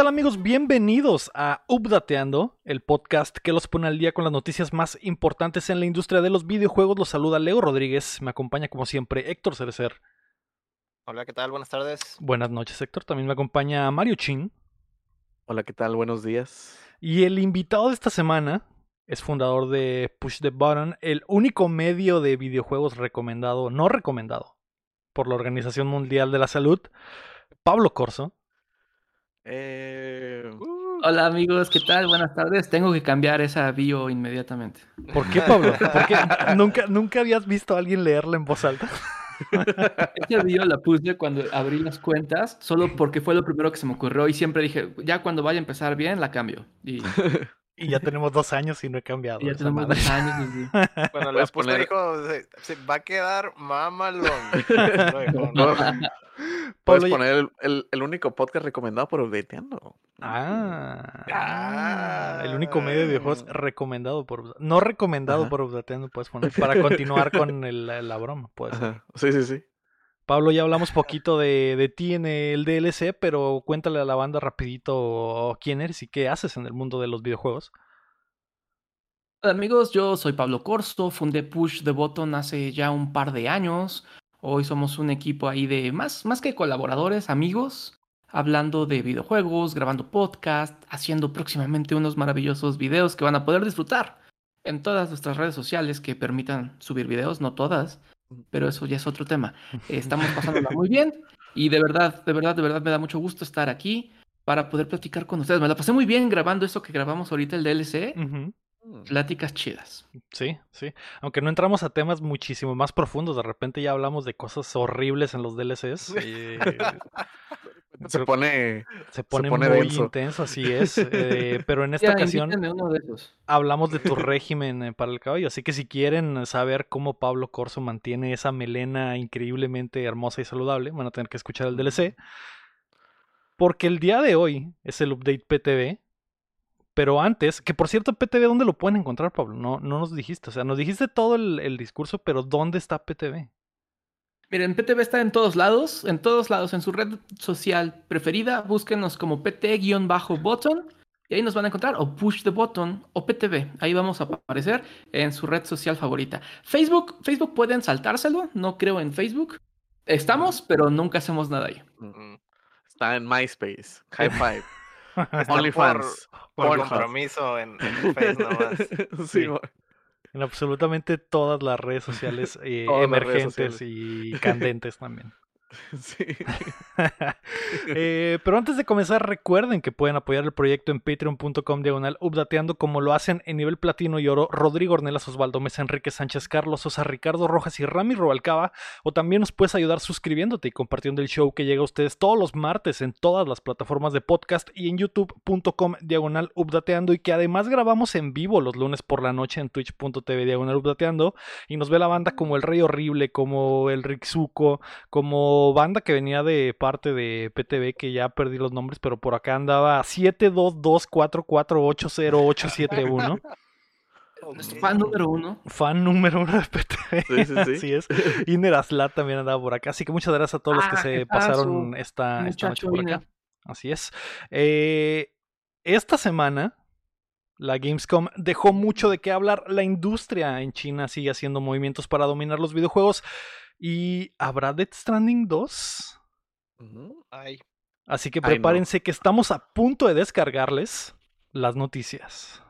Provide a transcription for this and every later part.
¿Qué tal amigos? Bienvenidos a Updateando, el podcast que los pone al día con las noticias más importantes en la industria de los videojuegos. Los saluda Leo Rodríguez, me acompaña como siempre Héctor Cerecer. Hola, ¿qué tal? Buenas tardes. Buenas noches Héctor, también me acompaña Mario Chin. Hola, ¿qué tal? Buenos días. Y el invitado de esta semana es fundador de Push the Button, el único medio de videojuegos recomendado, no recomendado, por la Organización Mundial de la Salud, Pablo Corso. Eh... Hola amigos, ¿qué tal? Buenas tardes. Tengo que cambiar esa bio inmediatamente. ¿Por qué, Pablo? Porque nunca, nunca habías visto a alguien leerla en voz alta. Esa bio la puse cuando abrí las cuentas, solo porque fue lo primero que se me ocurrió y siempre dije, ya cuando vaya a empezar bien, la cambio. Y y ya tenemos dos años y no he cambiado. ya tenemos dos años. Sí. Bueno, la poner... dijo, se, va a quedar mamalón. no, Puedes poner el, el, único podcast recomendado por Updateando. Ah, ah, el único medio de videojuegos recomendado por No recomendado por Updateando, puedes poner. Para continuar con el, la broma, puedes. Sí, sí, sí. Pablo, ya hablamos poquito de, de, ti en el DLC, pero cuéntale a la banda rapidito quién eres y qué haces en el mundo de los videojuegos. Hola amigos, yo soy Pablo Corso, fundé Push the Button hace ya un par de años. Hoy somos un equipo ahí de más, más que colaboradores, amigos, hablando de videojuegos, grabando podcast, haciendo próximamente unos maravillosos videos que van a poder disfrutar en todas nuestras redes sociales que permitan subir videos, no todas pero eso ya es otro tema. Estamos pasándola muy bien y de verdad, de verdad, de verdad me da mucho gusto estar aquí para poder platicar con ustedes. Me la pasé muy bien grabando eso que grabamos ahorita, el DLC. Mm. Pláticas chidas. Sí, sí. Aunque no entramos a temas muchísimo más profundos, de repente ya hablamos de cosas horribles en los DLCs. Y... se pone, se pone, muy intenso, así es. Eh, pero en esta ocasión hablamos de tu régimen eh, para el cabello. Así que si quieren saber cómo Pablo Corso mantiene esa melena increíblemente hermosa y saludable, van a tener que escuchar el DLC. Porque el día de hoy es el update PTV. Pero antes, que por cierto, PTV, ¿dónde lo pueden encontrar, Pablo? No, no nos dijiste. O sea, nos dijiste todo el discurso, pero ¿dónde está PTV? Miren, PTV está en todos lados, en todos lados, en su red social preferida, búsquenos como PT-button y ahí nos van a encontrar, o Push the Button, o PTV, ahí vamos a aparecer en su red social favorita. Facebook, Facebook pueden saltárselo, no creo en Facebook. Estamos, pero nunca hacemos nada ahí. Está en MySpace, High Five, OnlyFans. Por, por compromiso en, en Facebook nomás. sí. En absolutamente todas las redes sociales eh, emergentes y candentes también. Sí. Eh, pero antes de comenzar, recuerden que pueden apoyar el proyecto en patreon.com diagonal updateando como lo hacen en nivel platino y oro Rodrigo Ornelas, Osvaldo Mesa, Enrique Sánchez, Carlos Sosa, Ricardo Rojas y Rami Robalcaba. O también nos puedes ayudar suscribiéndote y compartiendo el show que llega a ustedes todos los martes en todas las plataformas de podcast y en youtube.com diagonal updateando y que además grabamos en vivo los lunes por la noche en twitch.tv diagonal updateando y nos ve la banda como el Rey Horrible, como el Rixuco, como banda que venía de parte de PTV, que ya perdí los nombres, pero por acá andaba 722448081. Fan número uno. Fan número uno de PTV. Sí, sí, sí. Así es. Iner Aslat también andaba por acá. Así que muchas gracias a todos los que ah, se pasaron esta, esta, noche por acá. Así es. Eh, esta semana, la Gamescom dejó mucho de qué hablar. La industria en China sigue haciendo movimientos para dominar los videojuegos. ¿Y habrá Death Stranding 2? Así que prepárense que estamos a punto de descargarles las noticias.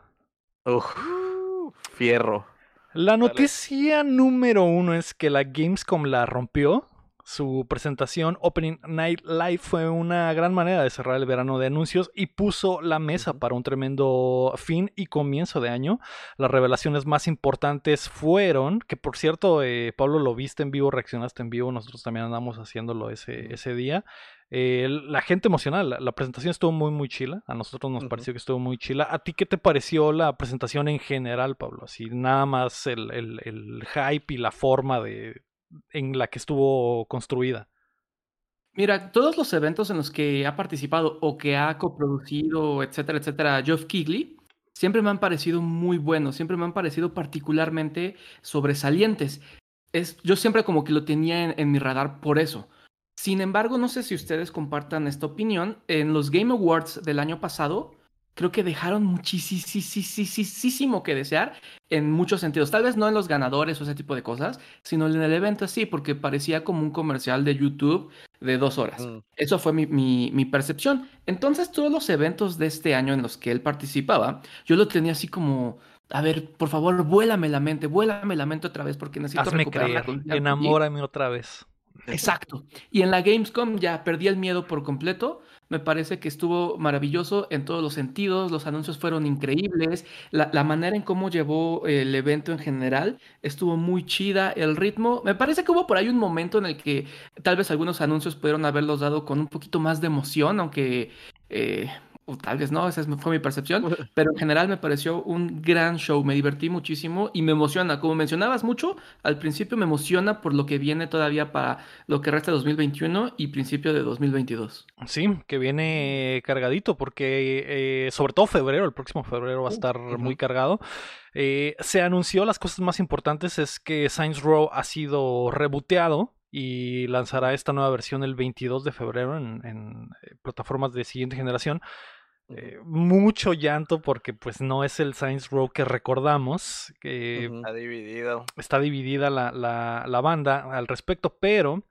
fierro. La noticia número uno es que la Gamescom la rompió su presentación Opening Night Live fue una gran manera de cerrar el verano de anuncios y puso la mesa para un tremendo fin y comienzo de año. Las revelaciones más importantes fueron, que por cierto, eh, Pablo lo viste en vivo, reaccionaste en vivo, nosotros también andamos haciéndolo ese, ese día. Eh, la gente emocional, la, presentación estuvo muy, muy chila. A nosotros nos pareció que estuvo muy chila. ¿A ti qué te pareció la presentación en general, Pablo? Así, nada más el, el hype y la forma de, en la que estuvo construida. Mira, todos los eventos en los que ha participado o que ha coproducido, etcétera, etcétera, Geoff Keighley, siempre me han parecido muy buenos, siempre me han parecido particularmente sobresalientes. Es, yo siempre como que lo tenía en, mi radar por eso. Sin embargo, no sé si ustedes compartan esta opinión. En los Game Awards del año pasado, creo que dejaron muchísimo que desear en muchos sentidos. Tal vez no en los ganadores o ese tipo de cosas, sino en el evento sí, porque parecía como un comercial de YouTube de dos horas. Mm. Eso fue mi, mi, percepción. Entonces, todos los eventos de este año en los que él participaba, yo lo tenía así como. A ver, por favor, vuélame la mente, vuélame la mente otra vez porque necesito Hazme creer, enamórame otra vez. Exacto. Y en la Gamescom ya perdí el miedo por completo. Me parece que estuvo maravilloso en todos los sentidos. Los anuncios fueron increíbles. La, manera en cómo llevó el evento en general estuvo muy chida. El ritmo, me parece que hubo por ahí un momento en el que tal vez algunos anuncios pudieron haberlos dado con un poquito más de emoción, aunque eh, tal vez no, esa fue mi percepción, pero en general me pareció un gran show, me divertí muchísimo y me emociona, como mencionabas mucho, al principio me emociona por lo que viene todavía para lo que resta de 2021 y principio de 2022. Sí, que viene cargadito porque eh, sobre todo febrero, el próximo febrero va a estar muy cargado. Eh, se anunció las cosas más importantes es que Science Row ha sido reboteado y lanzará esta nueva versión el 22 de febrero en eh, plataformas de siguiente generación. Eh, mucho llanto porque pues no es el Science Row que recordamos. Que Está dividido. Está dividida la, la, banda al respecto, pero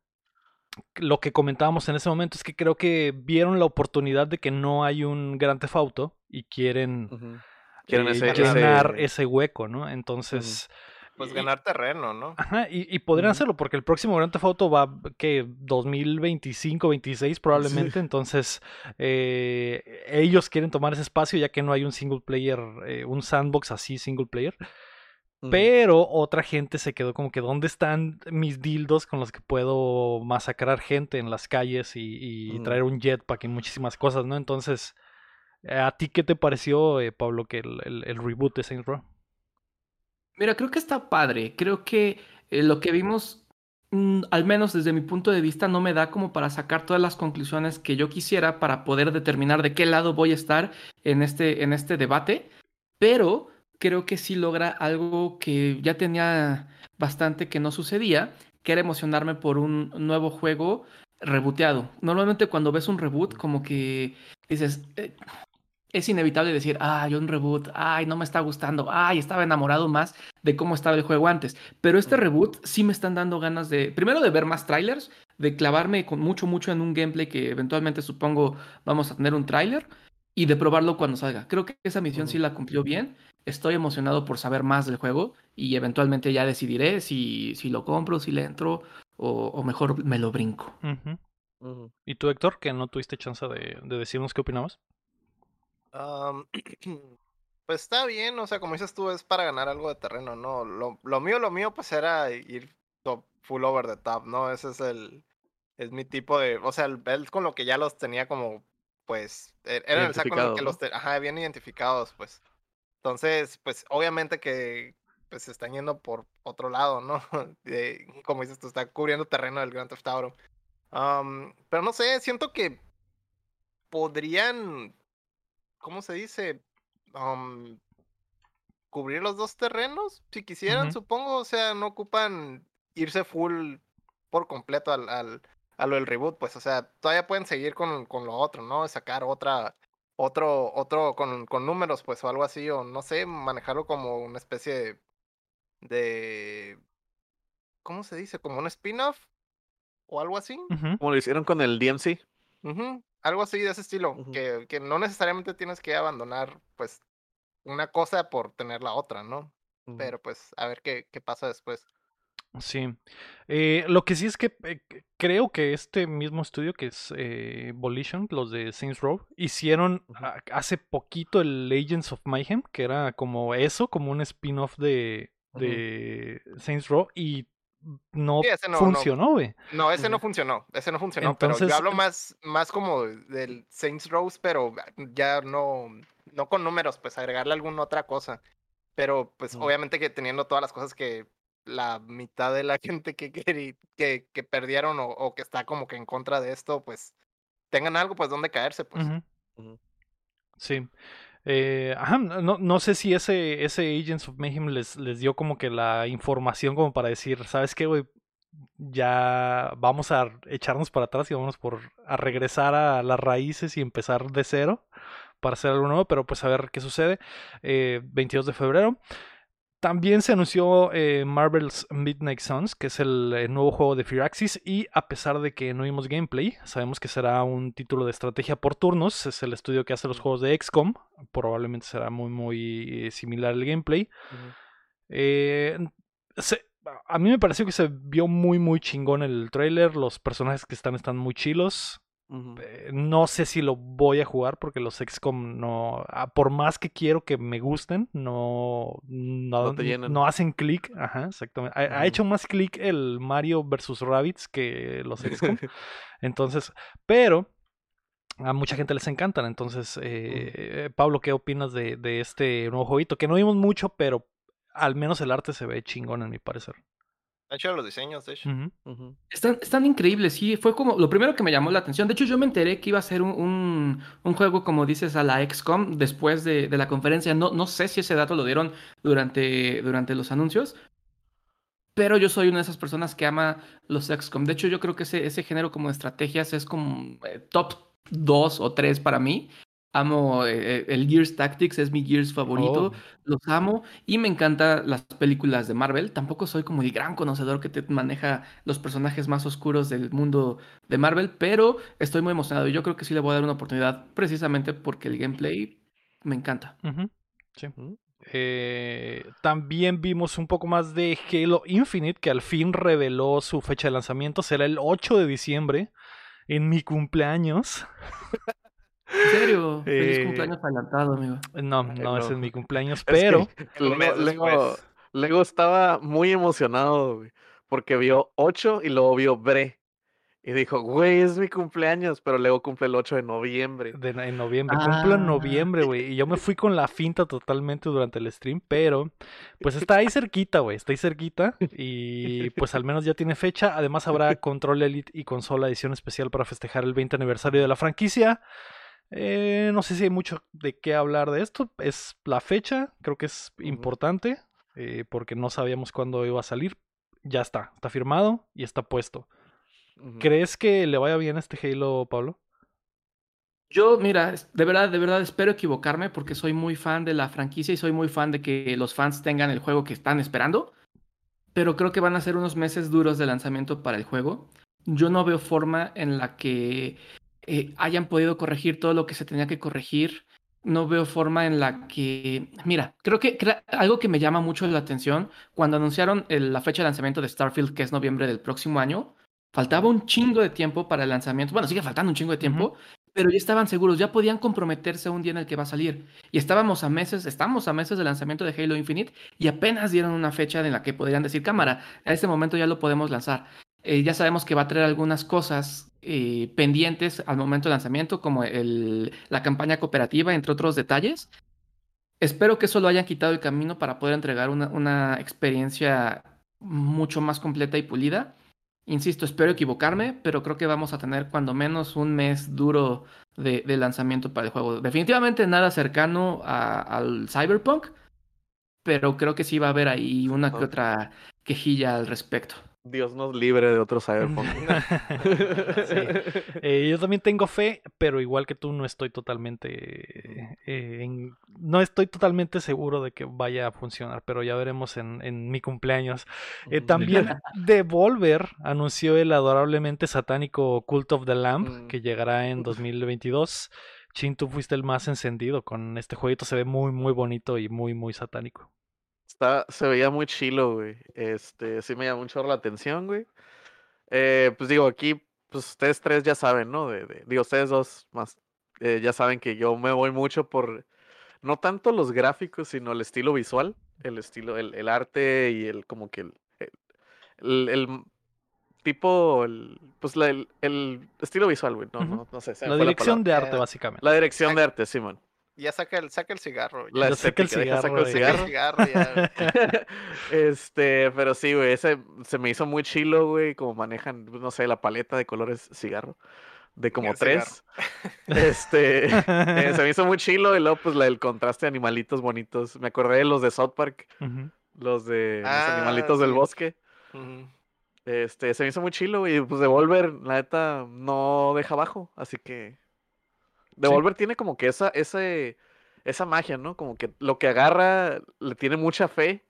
lo que comentábamos en ese momento es que creo que vieron la oportunidad de que no hay un Gran Tefauto Auto y quieren, quieren eh, llenar ese... hueco, ¿no? Entonces... Pues ganar terreno, ¿no? Ajá, y, podrían hacerlo porque el próximo Grand Theft Auto va, que 2025, 26 probablemente, entonces eh, ellos quieren tomar ese espacio ya que no hay un single player, eh, un sandbox así single player. Pero otra gente se quedó como que, ¿dónde están mis dildos con los que puedo masacrar gente en las calles y, traer un jetpack y muchísimas cosas, ¿no? Entonces, ¿a ti qué te pareció, eh, Pablo, que el, el reboot de Saints Row? Mira, creo que está padre. Creo que eh, lo que vimos, mm, al menos desde mi punto de vista, no me da como para sacar todas las conclusiones que yo quisiera para poder determinar de qué lado voy a estar en este, en este debate. Pero creo que sí logra algo que ya tenía bastante que no sucedía, que era emocionarme por un nuevo juego rebooteado. Normalmente cuando ves un reboot, como que dices, eh, es inevitable decir, ay, un reboot, ay, no me está gustando, ay, estaba enamorado más de cómo estaba el juego antes. Pero este reboot sí me están dando ganas de, primero de ver más trailers, de clavarme con mucho, mucho en un gameplay que eventualmente supongo vamos a tener un trailer y de probarlo cuando salga. Creo que esa misión sí la cumplió bien. Estoy emocionado por saber más del juego y eventualmente ya decidiré si, si lo compro, si le entro o, mejor me lo brinco. ¿Y tú, Héctor, que no tuviste chance de, de decirnos qué opinabas? pues está bien, o sea, como dices tú, es para ganar algo de terreno, ¿no? Lo, lo mío, lo mío, pues era ir full over the top, ¿no? Ese es el, es mi tipo de, o sea, el, con lo que ya los tenía como, pues, e, era el saco con que los, ajá, bien identificados, pues. Entonces, pues, obviamente que, pues, se están yendo por otro lado, ¿no? como dices tú, está cubriendo terreno del Grand Theft Auto. pero no sé, siento que podrían ¿cómo se dice? cubrir los dos terrenos, si quisieran, supongo. O sea, no ocupan irse full por completo al, al, a lo del reboot, pues, o sea, todavía pueden seguir con, con lo otro, ¿no? Sacar otra, otro, otro con, con números, pues, o algo así, o no sé, manejarlo como una especie de, ¿cómo se dice? Como un spin-off o algo así. Como lo hicieron con el DMC. Algo así de ese estilo, que, que no necesariamente tienes que abandonar, pues, una cosa por tener la otra, ¿no? Pero pues, a ver qué, qué pasa después. Sí. Eh, lo que sí es que eh, creo que este mismo estudio que es eh, Volition, los de Saints Row, hicieron hace poquito el Agents of Mayhem, que era como eso, como un spin-off de, de Saints Row, y no, funcionó, güey. No, ese no funcionó, ese no funcionó, pero yo hablo más, más como del Saints Rose, pero ya no, no con números, pues agregarle alguna otra cosa. Pero pues obviamente que teniendo todas las cosas que la mitad de la gente que, que, que, perdieron o, que está como que en contra de esto, pues tengan algo pues donde caerse, pues. Sí. Eh, no, no, sé si ese, ese Agents of Mayhem les, les dio como que la información como para decir, ¿sabes qué, güey? ya vamos a echarnos para atrás y vamos por a regresar a las raíces y empezar de cero para hacer algo nuevo, pero pues a ver qué sucede. 22 de febrero. También se anunció eh, Marvel's Midnight Suns, que es el, eh, nuevo juego de Firaxis, y a pesar de que no vimos gameplay, sabemos que será un título de estrategia por turnos, es el estudio que hace los juegos de XCOM, probablemente será muy muy eh, similar el gameplay. a mí me pareció que se vio muy muy chingón el trailer, los personajes que están están muy chilos. Eh, no sé si lo voy a jugar porque los XCOM no. Ah, por más que quiero que me gusten, no. No, no, hacen clic. Ajá, exactamente. Ha, hecho más clic el Mario vs. Rabbits que los XCOM. entonces, pero. A mucha gente les encantan. Entonces, eh, Pablo, ¿qué opinas de, de este nuevo jueguito? Que no vimos mucho, pero al menos el arte se ve chingón, en mi parecer. De hecho, los diseños, de hecho. Están, están, increíbles, sí. Fue como lo primero que me llamó la atención. De hecho, yo me enteré que iba a ser un, un, juego, como dices, a la XCOM después de, de, la conferencia. No, no sé si ese dato lo dieron durante, durante los anuncios. Pero yo soy una de esas personas que ama los XCOM. De hecho, yo creo que ese, ese género como estrategias es como eh, top 2 o 3 para mí. Amo eh, el Gears Tactics, es mi Gears favorito, oh. los amo y me encantan las películas de Marvel. Tampoco soy como el gran conocedor que te maneja los personajes más oscuros del mundo de Marvel, pero estoy muy emocionado y yo creo que sí le voy a dar una oportunidad precisamente porque el gameplay me encanta. Sí. Eh, también vimos un poco más de Halo Infinite, que al fin reveló su fecha de lanzamiento. Será el 8 de diciembre, en mi cumpleaños. ¿En serio? Feliz eh, cumpleaños adelantado, amigo. No, no, ese es mi cumpleaños, pero. Lego, estaba muy emocionado, güey, porque vio 8 y luego vio Bre. Y dijo, güey, es mi cumpleaños, pero luego cumple el 8 de noviembre. De, en noviembre, cumplo en ah. noviembre, güey. Y yo me fui con la finta totalmente durante el stream, pero pues está ahí cerquita, güey. Está ahí cerquita. Y pues al menos ya tiene fecha. Además habrá Control Elite y consola edición especial para festejar el 20 aniversario de la franquicia. Eh, no sé si hay mucho de qué hablar de esto. Es la fecha, creo que es importante, eh, porque no sabíamos cuándo iba a salir. Ya está, está firmado y está puesto. ¿Crees que le vaya bien este Halo, Pablo? Yo, mira, de verdad, de verdad espero equivocarme porque soy muy fan de la franquicia y soy muy fan de que los fans tengan el juego que están esperando. Pero creo que van a ser unos meses duros de lanzamiento para el juego. Yo no veo forma en la que eh, hayan podido corregir todo lo que se tenía que corregir. No veo forma en la que, mira, creo que, algo que me llama mucho la atención, cuando anunciaron la fecha de lanzamiento de Starfield, que es noviembre del próximo año, faltaba un chingo de tiempo para el lanzamiento. Bueno, sigue faltando un chingo de tiempo, pero ya estaban seguros, ya podían comprometerse un día en el que va a salir. Y estábamos a meses, estamos a meses del lanzamiento de Halo Infinite y apenas dieron una fecha en la que podrían decir, cámara, a este momento ya lo podemos lanzar. Eh, ya sabemos que va a traer algunas cosas eh, pendientes al momento del lanzamiento, como el, la campaña cooperativa, entre otros detalles. Espero que eso lo hayan quitado el camino para poder entregar una, una experiencia mucho más completa y pulida. Insisto, espero equivocarme, pero creo que vamos a tener cuando menos un mes duro de, lanzamiento para el juego. Definitivamente nada cercano al Cyberpunk, pero creo que sí va a haber ahí una que otra quejilla al respecto. Dios nos libre de otro Cyberpunk. Eh, yo también tengo fe, pero igual que tú no estoy totalmente eh, no estoy totalmente seguro de que vaya a funcionar, pero ya veremos en, mi cumpleaños. Eh, también Devolver anunció el adorablemente satánico Cult of the Lamb, mm. que llegará en 2022. Chin, tú fuiste el más encendido con este jueguito, se ve muy muy bonito y muy muy satánico se veía muy chilo, güey. Este, sí me llamó mucho la atención, güey. Eh, pues digo, aquí, pues ustedes tres ya saben, ¿no? De, digo, ustedes dos más, eh, ya saben que yo me voy mucho por, no tanto los gráficos, sino el estilo visual, el estilo, el, arte y el, como que el, el, tipo, el, pues la, el, estilo visual, güey. No, no, no sé. La dirección de arte, básicamente. La dirección de arte, Simón ya saca el, saca el cigarro. Ya, saca el cigarro. el cigarro. este, pero sí, güey, ese se me hizo muy chilo, güey, como manejan, pues, no sé, la paleta de colores cigarro. De como tres. Este, eh, se me hizo muy chilo y luego, pues, la, el contraste de animalitos bonitos. Me acordé de los de South Park, los de los ah, animalitos del bosque. Este, se me hizo muy chilo y pues Devolver, la neta, no deja abajo, así que Devolver tiene como que esa, ese, esa magia, ¿no? Como que lo que agarra le tiene mucha fe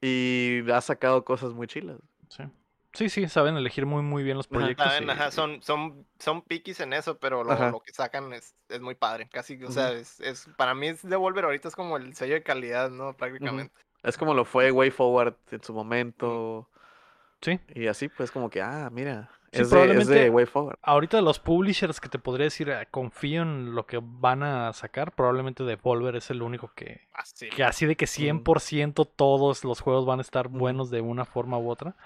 y ha sacado cosas muy chilas. Sí. Sí, sí, saben elegir muy muy bien los proyectos. Saben, y- ajá, son, son, son piquis en eso, pero lo, que sacan es, es muy padre. Casi, o sea, es, es, para mí es Devolver ahorita es como el sello de calidad, ¿no? Prácticamente. Es como lo fue Way Forward en su momento. Sí. Y así, pues, como que, ah, mira, Sí, es, de, es de Way Forward. Ahorita los publishers que te podría decir, eh, confío en lo que van a sacar, probablemente Devolver es el único que, Así. que así de que 100% todos los juegos van a estar buenos de una forma u otra.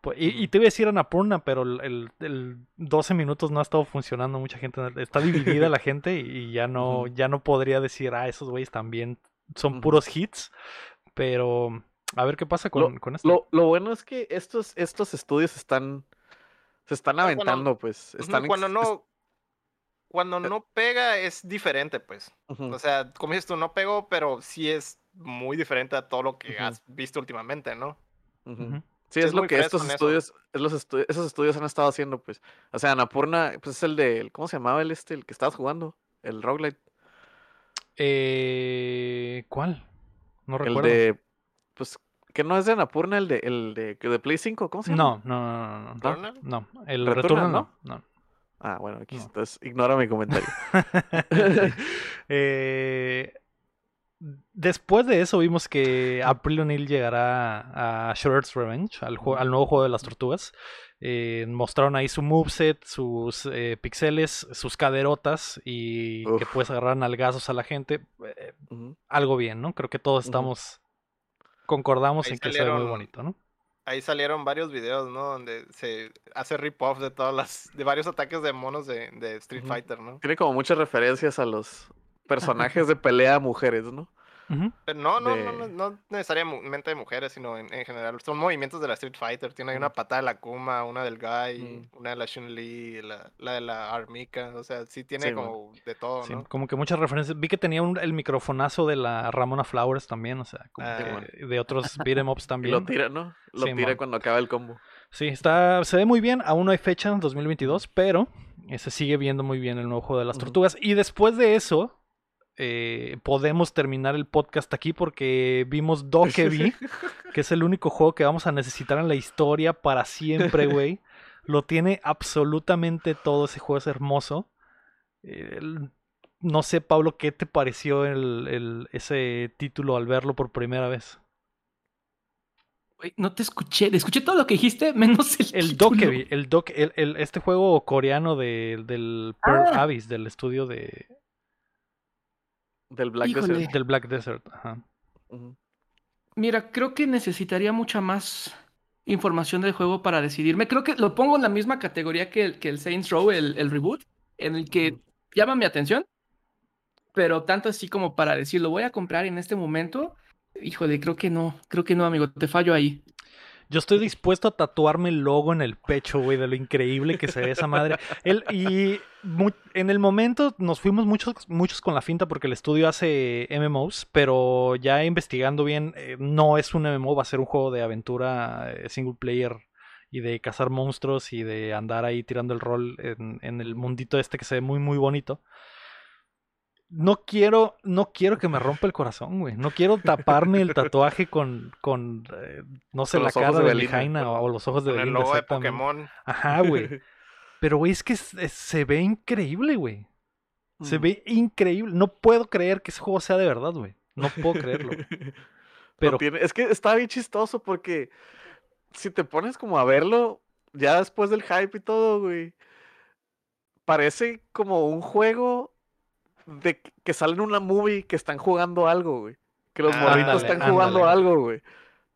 Pues, y, te iba a decir Annapurna, pero el, el, el 12 minutos no ha estado funcionando. Mucha gente está dividida la gente y, y ya no ya no podría decir, ah, esos güeyes también son puros hits. Pero a ver qué pasa con, con esto. Lo, lo bueno es que estos, estos estudios están. Se están cuando- aventando, pues. Están cuando no. Cuando no pega es diferente, pues. O sea, como dices tú, no pegó, pero sí es muy diferente a todo lo que has visto últimamente, ¿no? Sí, es es lo que estos estudios, es los estu- esos estudios han estado haciendo, pues. O sea, Anapurna, pues es el de, ¿cómo se llamaba el este, el que estabas jugando? El roguelite. Eh, ¿Cuál? No El recuerdo. de, pues, que no es de Anapurna, el de, el de, de Play 5, ¿cómo se llama? No, no, no, no, no. ¿Returnal? No, el Returnal, no. ¿no? Ah, bueno, aquí, No. entonces ignora mi comentario. Eh, después de eso vimos que April O'Neil llegará a Shredder's Revenge, al, al nuevo juego de las tortugas. Eh, mostraron ahí su moveset, sus eh, pixeles, sus caderotas y que puedes agarrar nalgazos a la gente. Eh, algo bien, ¿no? Creo que todos estamos concordamos Ahí en que se ve muy bonito, ¿no? Ahí salieron varios videos, ¿no? Donde se hace rip-off de todas las. de varios ataques de monos de, de Street. Fighter, ¿no? Tiene como muchas referencias a los personajes de pelea mujeres, ¿no? Pero no, no, no, de- no, no necesariamente de mujeres, sino en, en general. Son movimientos de la Street Fighter. Tiene ahí una patada de la Kuma, una del Guy, Mm. una de la Chun-Li, la, la de la Armika. O sea, sí tiene Sí, man. como de todo, Sí, ¿no? como que muchas referencias. Vi que tenía un- el microfonazo de la Ramona Flowers también, o sea, como Ah. que de otros beat'em ups Y también. lo tira, ¿no? Lo Sí, tira cuando acaba el combo. Sí, está, se ve muy bien. Aún no hay fecha en 2022, pero se sigue viendo muy bien el nuevo juego de las tortugas. Y después de eso, eh, podemos terminar el podcast aquí porque vimos Dokebi, que es el único juego que vamos a necesitar en la historia para siempre, güey. Lo tiene absolutamente todo. Ese juego es hermoso. Eh, el- no sé, Pablo, ¿qué te pareció el, el- ese título al verlo por primera vez? No te escuché, escuché todo lo que dijiste, menos el El el Doc, el, el- este juego coreano de- del Pearl Ah. Abyss, del estudio de, Del Black Híjole. Desert. del Black Desert. Ajá. Mira, creo que necesitaría mucha más información del juego para decidirme. Creo que lo pongo en la misma categoría que el, que el Saints Row, el, el reboot, en el que llama mi atención, pero tanto así como para decir, lo voy a comprar en este momento. Híjole, creo que no, creo que no, amigo, te fallo ahí. Yo estoy dispuesto a tatuarme el logo en el pecho, güey, de lo increíble que se ve esa madre. El, y mu- en el momento nos fuimos muchos, muchos con la finta porque el estudio hace MMOs, pero ya investigando bien, eh, no es un MMO, va a ser un juego de aventura eh, single player y de cazar monstruos y de andar ahí tirando el rol en, en el mundito este que se ve muy, muy bonito. No quiero, no quiero que me rompa el corazón, güey. No quiero taparme el tatuaje con, con eh, no sé, Con la cara de Belinda, o, o los ojos de Con el Belinda, logo de. Pokémon. Ajá, güey. Pero, güey, es que se ve increíble, güey. Se Mm. ve increíble. No puedo creer que ese juego sea de verdad, güey. No puedo creerlo. Pero, tiene- Es que está bien chistoso porque si te pones como a verlo, ya después del hype y todo, güey, parece como un juego de que- sale en una movie que están jugando algo, güey. Que los Ah, morritos están jugando ándale. algo, güey.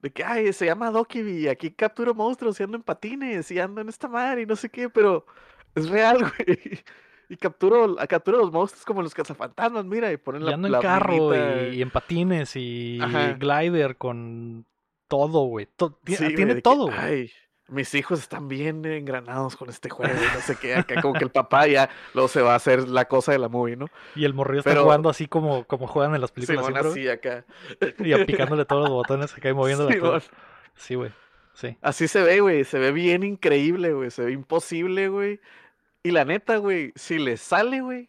De que, ay, se llama Dokibi, y aquí capturo monstruos y ando en patines y ando en esta madre y no sé qué, pero es real, güey. Y capturo, capturo los monstruos como los cazafantasmas, mira, y ponen y la, ando en la carro y, y en patines y glider con todo, güey. To- güey, tiene que, todo, güey. Ay, mis hijos están bien engranados con este juego, no sé qué, acá como que el papá ya luego se va a hacer la cosa de la movie, ¿no? Y el morrillo está jugando así como, como juegan en las películas Simón así acá. Y a- picándole todos los botones acá y. Simón. Sí, güey. sí. Así se ve, güey. Se ve bien increíble, güey. Se ve imposible, güey. Y la neta, güey, si le sale, güey.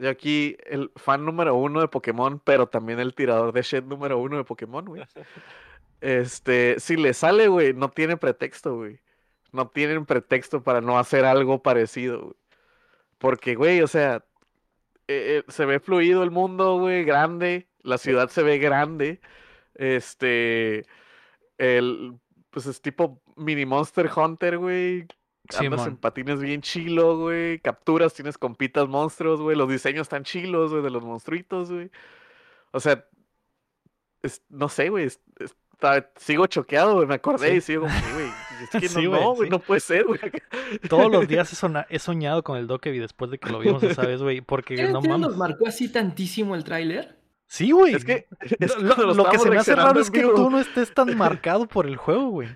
Yo aquí, el fan número uno de Pokémon, pero también el tirador de shit número uno de Pokémon, güey. Este, si le sale, güey, no tiene pretexto, güey. No tienen pretexto para no hacer algo parecido, güey. Porque, güey, o sea, eh, eh, se ve fluido el mundo, güey, grande. La ciudad se ve grande. Este, el, pues es tipo mini Monster Hunter, güey. Andas en patines bien chilo, güey. Capturas, tienes compitas monstruos, güey. Los diseños están chilos, güey, de los monstruitos, güey. O sea, es- no sé, güey. es- sigo choqueado, güey. Me acordé Sí. y sigo como, que, güey. Es que Sí, no, güey, no, güey, sí. no puede ser, güey. Todos los días he, soñado con el Dokkaebi después de que lo vimos esa vez, güey. Porque ¿Sabes no mames. nos marcó así tantísimo el tráiler? Sí, güey. Es que, es Lo, que se me hace raro es que vivo, tú no estés tan marcado por el juego, güey.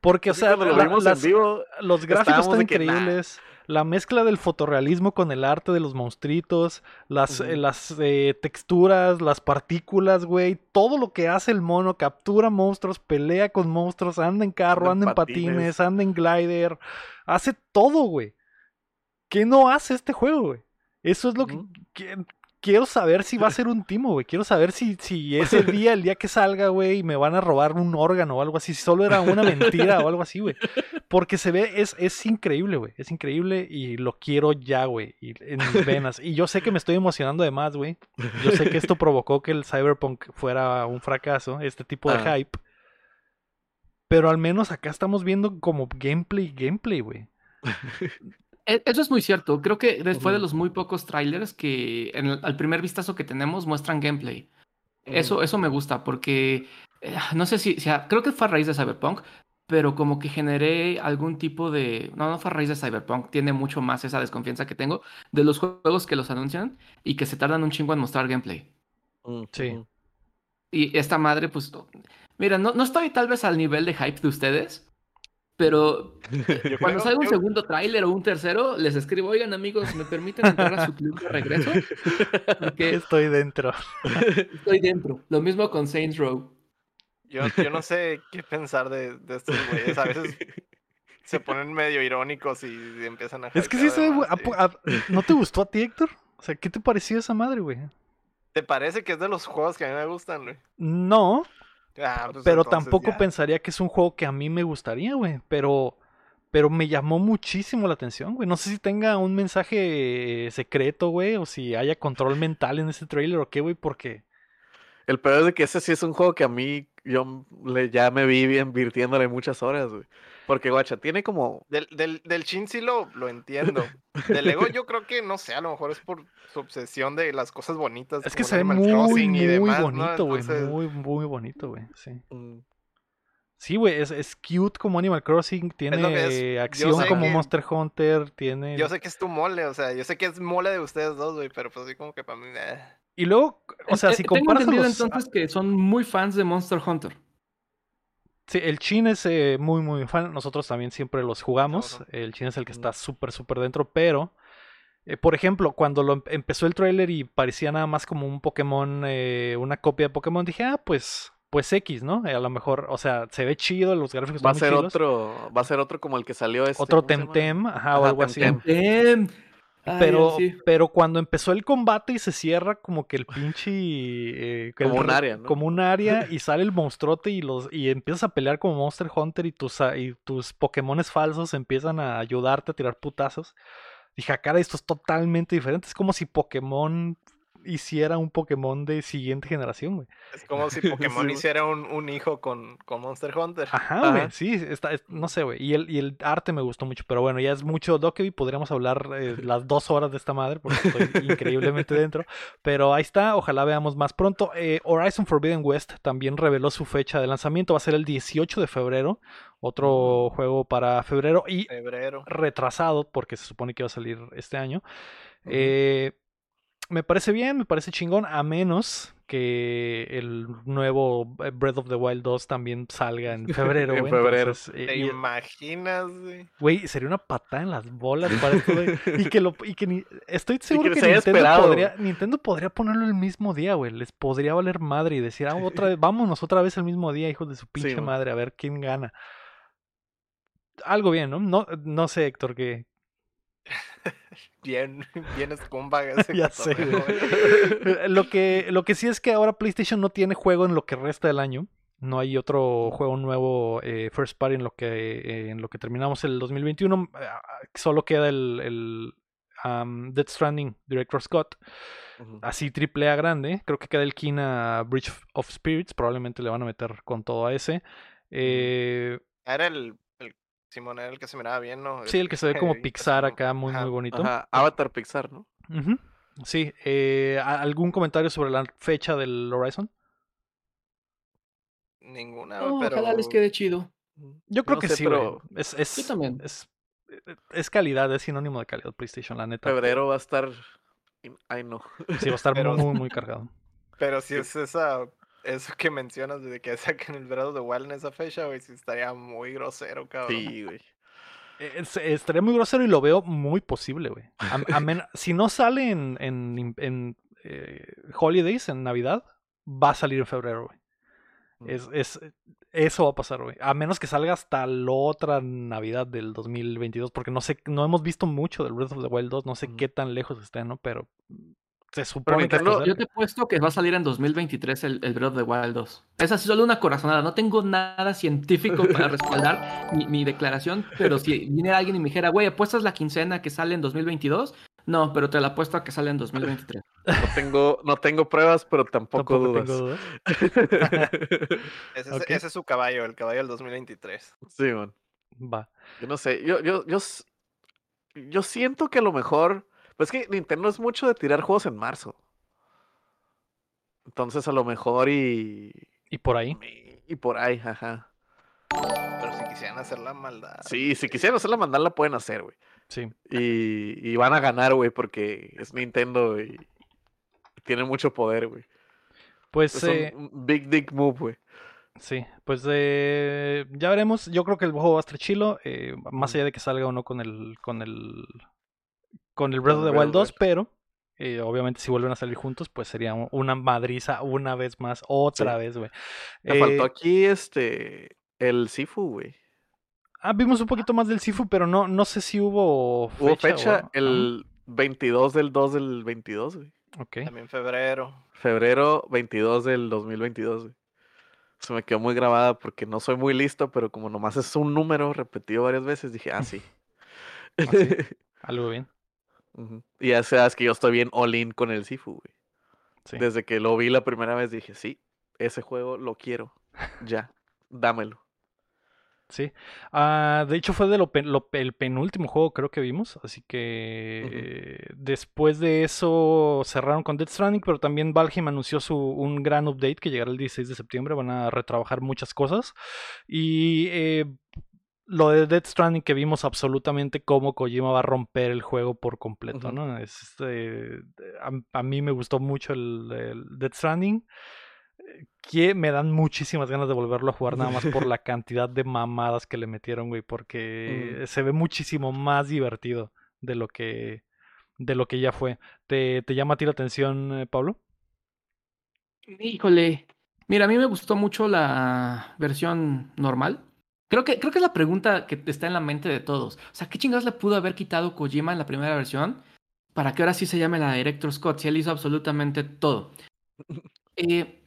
Porque, o sea, cuando lo la- vimos las- en vivo, los gráficos están que, nah. La mezcla del fotorrealismo con el arte de los monstruitos, las, eh, las eh, texturas, las partículas, güey. Todo lo que hace el mono, captura monstruos, pelea con monstruos, anda en carro, Anda anda en patines, patines. anda en glider. Hace todo, güey. ¿Qué no hace este juego, güey? Eso es lo que- Quiero saber si va a ser un timo, güey. Quiero saber si, si ese día, el día que salga, güey, me van a robar un órgano o algo así. Si solo era una mentira o algo así, güey. Porque se ve, es, es increíble, güey. Es increíble y lo quiero ya, güey. En mis venas. Y yo sé que me estoy emocionando de más, güey. Yo sé que esto provocó que el Cyberpunk fuera un fracaso, este tipo de Ah. hype. Pero al menos acá estamos viendo como gameplay, gameplay, güey. E- Eso es muy cierto. Creo que después de los muy pocos trailers que en el- al primer vistazo que tenemos muestran gameplay. Eso, eso me gusta porque eh, no sé si, si a- creo que fue a raíz de Cyberpunk, pero como que generé algún tipo de... No, no fue a raíz de Cyberpunk, tiene mucho más esa desconfianza que tengo de los juegos que los anuncian y que se tardan un chingo en mostrar gameplay. Sí. Y esta madre, pues, mira, no, no estoy tal vez al nivel de hype de ustedes, pero Yo cuando creo- salga un yo- segundo tráiler o un tercero, les escribo, oigan amigos, ¿me permiten entrar a su club de regreso? Porque Estoy dentro. estoy dentro. Lo mismo con Saints Row. Yo, yo no sé qué pensar de, de estos güeyes. A veces se ponen medio irónicos y empiezan a. Es que sí se ve. de bu- más, ¿a sí. po- a- ¿No te gustó a ti, Héctor? O sea, ¿qué te pareció esa madre, güey? ¿Te parece que es de los juegos que a mí me gustan, güey? No, Ah, pues pero entonces tampoco ya. pensaría que es un juego que a mí me gustaría, güey. Pero, pero me llamó muchísimo la atención, güey. No sé si tenga un mensaje secreto, güey, o si haya control mental en ese trailer o qué, güey, porque El peor es de que ese sí es un juego que a mí yo le, ya me vi invirtiéndole muchas horas, güey. Porque, guacha, tiene como... Del, del, del Shin sí lo, lo entiendo. Del Lego yo creo que, no sé, a lo mejor es por su obsesión de las cosas bonitas. es que se ve Animal muy, Crossing y muy demás, ¿no? bonito, güey. Entonces, Muy, muy bonito, güey. Sí. mm, Sí, güey, es, es cute como Animal Crossing, tiene es. Acción como que- Monster Hunter, tiene... Yo sé que es tu mole, o sea, yo sé que es mole de ustedes dos, güey, pero pues así como que para mí... eh. Y luego, o sea, Eh, si tengo comparas a entendido los... entonces que son muy fans de Monster Hunter. Sí, el Chin es eh, muy, muy fan. Nosotros también siempre los jugamos. El Chin es el que está súper, súper dentro. Pero, eh, por ejemplo, cuando lo em- empezó el trailer y parecía nada más como un Pokémon, eh, una copia de Pokémon, dije, ah, pues, pues X, ¿no? Eh, a lo mejor, o sea, se ve chido, los gráficos Va a ser muy otro, va a ser otro como el que salió este. Otro. Temtem, ajá, o algo así. Temtem. Ay, Pero, sí. pero cuando empezó el combate y se cierra como que el pinche... eh, el Como un re- área, ¿no? Como un área y sale el monstruote y, los, y empiezas a pelear como Monster Hunter y tus, a- y tus Pokémones falsos empiezan a ayudarte a tirar putazos. Dije, "Ah, cara, esto es totalmente diferente. Es como si Pokémon hiciera un Pokémon de siguiente generación, güey. Es como si Pokémon Sí. hiciera un, un hijo con, con Monster Hunter. Ajá, güey, sí, está, es- no sé, güey. Y el, y el arte me gustó mucho, pero bueno, ya es mucho Dokkaebi, podríamos hablar eh, las dos horas de esta madre, porque estoy increíblemente dentro. Pero ahí está, ojalá veamos más pronto. Eh, Horizon Forbidden West también reveló su fecha de lanzamiento, va a ser el 18 de febrero, otro juego para febrero y Febrero. retrasado, porque se supone que va a salir este año. Eh, me parece bien, me parece chingón, a menos que el nuevo eh, Breath of the Wild 2 también salga en febrero, En güey. febrero. entonces, eh, ¿Te y- imaginas, güey? Güey, sería una patada en las bolas para esto, güey. Y que lo y que ni, estoy seguro que Nintendo, esperado. podría, Nintendo podría ponerlo el mismo día, güey. Les podría valer madre y decir, ah, otra vez, vámonos otra vez el mismo día, hijos de su pinche madre, a ver quién gana. Algo bien, ¿no? No, no sé, Héctor, que Bien, bien ese Ya sé, güey. lo que lo que sí es que ahora PlayStation no tiene juego en lo que resta del año. No hay otro juego nuevo eh, first party en lo que eh, en lo que terminamos el 2021. Ah, Solo queda el, el um, Death Stranding Director Scott. Así triple A grande. Creo que queda el Kina Bridge of Spirits. Probablemente le van a meter con todo a ese. Eh, Era el Simón, era el que se miraba bien, ¿no? sí, el que se ve como Pixar acá, muy, ajá. muy bonito. Ajá, Avatar Pixar, ¿no? Sí. eh, ¿a- ¿Algún comentario sobre la fecha del Horizon? Ninguna, No, pero... Ojalá les quede chido. Yo creo No que sé, sí, pero. Es, es, Yo también. Es, es calidad, es sinónimo de calidad PlayStation, la neta. febrero va a estar. Ay, no. Sí, va a estar Pero- muy, muy cargado. Pero si es esa... Eso que mencionas de que saquen el Breath of the Wild en esa fecha, güey, sí estaría muy grosero, cabrón. Sí, güey. Es- estaría muy grosero y lo veo muy posible, güey. A- a men- si no sale en, en, en, eh, Holidays, en Navidad, va a salir en febrero, güey. Es, es, eso va a pasar, güey. A menos que salga hasta la otra Navidad del 2022, porque no sé, no hemos visto mucho del Breath of the Wild 2, no sé Ujú. qué tan lejos esté, ¿no? Pero se supone que. Yo te he puesto que va a salir en 2023 el, el Breath of the Wild 2. Es así solo una corazonada. No tengo nada científico para respaldar mi, mi declaración, pero si viniera alguien y me dijera, güey, ¿apuestas la quincena que sale en 2022? No, pero te la apuesto a que sale en 2023. No tengo, no tengo pruebas, pero tampoco, Tampoco dudas. tengo dudas. Ese, es, ese es su caballo, el caballo del 2023. sí, man. Va. Yo no sé. Yo, yo, yo, s- yo siento que a lo mejor. Pues que Nintendo es mucho de tirar juegos en marzo. Entonces a lo mejor y. Y por ahí. Y por ahí, ajá. Pero si quisieran hacer la maldad. Sí, si quisieran hacerla mandar, la pueden hacer, güey. Sí. Y, y van a ganar, güey, porque es Nintendo y tiene mucho poder, güey. Pues Es eh, un big dick move, güey. sí, pues eh, ya veremos. Yo creo que el juego va a estar chilo, eh, más allá de que salga o no con el con el con el Breath of the Wild of 2, pero eh, obviamente si vuelven a salir juntos, pues sería un- una madriza una vez más, otra Sí. vez, güey. Me faltó Eh, aquí este. El Sifu, güey. ah, vimos un poquito más del Sifu, pero no no sé si hubo fecha. Hubo fecha o- el 22 del 2 del 22, güey. Ajá, ok. También febrero. Febrero 22 del 2022, güey. Se me quedó muy grabada porque no soy muy listo, pero como nomás es un número repetido varias veces, dije, ah, sí. Ah, sí. Algo bien. Y ya sabes que yo estoy bien all in con el Sifu, güey. Sí. Desde que lo vi la primera vez dije, sí, ese juego lo quiero. Ya, dámelo. Sí. Ah, de hecho, fue de lo, pen- lo- el penúltimo juego creo que vimos. Así que eh, después de eso cerraron con Death Stranding, pero también Valheim anunció su, un gran update que llegará el 16 de septiembre. Van a retrabajar muchas cosas. Y eh, lo de Death Stranding que vimos absolutamente cómo Kojima va a romper el juego por completo. ¿no? Es, este, a, a mí me gustó mucho el, el Death Stranding que me dan muchísimas ganas de volverlo a jugar nada más por la cantidad de mamadas que le metieron, güey, porque se ve muchísimo más divertido de lo que de lo que ya fue. ¿Te, te llama a ti la atención, eh, Pablo? Híjole. Mira, a mí me gustó mucho la versión normal. Creo que, creo que es la pregunta que está en la mente de todos. O sea, ¿qué chingados le pudo haber quitado Kojima en la primera versión para que ahora sí se llame la Director Scott? Si él hizo absolutamente todo. Eh,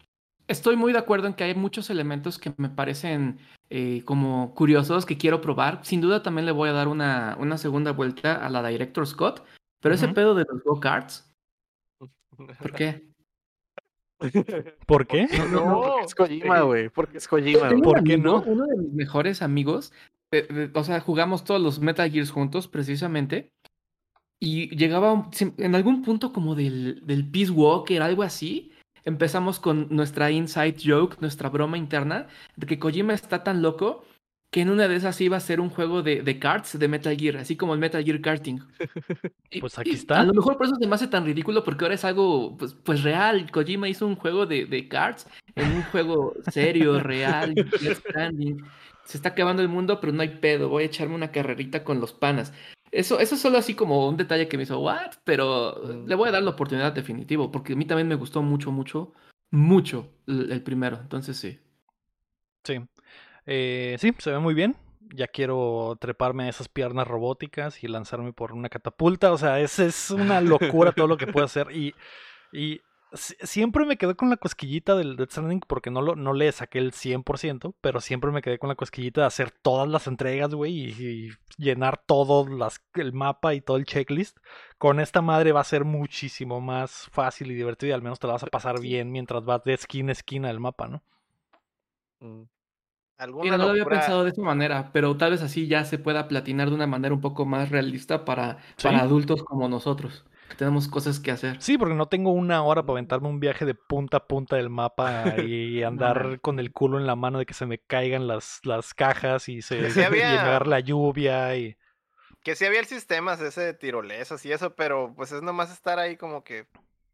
estoy muy de acuerdo en que hay muchos elementos que me parecen eh, como curiosos que quiero probar. Sin duda también le voy a dar una, una segunda vuelta a la Director Scott. Pero ese pedo de los go-karts, ¿por qué? ¿Por qué? No, no, no. Porque es Kojima, güey. Porque es Kojima. ¿Por qué no? Uno de mis mejores amigos, eh, eh, o sea, jugamos todos los Metal Gears juntos, precisamente. Y llegaba en algún punto como del, del Peace Walker, algo así. Empezamos con nuestra inside joke, nuestra broma interna, de que Kojima está tan loco que en una de esas iba a ser un juego de, de karts de Metal Gear, así como el Metal Gear Karting. Y- Pues aquí está. A lo mejor por eso se me hace tan ridículo, porque ahora es algo pues, pues real. Kojima hizo un juego de, de karts en un juego serio, real, Death Stranding. Se está acabando el mundo, pero no hay pedo. Voy a echarme una carrerita con los panas. Eso, eso es solo así como un detalle que me hizo, ¿what? Pero Mm. le voy a dar la oportunidad definitivo, porque a mí también me gustó mucho, mucho, mucho el, el primero. Entonces sí. Sí. Eh, sí, se ve muy bien. Ya quiero treparme a esas piernas robóticas y lanzarme por una catapulta. O sea, es, es una locura todo lo que puedo hacer. Y, y si- siempre me quedé con la cosquillita del Death Stranding porque no, lo, no le saqué el 100%, pero siempre me quedé con la cosquillita de hacer todas las entregas, güey, y, y llenar todo las, el mapa y todo el checklist. Con esta madre va a ser muchísimo más fácil y divertido y al menos te la vas a pasar bien mientras vas de esquina a esquina del mapa, ¿no? Mm. Mira, no lo había pensado de esa manera, pero tal vez así ya se pueda platinar de una manera un poco más realista para, Sí. para adultos como nosotros, que tenemos cosas que hacer. Sí, porque no tengo una hora para aventarme un viaje de punta a punta del mapa y andar con el culo en la mano de que se me caigan las, las cajas y se Sí había- agarre la lluvia y Que sí había el sistema ese de tirolesas y eso, pero pues es nomás estar ahí como que,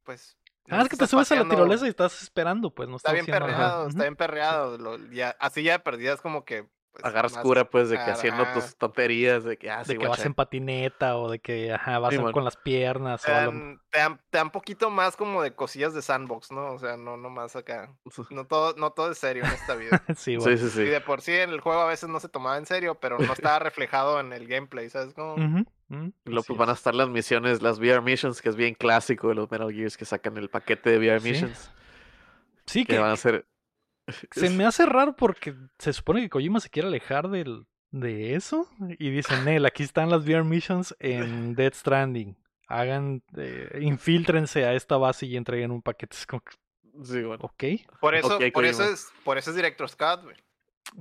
pues... Ah, es que te subes a la tirolesa y estás esperando, pues no Está estás bien nada. perreado, está bien perreado. lo- ya, así ya perdidas como que... pues, Agarras más- cura, pues, de que haciendo tus tonterías, de que, ah, sí, De que vas en patineta o de que ajá, vas Simón. con las piernas Te o a lo- dan, te, dan, te dan poquito más como de cosillas de sandbox, ¿no? O sea, no, no más acá. No todo, no todo es serio en esta vida. Sí, bueno. Sí, sí, Y sí. de por sí en el juego a veces no se tomaba en serio, pero no estaba reflejado en el gameplay, ¿sabes? Como... Pues, van a es. estar las misiones, las VR Missions, que es bien clásico de los Metal Gears que sacan el paquete de VR Sí. Missions. Sí, Que que van a ser. Se me hace raro porque se supone que Kojima se quiere alejar del, de eso y dicen, Nel, aquí están las VR missions en Dead Stranding. Hagan, eh, infíltrense a esta base y entreguen un paquete. Es como, que, Sí, bueno. ok, Por eso, por eso es, por eso es Director Scott, güey.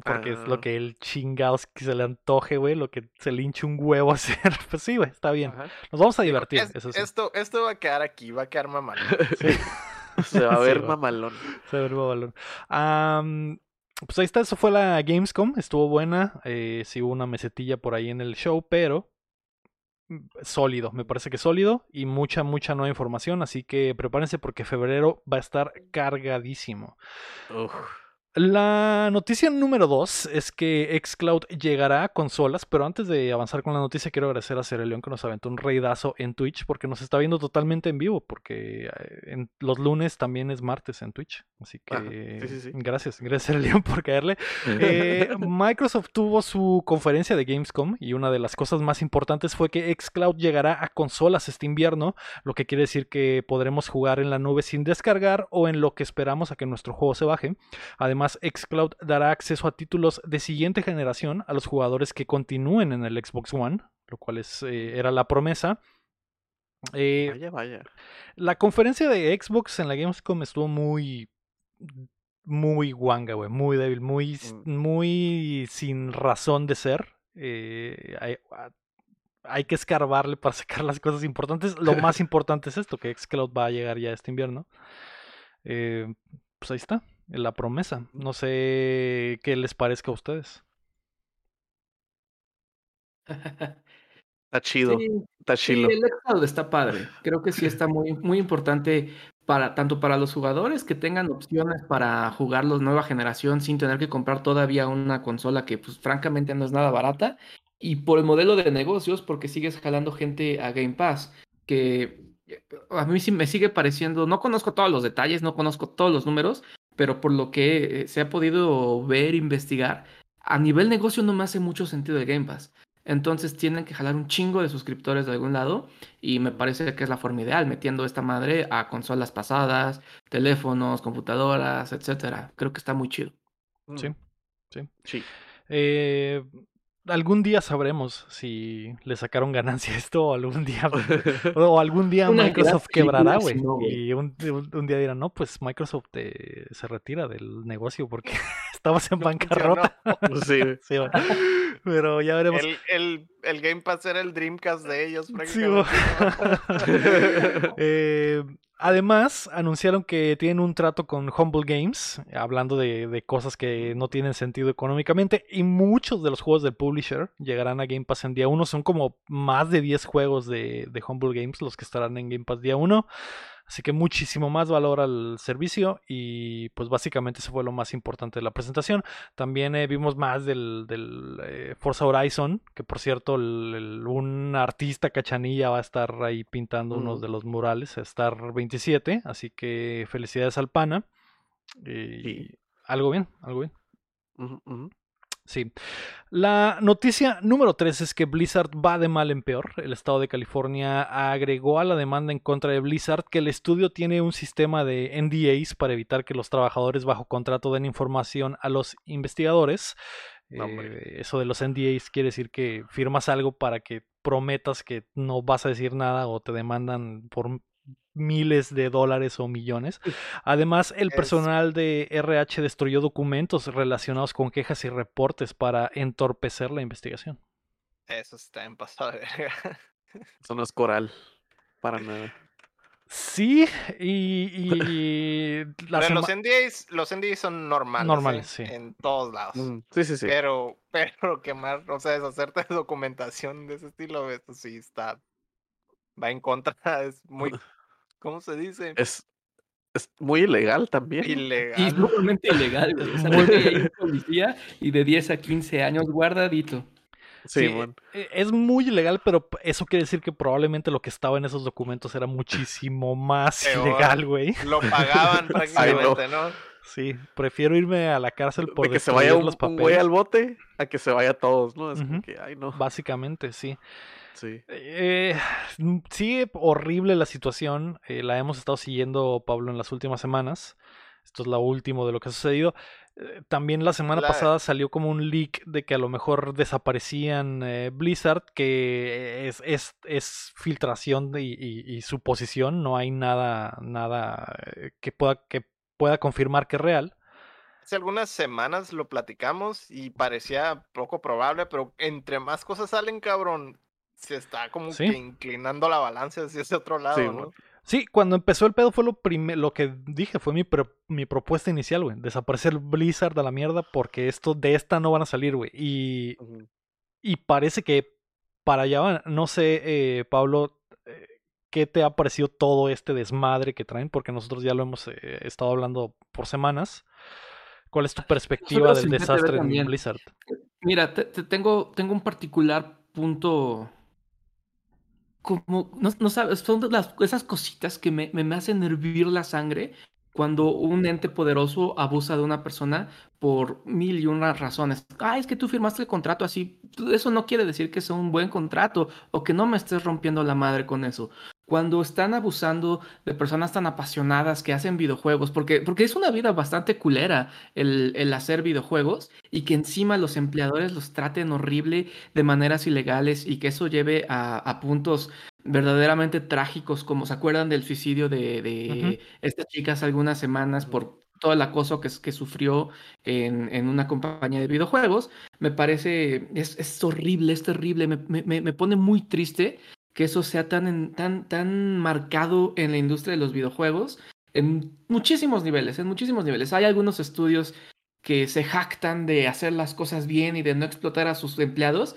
porque es Ah. lo que el chingados que se le antoje, güey, lo que se le hinche un huevo hacer. Pues sí, güey, está bien. Ajá. Nos vamos a divertir, es- eso sí. esto, esto va a quedar aquí, va a quedar mamá. Se va a Sí, ver va. mamalón. Se ve el balón. Am, pues ahí está, eso fue la Gamescom, estuvo buena. Eh, sí hubo una mesetilla por ahí en el show, pero mm, sólido, me parece que sólido y mucha, mucha nueva información, así que prepárense porque febrero va a estar cargadísimo. Uf. La noticia número 2 es que Xcloud llegará a consolas, pero antes de avanzar con la noticia quiero agradecer a León que nos aventó un reidazo en Twitch porque nos está viendo totalmente en vivo, porque eh, en los lunes también es martes en Twitch. Así que Ajá, sí, sí, sí. gracias, gracias León por caerle. Eh, Microsoft tuvo su conferencia de Gamescom y una de las cosas más importantes fue que Xcloud llegará a consolas este invierno, lo que quiere decir que podremos jugar en la nube sin descargar o en lo que esperamos a que nuestro juego se baje. Además, Xcloud dará acceso a títulos de siguiente generación a los jugadores que continúen en el Xbox One, lo cual es, eh, era la promesa. Eh, Vaya, vaya. la conferencia de Xbox en la Gamescom estuvo muy. Muy guanga, güey. Muy débil. Muy, Mm. muy sin razón de ser. Eh, hay, hay que escarbarle para sacar las cosas importantes. Lo más importante es esto: que Xcloud va a llegar ya este invierno. Eh, pues ahí está. La promesa. No sé qué les parezca a ustedes. Está chido. Sí, Está sí, chilo. el Xcloud está padre. Creo que sí está muy, muy importante para tanto para los jugadores que tengan opciones para jugar la nueva generación sin tener que comprar todavía una consola que pues francamente no es nada barata y por el modelo de negocios porque sigues jalando gente a Game Pass que eh, a mí sí me sigue pareciendo, no conozco todos los detalles, no conozco todos los números, pero por lo que eh, se ha podido ver, investigar, a nivel negocio no me hace mucho sentido el Game Pass. Entonces tienen que jalar un chingo de suscriptores de algún lado y me parece que es la forma ideal, metiendo esta madre a consolas pasadas, teléfonos, computadoras, etcétera. Creo que está muy chido. Sí. Sí. Sí. Eh, algún día sabremos si le sacaron ganancia a esto o algún día o algún día Microsoft quebrará, güey. no, y un, día dirán, no, pues Microsoft eh, se retira del negocio porque estamos en No bancarrota. Sí. Pero ya veremos. El, el, el Game Pass era el Dreamcast de ellos, Sí. Eh, Además, anunciaron que tienen un trato con Humble Games, hablando de, de, cosas que no tienen sentido económicamente, y muchos de los juegos del publisher llegarán a Game Pass en día 1. Son como más de 10 juegos de, de Humble Games los que estarán en Game Pass día 1. Así que muchísimo más valor al servicio y pues básicamente eso fue lo más importante de la presentación. También eh, vimos más del, del eh, Forza Horizon, que por cierto el, el, un artista cachanilla va a estar ahí pintando mm. uno de los murales, Star 27, así que felicidades al pana. Y sí. algo bien, algo bien. Uh -huh, uh -huh. Sí. La noticia número 3 es que Blizzard va de mal en peor. El estado de California agregó a la demanda en contra de Blizzard que el estudio tiene un sistema de NDAs para evitar que los trabajadores bajo contrato den información a los investigadores. No, eh, eso de los NDAs quiere decir que firmas algo para que prometas que no vas a decir nada o te demandan por miles de dólares o millones. Además, el personal de RH destruyó documentos relacionados con quejas y reportes para entorpecer la investigación. Eso está en pasado de verga. Eso no es coral, para nada. Sí, y, y Pero los NDAs, los NDAs son normales. Normales, ¿eh? sí. En todos lados. Mm, Sí, sí, sí. Pero, pero quemar, o sea, deshacerte de documentación de ese estilo, eso sí está. Va en contra, es muy. ¿Cómo se dice? Es, es muy ilegal también. Ilegal. Y es sumamente ilegal, güey. O sea, hay un policía y de 10 a 15 años guardadito. Sí, Sí, bueno. eh, Es muy ilegal, pero eso quiere decir que probablemente lo que estaba en esos documentos era muchísimo más Peor. ilegal, güey. Lo pagaban prácticamente, ¿no? Sí, prefiero irme a la cárcel por De que se vaya un, los un papeles. güey al bote a que se vaya a todos, ¿no? Es como que, ay, no. Básicamente, sí. Sí. Eh, mm, horrible la situación. eh, la hemos estado siguiendo, Pablo, en las últimas semanas. Esto es lo último de lo que ha sucedido. Eh, también la semana La- pasada salió como un leak de que a lo mejor desaparecían eh, Blizzard, que es, es, es filtración de- y, y- y suposición. No hay nada, nada que pueda, que pueda confirmar que es real. Hace algunas semanas lo platicamos y parecía poco probable, pero entre más cosas salen, cabrón, se está como Sí. que inclinando la balanza hacia ese otro lado, Sí, ¿no? bueno. Sí, cuando empezó el pedo fue lo lo que dije, fue mi, pro- mi propuesta inicial, güey. Desaparecer Blizzard a la mierda porque esto de esta no van a salir, güey. Y, y parece que para allá van. No sé, eh, Pablo, eh, ¿qué te ha parecido todo este desmadre que traen? Porque nosotros ya lo hemos eh, estado hablando por semanas. ¿Cuál es tu perspectiva del desastre en. Blizzard? Mira, te, te tengo, tengo un particular punto. Como, no, no sabes, son las, esas cositas que me, me, me hacen hervir la sangre cuando un ente poderoso abusa de una persona por mil y una razones. Ah, es que tú firmaste el contrato así. Eso no quiere decir que sea un buen contrato o que no me estés rompiendo la madre con eso. Cuando están abusando de personas tan apasionadas que hacen videojuegos, porque, porque es una vida bastante culera el, el hacer videojuegos y que encima los empleadores los traten horrible de maneras ilegales y que eso lleve a, a puntos verdaderamente trágicos, como se acuerdan del suicidio de, de Ujú. esta chica hace algunas semanas por todo el acoso que, que sufrió en, en una compañía de videojuegos, me parece, es, es horrible, es terrible, me, me, me pone muy triste que eso sea tan, en- tan, tan marcado en la industria de los videojuegos en muchísimos niveles, en muchísimos niveles. Hay algunos estudios que se jactan de hacer las cosas bien y de no explotar a sus empleados,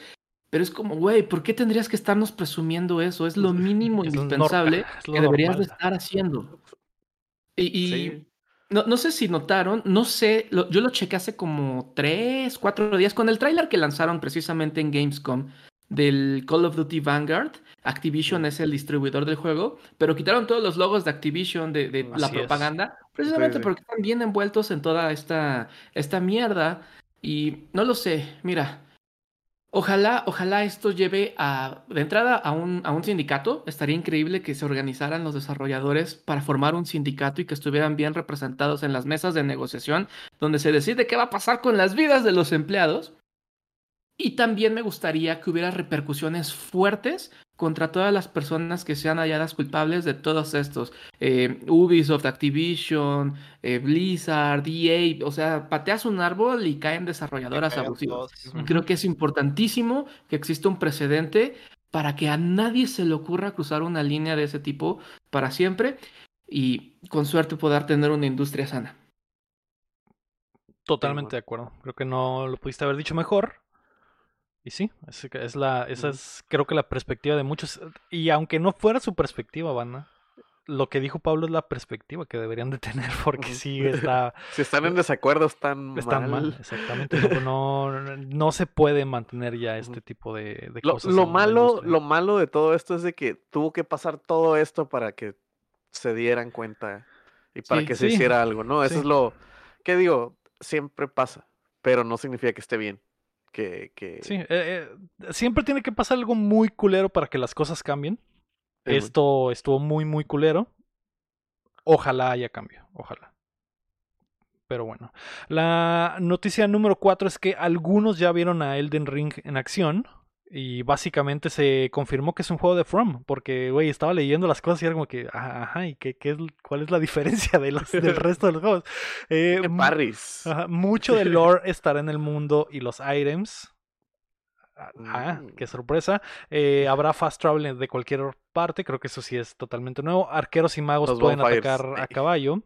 pero es como, güey, ¿por qué tendrías que estarnos presumiendo eso? Es lo mínimo Es lo nor- indispensable es lo que deberías de estar haciendo. Y, y Sí. no, no sé si notaron, no sé, lo- yo lo chequé hace como tres, cuatro días con el tráiler que lanzaron precisamente en Gamescom del Call of Duty Vanguard. Activision es el distribuidor del juego, pero quitaron todos los logos de Activision, de, de la es. propaganda, precisamente sí. porque están bien envueltos en toda esta, esta mierda. Y no lo sé, mira, Ojalá, ojalá esto lleve a, de entrada a un, a un sindicato. Estaría increíble que se organizaran los desarrolladores para formar un sindicato y que estuvieran bien representados en las mesas de negociación, donde se decide qué va a pasar con las vidas de los empleados. Y también me gustaría que hubiera repercusiones fuertes contra todas las personas que sean halladas culpables de todos estos. Eh, Ubisoft, Activision, eh, Blizzard, EA. O sea, pateas un árbol y caen desarrolladoras abusivas. todos. Creo que es importantísimo que exista un precedente para que a nadie se le ocurra cruzar una línea de ese tipo para siempre. y con suerte poder tener una industria sana. Totalmente de acuerdo. Creo que no lo pudiste haber dicho mejor. Y sí, es, es la, esa es creo que la perspectiva de muchos. Y aunque no fuera su perspectiva, banda, lo que dijo Pablo es la perspectiva que deberían de tener, porque sí está... si están en desacuerdo, están, están mal. exactamente. No, no, se puede mantener ya este tipo de, lo, cosas. Lo malo, lo malo de todo esto es de que tuvo que pasar todo esto para que se dieran cuenta y para que se hiciera algo, ¿no? Eso es lo que digo, siempre pasa, pero no significa que esté bien. Que, que... Sí, eh, eh, siempre tiene que pasar algo muy culero para que las cosas cambien. Esto estuvo muy, muy culero. Ojalá haya cambio, ojalá. Pero bueno. La noticia número 4 es que algunos ya vieron a Elden Ring en acción. Y básicamente se confirmó que es un juego de From. Porque, güey, estaba leyendo las cosas y era como que, ajá, ¿y qué, qué cuál es la diferencia de los, del resto de los juegos? Eh, Parris. mucho del lore estará en el mundo y los items Ah, mm. qué sorpresa. Eh, habrá fast travel de cualquier parte, creo que eso sí es totalmente nuevo. Arqueros y magos pueden atacar a caballo.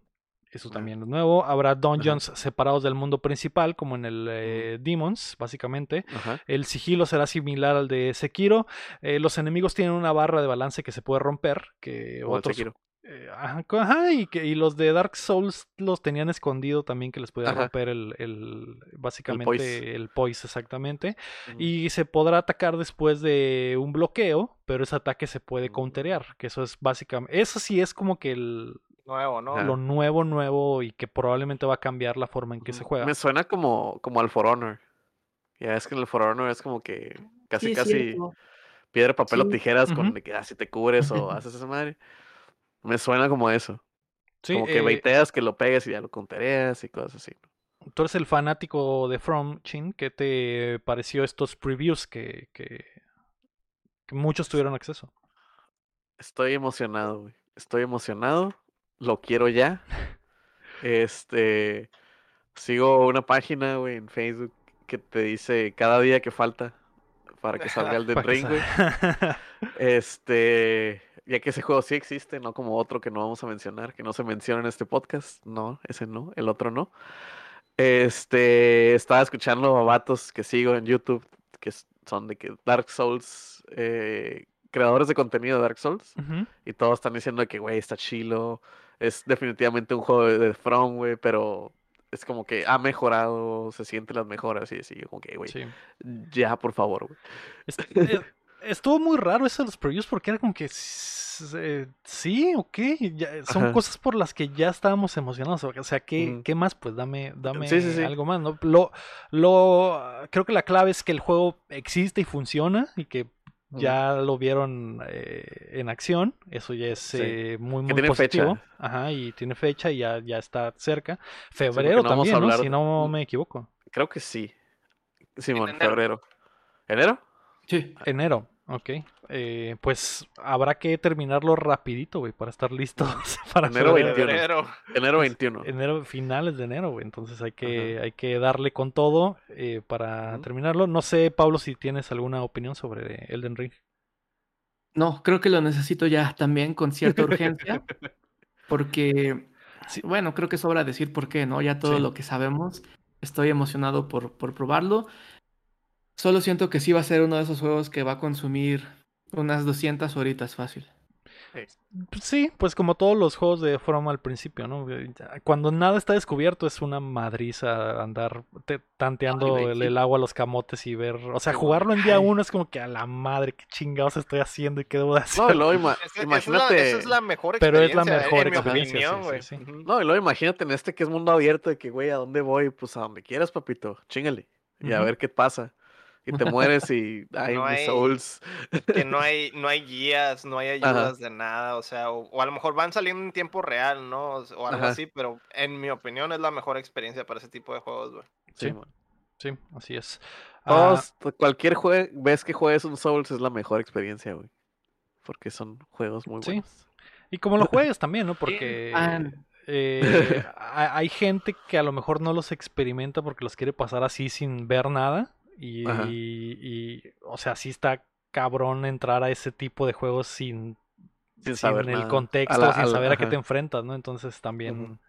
Eso también es nuevo. Habrá dungeons separados del mundo principal, como en el eh, Demons, básicamente. El sigilo será similar al de Sekiro. Eh, los enemigos tienen una barra de balance que se puede romper. Que otros, eh, ajá, y, que, y los de Dark Souls los tenían escondido también que les podía romper el, el básicamente el poise, exactamente. Y se podrá atacar después de un bloqueo, pero ese ataque se puede counterear, que eso es básicamente, eso sí es como que el nuevo, ¿no? Lo nuevo, nuevo y que probablemente va a cambiar la forma en que se juega. Me suena como, como al For Honor. Ya es que en el For Honor es como que casi, casi piedra, papel o tijeras con que ah, si te cubres o haces esa madre. Me suena como eso. como que eh, que lo pegues y ya lo contarías y cosas así. Tú eres el fanático de From, Chin. ¿Qué te pareció estos previews que, que, muchos tuvieron acceso? Estoy emocionado, güey. Estoy emocionado. Lo quiero ya. Este. Sigo una página, güey, en Facebook que te dice cada día que falta para que salga el de Ring, güey. Este ya que ese juego sí existe, no como otro que no vamos a mencionar, que no se menciona en este podcast. No, ese no, el otro no. Este, estaba escuchando a vatos que sigo en YouTube, que son de que Dark Souls, eh, creadores de contenido de Dark Souls, y todos están diciendo que, güey, está chilo, es definitivamente un juego de, From, güey, pero es como que ha mejorado, se sienten las mejoras y así, como que, güey, ya, por favor, güey. Eh, estuvo muy raro eso de los previews porque era como que eh, sí, ok, son cosas por las que ya estábamos emocionados. O sea, ¿qué, ¿qué más? Pues dame, dame algo más, ¿no? Lo, lo, creo que la clave es que el juego existe y funciona y que ya lo vieron eh, en acción. Eso ya es eh, muy, muy positivo. Ajá, y tiene fecha y ya, ya está cerca. Febrero también, ¿no? Si no me equivoco. Creo que sí. Simón, febrero. ¿Enero? Sí. Enero. Ok, eh, pues habrá que terminarlo rapidito, güey, para estar listos para enero 21. Enero. 21. Enero, finales de enero, güey, entonces hay que, hay que darle con todo eh, para terminarlo. No sé, Pablo, si tienes alguna opinión sobre Elden Ring. No, creo que lo necesito ya también con cierta urgencia, porque, bueno, creo que sobra decir por qué, ¿no? Ya todo lo que sabemos, estoy emocionado por, por probarlo. Solo siento que sí va a ser uno de esos juegos que va a consumir unas 200 horitas fácil. Sí, pues como todos los juegos de From al principio, ¿no? Cuando nada está descubierto es una madriza andar tanteando el, agua a los camotes y ver, o sea, jugarlo en día uno es como que a la madre, qué chingados estoy haciendo y qué debo de hacer. No, imagínate. Esa es, la, mejor experiencia. Pero es la mejor experiencia. no, y luego imagínate en este que es mundo abierto de que, güey, ¿a dónde voy? Pues a donde quieras, papito, chingale. Y a ver qué pasa y te mueres y ay, no hay, souls. Que no hay, no hay guías, no hay ayudas de nada, o sea, o, a lo mejor van saliendo en tiempo real, ¿no? O, algo así, pero en mi opinión es la mejor experiencia para ese tipo de juegos, güey. Sí, sí, así es. Ah cualquier juego, ves que juegues un Souls es la mejor experiencia, güey. Porque son juegos muy buenos. Sí. Y como lo juegues también, ¿no? Porque eh, hay gente que a lo mejor no los experimenta porque los quiere pasar así sin ver nada. Y, o sea, sí está cabrón entrar a ese tipo de juegos sin sin sin saber el nada. contexto, la- sin la- saber a qué te enfrentas, ¿no? Entonces también,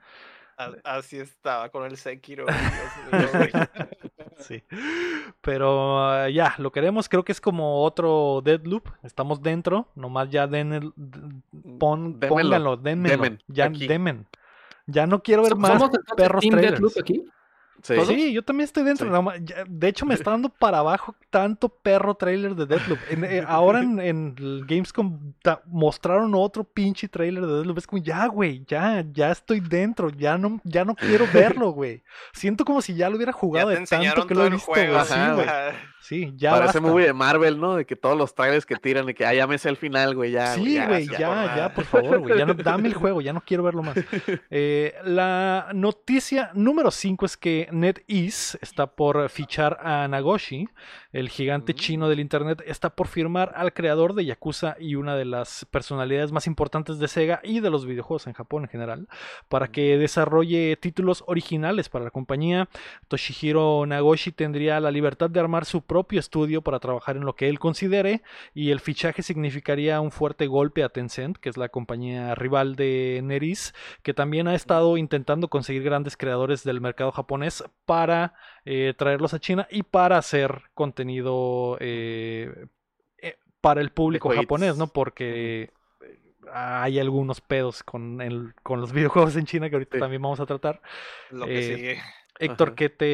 Así estaba con el Sekiro. sí. Pero ah, ya, lo queremos, creo que es como otro Deadloop, estamos dentro, nomás ya den el, d- pon, Démenlo, pónganlo, démenlo, demen, ya demen. Ya no quiero ver más ¿Somos entonces perros trailers. Deathloop aquí? Sí. Sí, yo también estoy dentro. Sí. De hecho, me está dando para abajo tanto perro trailer de Deathloop. En- eh, ahora en, Gamescom ta- mostraron otro pinche trailer de Deathloop. Es como, ya, güey, ya, ya estoy dentro. Ya no, ya no quiero verlo, güey. Siento como si ya lo hubiera Ya jugado te de tanto que todo lo he visto, juego. güey. Ajá, Sí, ya Parece basta. movie de Marvel, ¿no? De que todos los trailers que tiran, de que, ah, ya me sé el final, güey, ya. Sí, güey, ya, ya, por favor, güey. Ya no, dame el juego, ya no quiero verlo más. Eh, la noticia número 5 es que NetEase está por fichar a Nagoshi, el gigante Mm. chino del internet, está por firmar al creador de Yakuza y una de las personalidades más importantes de Sega y de los videojuegos en Japón en general, para que desarrolle títulos originales para la compañía. Toshihiro Nagoshi tendría la libertad de armar su propio estudio para trabajar en lo que él considere y el fichaje significaría un fuerte golpe a Tencent, que es la compañía rival de Neris, que también ha estado intentando conseguir grandes creadores del mercado japonés para eh, traerlos a China y para hacer contenido eh, eh, para el público japonés, ¿no? Porque hay algunos pedos con, el- con los videojuegos en China que ahorita Sí. también vamos a tratar. Lo que Eh, sigue. Héctor, Ajá. ¿qué te...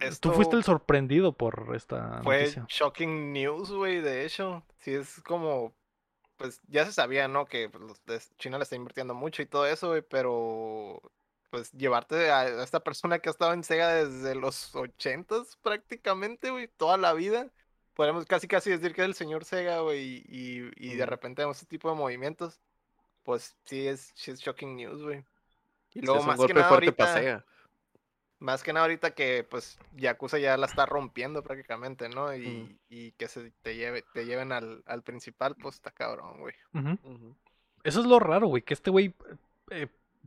eh, Tú fuiste el sorprendido por esta Fue noticia. shocking news, güey, de hecho. Sí, es como, pues ya se sabía, ¿no? Que pues, China le está invirtiendo mucho y todo eso, güey, pero pues llevarte a esta persona que ha estado en Sega desde los ochentas prácticamente, güey, toda la vida. Podemos casi casi decir que es el señor Sega, güey, y, y de repente vemos este tipo de movimientos. Pues sí es, sí es shocking news, güey. Y luego más que nada ahorita... Más que nada ahorita que pues Yakuza ya la está rompiendo prácticamente, ¿no? Y, y que se te lleve, te lleven al, al principal, pues está cabrón, güey. Eso es lo raro, güey, que este güey eh,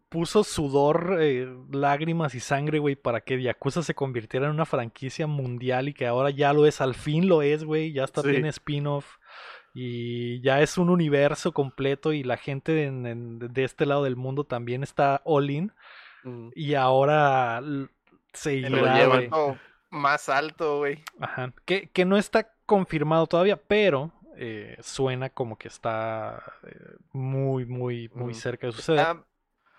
puso sudor, eh, lágrimas y sangre, güey, para que Yakuza se convirtiera en una franquicia mundial y que ahora ya lo es, al fin lo es, güey, ya hasta Sí. tiene spin-off y ya es un universo completo y la gente en- en- de este lado del mundo también está all in y ahora güey. punto más alto, güey. Ajá. Que, que no está confirmado todavía, pero eh, suena como que está eh, muy, muy, muy cerca de suceder. Está,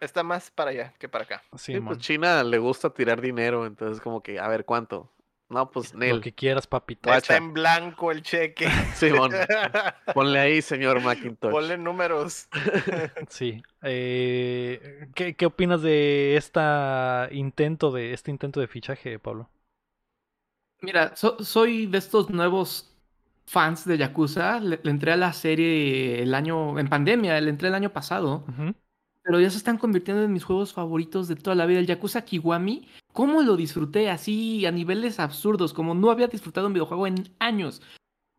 está más para allá que para acá. Sí, Sí, pues. China le gusta tirar dinero, entonces como que, a ver, ¿cuánto? No, pues Lo Nel. que quieras, papito. Está en blanco el cheque. Simón, ponle ahí, señor Macintosh. Ponle números. Sí. Eh, ¿qué, qué opinas de esta intento de este intento de fichaje, Pablo? Mira, so- soy de estos nuevos fans de Yakuza. Le, le entré a la serie el año, en pandemia, le entré el año pasado. Ujú. Pero ya se están convirtiendo en mis juegos favoritos de toda la vida. El Yakuza Kiwami, ¿cómo lo disfruté así a niveles absurdos? Como no había disfrutado un videojuego en años.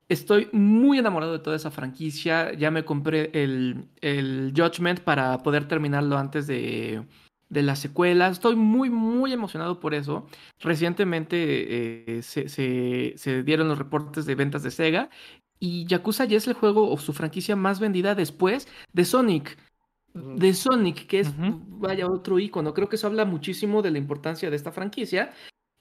Estoy muy enamorado de toda esa franquicia. Ya me compré el, el Judgment para poder terminarlo antes de, de la secuela. Estoy muy, muy emocionado por eso. Recientemente eh, se, se- dieron los reportes de ventas de Sega. Y Yakuza ya es el juego o su franquicia más vendida después de Sonic. De Sonic, que es, vaya, otro icono. Creo que eso habla muchísimo de la importancia de esta franquicia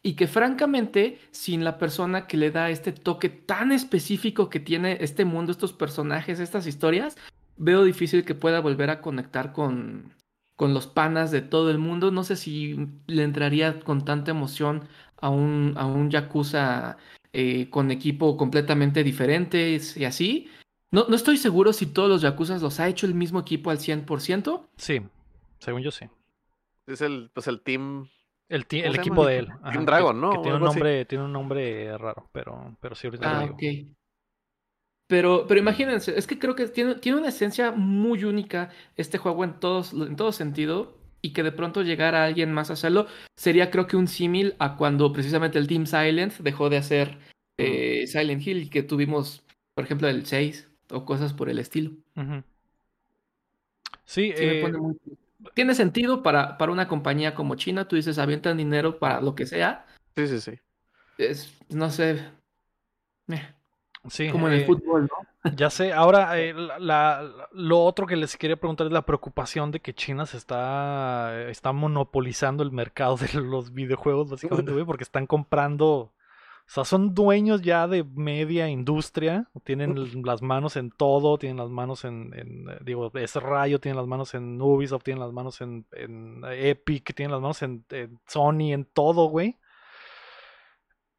y que francamente, sin la persona que le da este toque tan específico que tiene este mundo, estos personajes, estas historias, veo difícil que pueda volver a conectar con, con los panas de todo el mundo. No sé si le entraría con tanta emoción a un, a un Yakuza eh, con equipo completamente diferente y así. No, no estoy seguro si todos los Yakuzas los ha hecho el mismo equipo al 100%. Sí, según yo sí. Es el, pues el team. El, ti- ¿Cómo el equipo de él. Team que- Dragon, ¿no? Que tiene un nombre, tiene un nombre raro, pero, pero sí ahorita Ah, lo digo. ok. Pero, pero imagínense, es que creo que tiene, tiene una esencia muy única este juego en todos, en todo sentido. Y que de pronto llegara alguien más a hacerlo sería creo que un símil a cuando precisamente el Team Silent dejó de hacer eh, Silent Hill y que tuvimos, por ejemplo, el 6 o cosas por el estilo. Sí, Sí, me eh, pone muy- Tiene sentido para, para una compañía como China, tú dices, avientan dinero para lo que sea. Sí, sí, sí. Es, no sé, eh, sí, como en eh, el fútbol, ¿no? Ya sé, ahora eh, la, la- lo otro que les quería preguntar es la preocupación de que China se está, está monopolizando el mercado de los videojuegos, básicamente, porque están comprando, o sea, son dueños ya de media industria, tienen las manos en todo, tienen las manos en, en, digo, es Rayo, tienen las manos en Ubisoft, tienen las manos en, en Epic, tienen las manos en, en Sony, en todo, güey.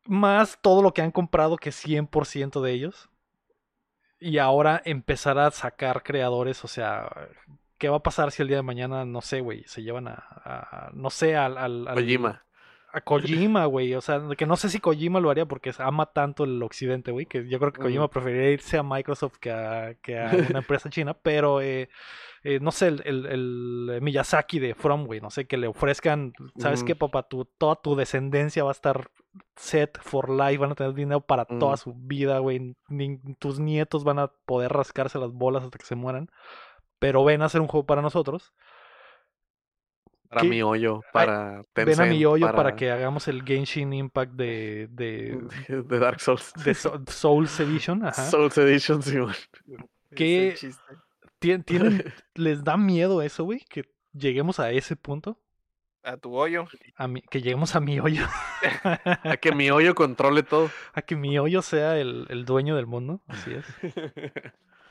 Más todo lo que han comprado, que es 100% de ellos. Y ahora empezar a sacar creadores, o sea, ¿qué va a pasar si el día de mañana, no sé, güey, se llevan a, a- no sé, al, al, al- Kojima. A Kojima, güey, o sea, que no sé si Kojima lo haría porque ama tanto el occidente, güey, que yo creo que Kojima preferiría irse a Microsoft que a, que a una empresa china, pero eh, eh, no sé, el, el- el Miyazaki de From, güey, no sé, que le ofrezcan, ¿sabes qué, papá? Tu, toda tu descendencia va a estar set for life, van a tener dinero para toda su vida, güey, tus nietos van a poder rascarse las bolas hasta que se mueran, pero ven a hacer un juego para nosotros. Para ¿Qué? mi hoyo, Ay, para Ven a Tencent, mi hoyo para... para que hagamos el Genshin Impact de, de, de Dark Souls. de So- Souls Edition. Ajá. Souls Edition, sí, güey. ¿Qué- Ese chiste. Tien- tienen- ¿Les da miedo eso, güey? Que lleguemos a ese punto. A tu hoyo. A mi- que lleguemos a mi hoyo. A que mi hoyo controle todo. a que mi hoyo sea el, el dueño del mundo. Así es.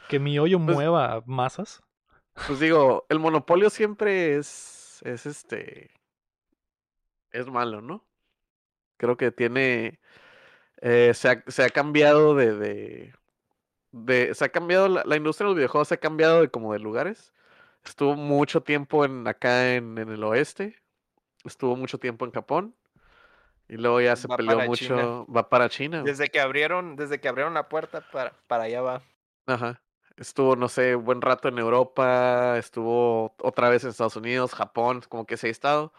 Que mi hoyo Pues- mueva masas. Pues digo, el monopolio siempre es, es este, es malo, ¿no? Creo que tiene, eh, se ha, se ha cambiado de, de, de- se ha cambiado, la, la industria de los videojuegos se ha cambiado de como de lugares. Estuvo mucho tiempo en acá en, en el oeste, estuvo mucho tiempo en Japón, y luego ya se Va peleó mucho, China. va para China. Desde que abrieron, desde que abrieron la puerta para, para allá va. Ajá. Estuvo, no sé, buen rato en Europa, estuvo otra vez en Estados Unidos, Japón, como que se ha estado.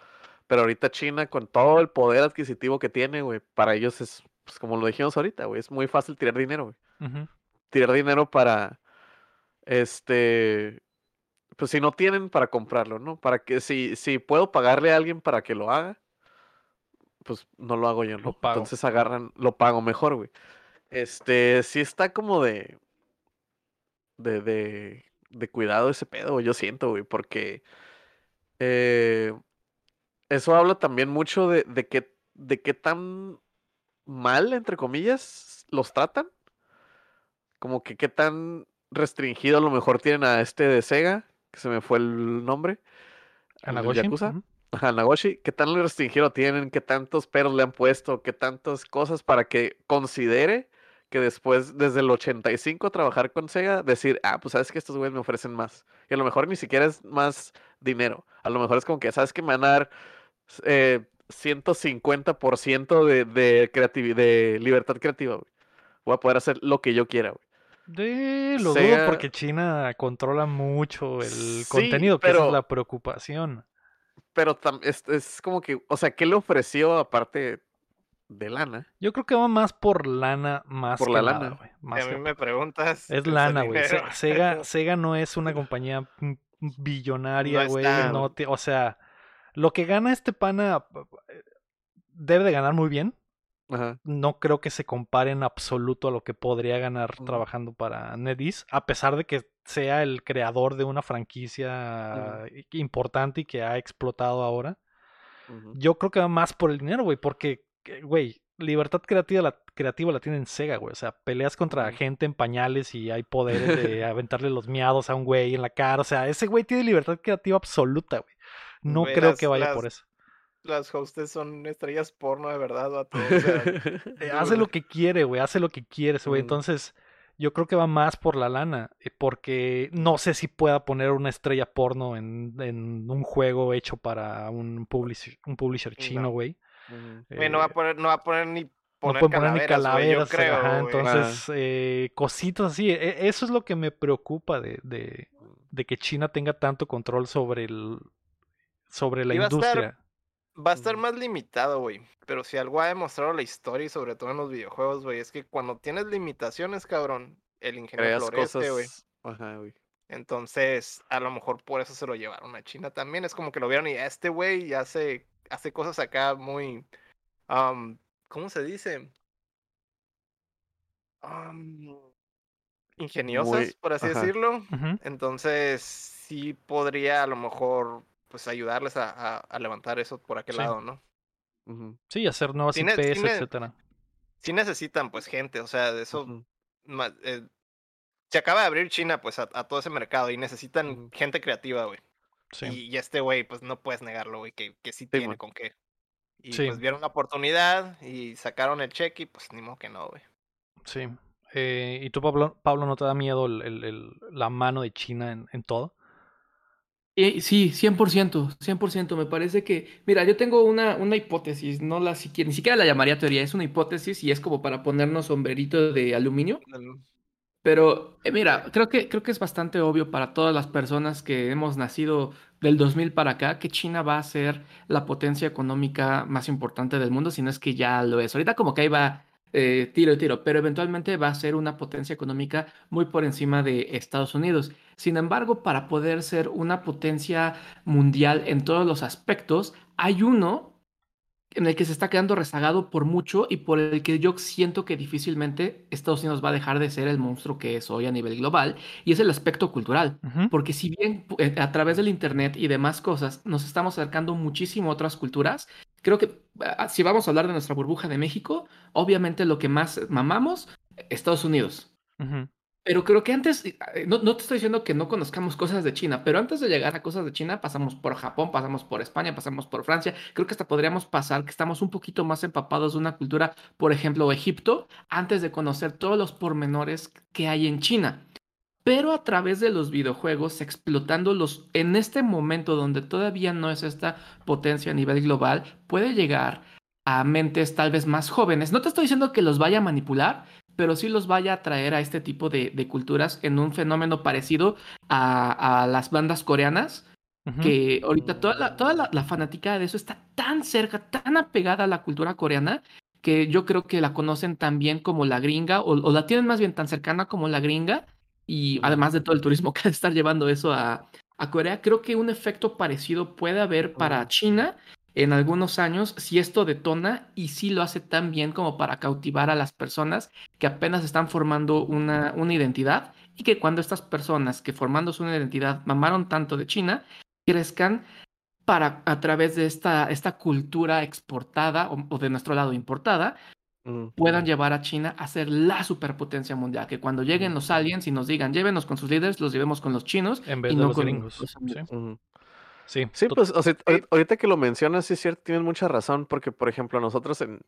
Pero ahorita China, con todo el poder adquisitivo que tiene, güey, para ellos es, pues como lo dijimos ahorita, güey, es muy fácil tirar dinero, güey. Tirar dinero para, este, pues si no tienen para comprarlo, ¿no? Para que, si, si puedo pagarle a alguien para que lo haga, pues no lo hago yo, ¿no? pago. Entonces agarran, lo pago mejor, güey. Este, sí está como de, de, de, de cuidado ese pedo, yo siento, güey, porque eh, eso habla también mucho de, de qué, de qué tan mal, entre comillas, los tratan. Como que qué tan restringido a lo mejor tienen a este de Sega, que se me fue el nombre. Anagoshi. Ajá, Nagoshi, ¿qué tan restringido tienen? ¿Qué tantos peros le han puesto? ¿Qué tantas cosas para que considere que después, desde el 85, trabajar con Sega, decir, ah, pues sabes que estos güeyes me ofrecen más? Y a lo mejor ni siquiera es más dinero. A lo mejor es como que, ¿sabes que me van a dar eh, 150% de, de, de libertad creativa, güey? Voy a poder hacer lo que yo quiera, güey. De lo dudo porque China controla mucho el Sí, contenido, que esa es la preocupación. Pero es como que, o sea, ¿qué le ofreció aparte de lana? Yo creo que va más por lana, más Por que la nada, lana. güey. Si más a mí que- me preguntas. Es lana, güey. Sega, Sega no es una compañía mm, billonaria, No güey. no te- o sea, lo que gana este pana eh, debe de ganar muy bien. Ajá. No creo que se compare en absoluto a lo que podría ganar Ujú. trabajando para NetEase, a pesar de que sea el creador de una franquicia importante y que ha explotado ahora. Yo creo que va más por el dinero, güey, porque, que- güey, libertad creativa la, creativa la tienen Sega, güey. O sea, peleas contra gente en pañales y hay poderes de aventarle los miados a un güey en la cara. O sea, ese güey tiene libertad creativa absoluta, güey. No Güey, creo las- que vaya las- por eso. Las hostes son estrellas porno de verdad, vato. O sea, Eh, hace lo que quiere, güey, hace lo que quiere, güey. Entonces, yo creo que va más por la lana, eh, porque no sé si pueda poner una estrella porno en, en un juego hecho para un publisher, un publisher chino, No. güey. No va a Eh, poner, no va a poner ni no poner pueden poner ni calaveras, yo creo, ajá, entonces eh, cositas así, e- eso es lo que me preocupa de, de, de que China tenga tanto control sobre el sobre la Y va a estar- industria. Va a estar más limitado, güey. Pero si algo ha demostrado la historia y sobre todo en los videojuegos, güey, es que cuando tienes limitaciones, cabrón, el ingenio Creas florece, güey. cosas. Ajá, güey. Entonces, a lo mejor por eso se lo llevaron a China también. Es como que lo vieron y este güey hace, hace cosas acá muy. am, ¿Cómo se dice? Am, ingeniosas, Muy- por así ajá. decirlo. Entonces, sí podría a lo mejor pues ayudarles a, a- a levantar eso por aquel Sí. lado, ¿no? Sí, hacer nuevas IPs, etcétera. Sí necesitan pues gente, o sea, de eso eh, se acaba de abrir China pues a, a todo ese mercado y necesitan gente creativa, güey. Sí. Y, y este güey pues no puedes negarlo, güey, que, que sí tiene man. con qué. Y Sí. pues vieron la oportunidad y sacaron el cheque y pues ni modo que no, güey. Sí. Eh, ¿Y tú, Pablo, Pablo, no te da miedo el- el- el- la mano de China en, en todo? Eh, sí, 100%, 100%. Me parece que, mira, yo tengo una, una hipótesis, no la siquiera, ni siquiera la llamaría teoría, es una hipótesis y es como para ponernos sombrerito de aluminio. Pero eh, mira, creo que, creo que es bastante obvio para todas las personas que hemos nacido del 2000 para acá que China va a ser la potencia económica más importante del mundo, si no es que ya lo es. Ahorita como que ahí va eh, tiro y tiro, pero eventualmente va a ser una potencia económica muy por encima de Estados Unidos. Sin embargo, para poder ser una potencia mundial en todos los aspectos, hay uno en el que se está quedando rezagado por mucho y por el que yo siento que difícilmente Estados Unidos va a dejar de ser el monstruo que es hoy a nivel global, y es el aspecto cultural. Porque si bien eh, a través del Internet y demás cosas nos estamos acercando muchísimo a otras culturas, creo que ah, si vamos a hablar de nuestra burbuja de México, obviamente lo que más mamamos, Estados Unidos. Pero creo que antes, eh, no, no te estoy diciendo que no conozcamos cosas de China, pero antes de llegar a cosas de China pasamos por Japón, pasamos por España, pasamos por Francia. Creo que hasta podríamos pasar que estamos un poquito más empapados de una cultura, por ejemplo, Egipto, antes de conocer todos los pormenores que hay en China. Pero a través de los videojuegos, explotándolos en este momento donde todavía no es esta potencia a nivel global, puede llegar a mentes tal vez más jóvenes. No te estoy diciendo que los vaya a manipular, pero sí los vaya a traer a este tipo de, de culturas en un fenómeno parecido a, a las bandas coreanas, que ahorita toda, la, toda la, la fanaticada de eso está tan cerca, tan apegada a la cultura coreana, que yo creo que la conocen tan bien como la gringa, o, o la tienen más bien tan cercana como la gringa, y además de todo el turismo que estar llevando eso a, a Corea, creo que un efecto parecido puede haber para. China en algunos años si esto detona y si lo hace tan bien como para cautivar a las personas que apenas están formando una, una identidad y que cuando estas personas que formándose una identidad mamaron tanto de China, crezcan para a través de esta, esta cultura exportada o, o de nuestro lado importada, Ujú. puedan llevar a China a ser la superpotencia mundial. Que cuando lleguen los aliens y nos digan, llévenos con sus líderes, los llevemos con los chinos En vez y de no los con gringos. los Sí. Sí. Sí, pues o sea, ahorita- ahorita que lo mencionas, sí es cierto, tienes mucha razón, porque por ejemplo nosotros en,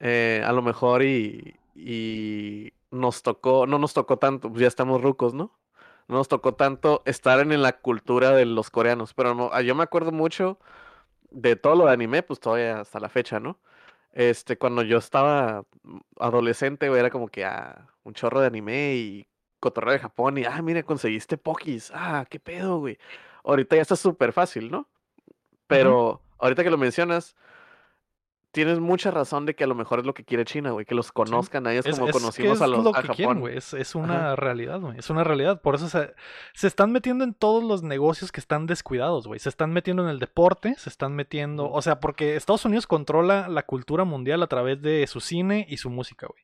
eh, a lo mejor y, y nos tocó, no nos tocó tanto, pues ya estamos rucos, ¿no? No nos tocó tanto estar en, en la cultura de los coreanos, pero no- ah, yo me acuerdo mucho de todo lo de anime, pues todavía hasta la fecha, ¿no? Este, cuando yo estaba adolescente, güey, era como que, ah, un chorro de anime y cotorreo de Japón y, ah, mira, conseguiste Pokis, ah, qué pedo, güey. Ahorita ya está súper fácil, ¿no? Pero ahorita que lo mencionas, tienes mucha razón de que a lo mejor es lo que quiere China, güey, que los conozcan a ellos Es, como es conocimos es a los lo a que quieren, Japón. güey. Es, es una realidad, güey. Es una realidad. Por eso se, se están metiendo en todos los negocios que están descuidados, güey. Se están metiendo en el deporte, se están metiendo. O sea, porque Estados Unidos controla la cultura mundial a través de su cine y su música, güey.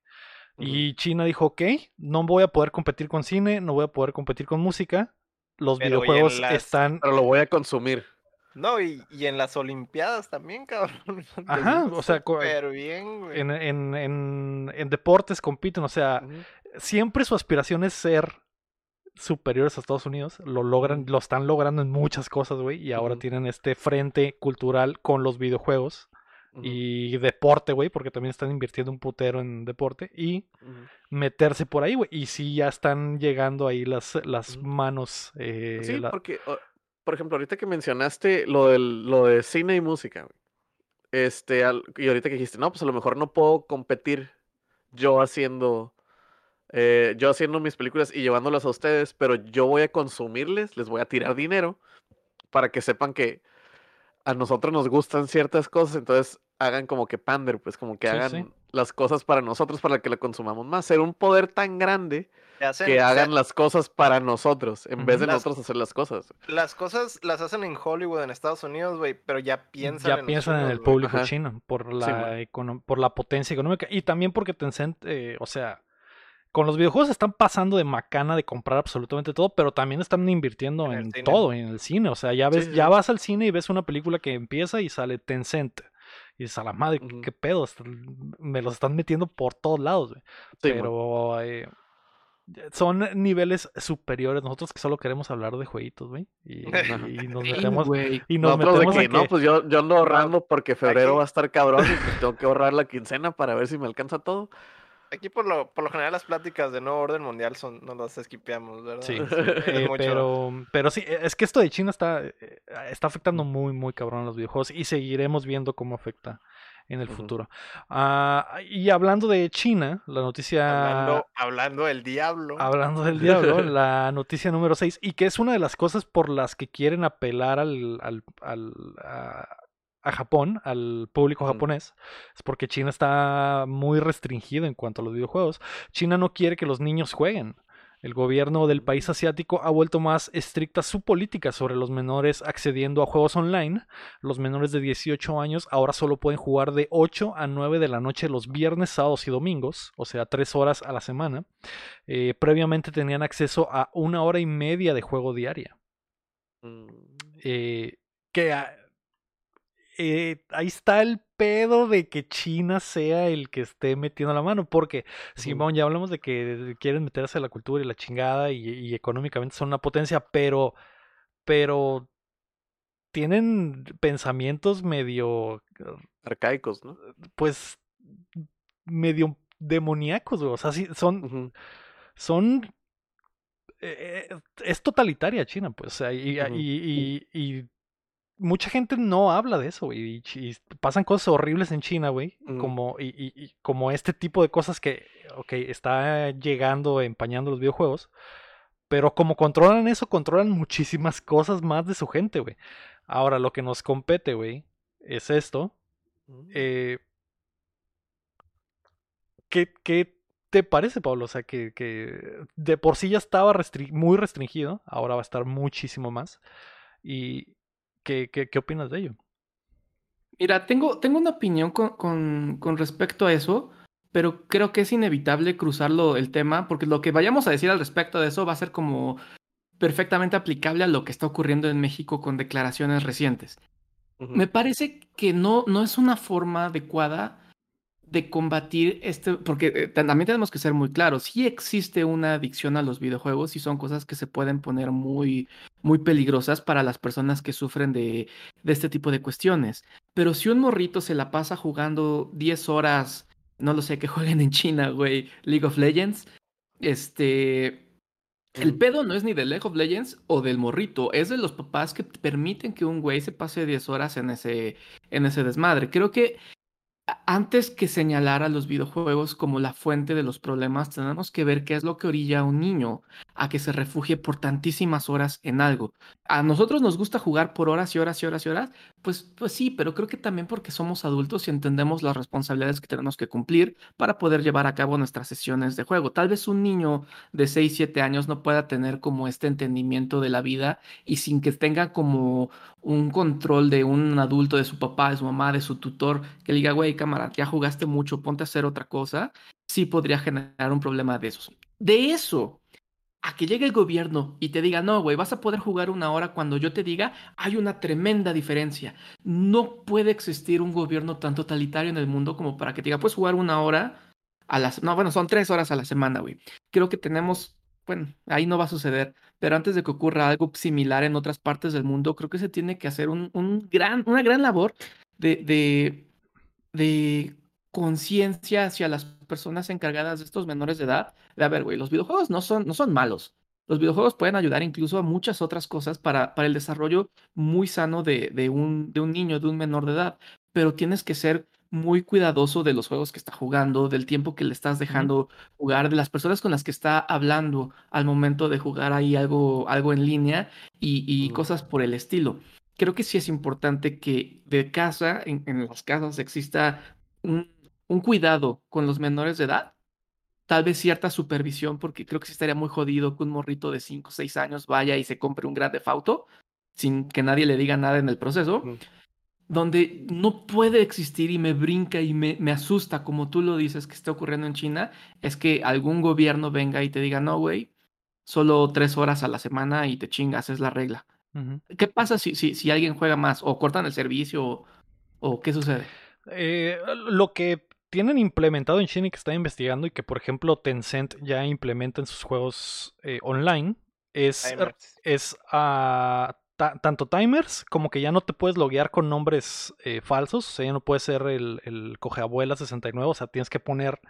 Y China dijo, ok, no voy a poder competir con cine, no voy a poder competir con música. Los Pero, ¿y en videojuegos las- están. Pero lo voy a consumir. No, y, y en las Olimpiadas también, cabrón. Ajá, o sea, bien, güey. En, en, en, en deportes compiten, o sea, siempre su aspiración es ser superiores a Estados Unidos. Lo logran, lo están logrando en muchas cosas, güey. Y ahora tienen este frente cultural con los videojuegos Y deporte, güey, porque también están invirtiendo un putero en deporte y meterse por ahí, güey. Y sí ya están llegando ahí las, las manos. eh, Sí, la- porque, por ejemplo, ahorita que mencionaste lo, del, lo de cine y música, güey, este, al- y ahorita que dijiste, no, pues a lo mejor no puedo competir yo haciendo, eh, yo haciendo mis películas y llevándolas a ustedes, pero yo voy a consumirles, les voy a tirar dinero para que sepan que a nosotros nos gustan ciertas cosas, entonces hagan como que pander, pues como que Sí, hagan sí. las cosas para nosotros, para que la consumamos más, ser un poder tan grande hacen- que hagan las cosas para nosotros, en vez de. Las- nosotros hacer las cosas. Las cosas las hacen en Hollywood, en Estados Unidos, güey, pero ya piensan ya en piensan en el público Ajá. chino por la, por la potencia económica y también porque Tencent, eh, o sea, con los videojuegos están pasando de macana de comprar absolutamente todo, pero también están invirtiendo En todo, en el cine. O sea, ya ves, sí, ya vas al cine y ves una película que empieza y sale Tencent. Y dices, a la madre, Ujú. qué pedo, me los están metiendo por todos lados, güey. Sí, pero eh, son niveles superiores. Nosotros que solo queremos hablar de jueguitos, güey. Y, y nos metemos, y nos Nosotros de metemos a que, no, pues yo, yo ando ahorrando porque febrero aquí- va a estar cabrón y pues tengo que ahorrar la quincena para ver si me alcanza todo. Aquí por lo, por lo general las pláticas de nuevo orden mundial son, nos las esquipeamos, ¿verdad? Sí, Es Eh, pero, pero sí, es que esto de China está, eh, está afectando muy, muy cabrón a los videojuegos y seguiremos viendo cómo afecta en el futuro. Ah, y hablando de China, la noticia... Hablando, hablando del diablo. Hablando del diablo, la noticia número 6, y que es una de las cosas por las que quieren apelar al, al- al- a, a Japón, al público japonés, es porque China está muy restringido en cuanto a los videojuegos. China no quiere que los niños jueguen. El gobierno del país asiático ha vuelto más estricta su política sobre los menores accediendo a juegos online. Los menores de 18 años ahora solo pueden jugar de 8 a 9 de la noche los viernes, sábados y domingos, o sea, 3 horas a la semana. Eh, previamente tenían acceso a una hora y media de juego diaria. Mm, Eh, que eh, ahí está el pedo de que China sea el que esté metiendo la mano, porque Simón, ya hablamos de que quieren meterse a la cultura y la chingada y, y económicamente son una potencia, pero, pero tienen pensamientos medio, Arcaicos, ¿no? pues, medio demoníacos, güey. O sea, sí, son, son eh, eh, es totalitaria China, pues, o sea, y, Ujú. y, y- y mucha gente no habla de eso, güey, y, pasan cosas horribles en China, güey, Ujú. como, y, y- y como este tipo de cosas que, ok, está llegando, empañando los videojuegos, pero como controlan eso, controlan muchísimas cosas más de su gente, güey. Ahora, lo que nos compete, güey, es esto, Mm. eh, ¿qué, qué te parece, Pablo? O sea, que, que de por sí ya estaba restri- muy restringido, ahora va a estar muchísimo más. ¿Y qué, qué, qué opinas de ello? Mira, tengo, tengo una opinión con, con- con respecto a eso, pero creo que es inevitable cruzarlo el tema, porque lo que vayamos a decir al respecto de eso va a ser como perfectamente aplicable a lo que está ocurriendo en México con declaraciones recientes. Me parece que no, no es una forma adecuada de combatir este, porque eh, también tenemos que ser muy claros, sí existe una adicción a los videojuegos y son cosas que se pueden poner muy, muy peligrosas para las personas que sufren de, de este tipo de cuestiones. Pero si un morrito se la pasa jugando 10 horas, no lo sé, que jueguen en China, güey, League of Legends, este... El Ujú. pedo no es ni de League of Legends o del morrito, es de los papás que permiten que un güey se pase 10 horas en ese, en ese desmadre. Creo que antes que señalar a los videojuegos como la fuente de los problemas, tenemos que ver qué es lo que orilla a un niño a que se refugie por tantísimas horas en algo. A nosotros nos gusta jugar por horas y horas y horas y horas, pues, pues sí, pero creo que también porque somos adultos y entendemos las responsabilidades que tenemos que cumplir para poder llevar a cabo nuestras sesiones de juego. Tal vez un niño de 6, 7 años no pueda tener como este entendimiento de la vida y sin que tenga como un control de un adulto, de su papá, de su mamá, de su tutor, que le diga, güey, cámara, ya jugaste mucho, ponte a hacer otra cosa, sí podría generar un problema de esos. De eso, a que llegue el gobierno y te diga, no, güey, vas a poder jugar una hora cuando yo te diga, hay una tremenda diferencia. No puede existir un gobierno tan totalitario en el mundo como para que te diga, puedes jugar una hora a las... No, bueno, son tres horas a la semana, güey. Creo que tenemos, bueno, ahí no va a suceder, pero antes de que ocurra algo similar en otras partes del mundo, creo que se tiene que hacer un, un gran, una gran labor de, de, de conciencia hacia las personas encargadas de estos menores de edad. De a ver, güey, los videojuegos no son, no son malos. Los videojuegos pueden ayudar incluso a muchas otras cosas para, para el desarrollo muy sano de, de, un, de un niño, de un menor de edad. Pero tienes que ser muy cuidadoso de los juegos que está jugando, del tiempo que le estás dejando jugar, de las personas con las que está hablando al momento de jugar ahí algo, algo en línea y, y cosas por el estilo. Creo que sí es importante que de casa, en, en las casas, exista un, un cuidado con los menores de edad tal vez cierta supervisión, porque creo que sí estaría muy jodido que un morrito de 5 o 6 años vaya y se compre un Grand Theft Auto sin que nadie le diga nada en el proceso. Donde no puede existir y me brinca y me, me asusta, como tú lo dices, que esté ocurriendo en China, es que algún gobierno venga y te diga, no, güey, solo tres horas a la semana y te chingas, es la regla. ¿Qué pasa si, si, si alguien juega más? ¿O cortan el servicio? ¿O, o qué sucede? Eh, lo que tienen implementado en China y que está investigando y que, por ejemplo, Tencent ya implementa en sus juegos eh, online es, Timers. es ta- tanto timers como que ya no te puedes loguear con nombres eh, falsos. O sea, ya no puedes ser el, el cogeabuela 69. O sea, tienes que poner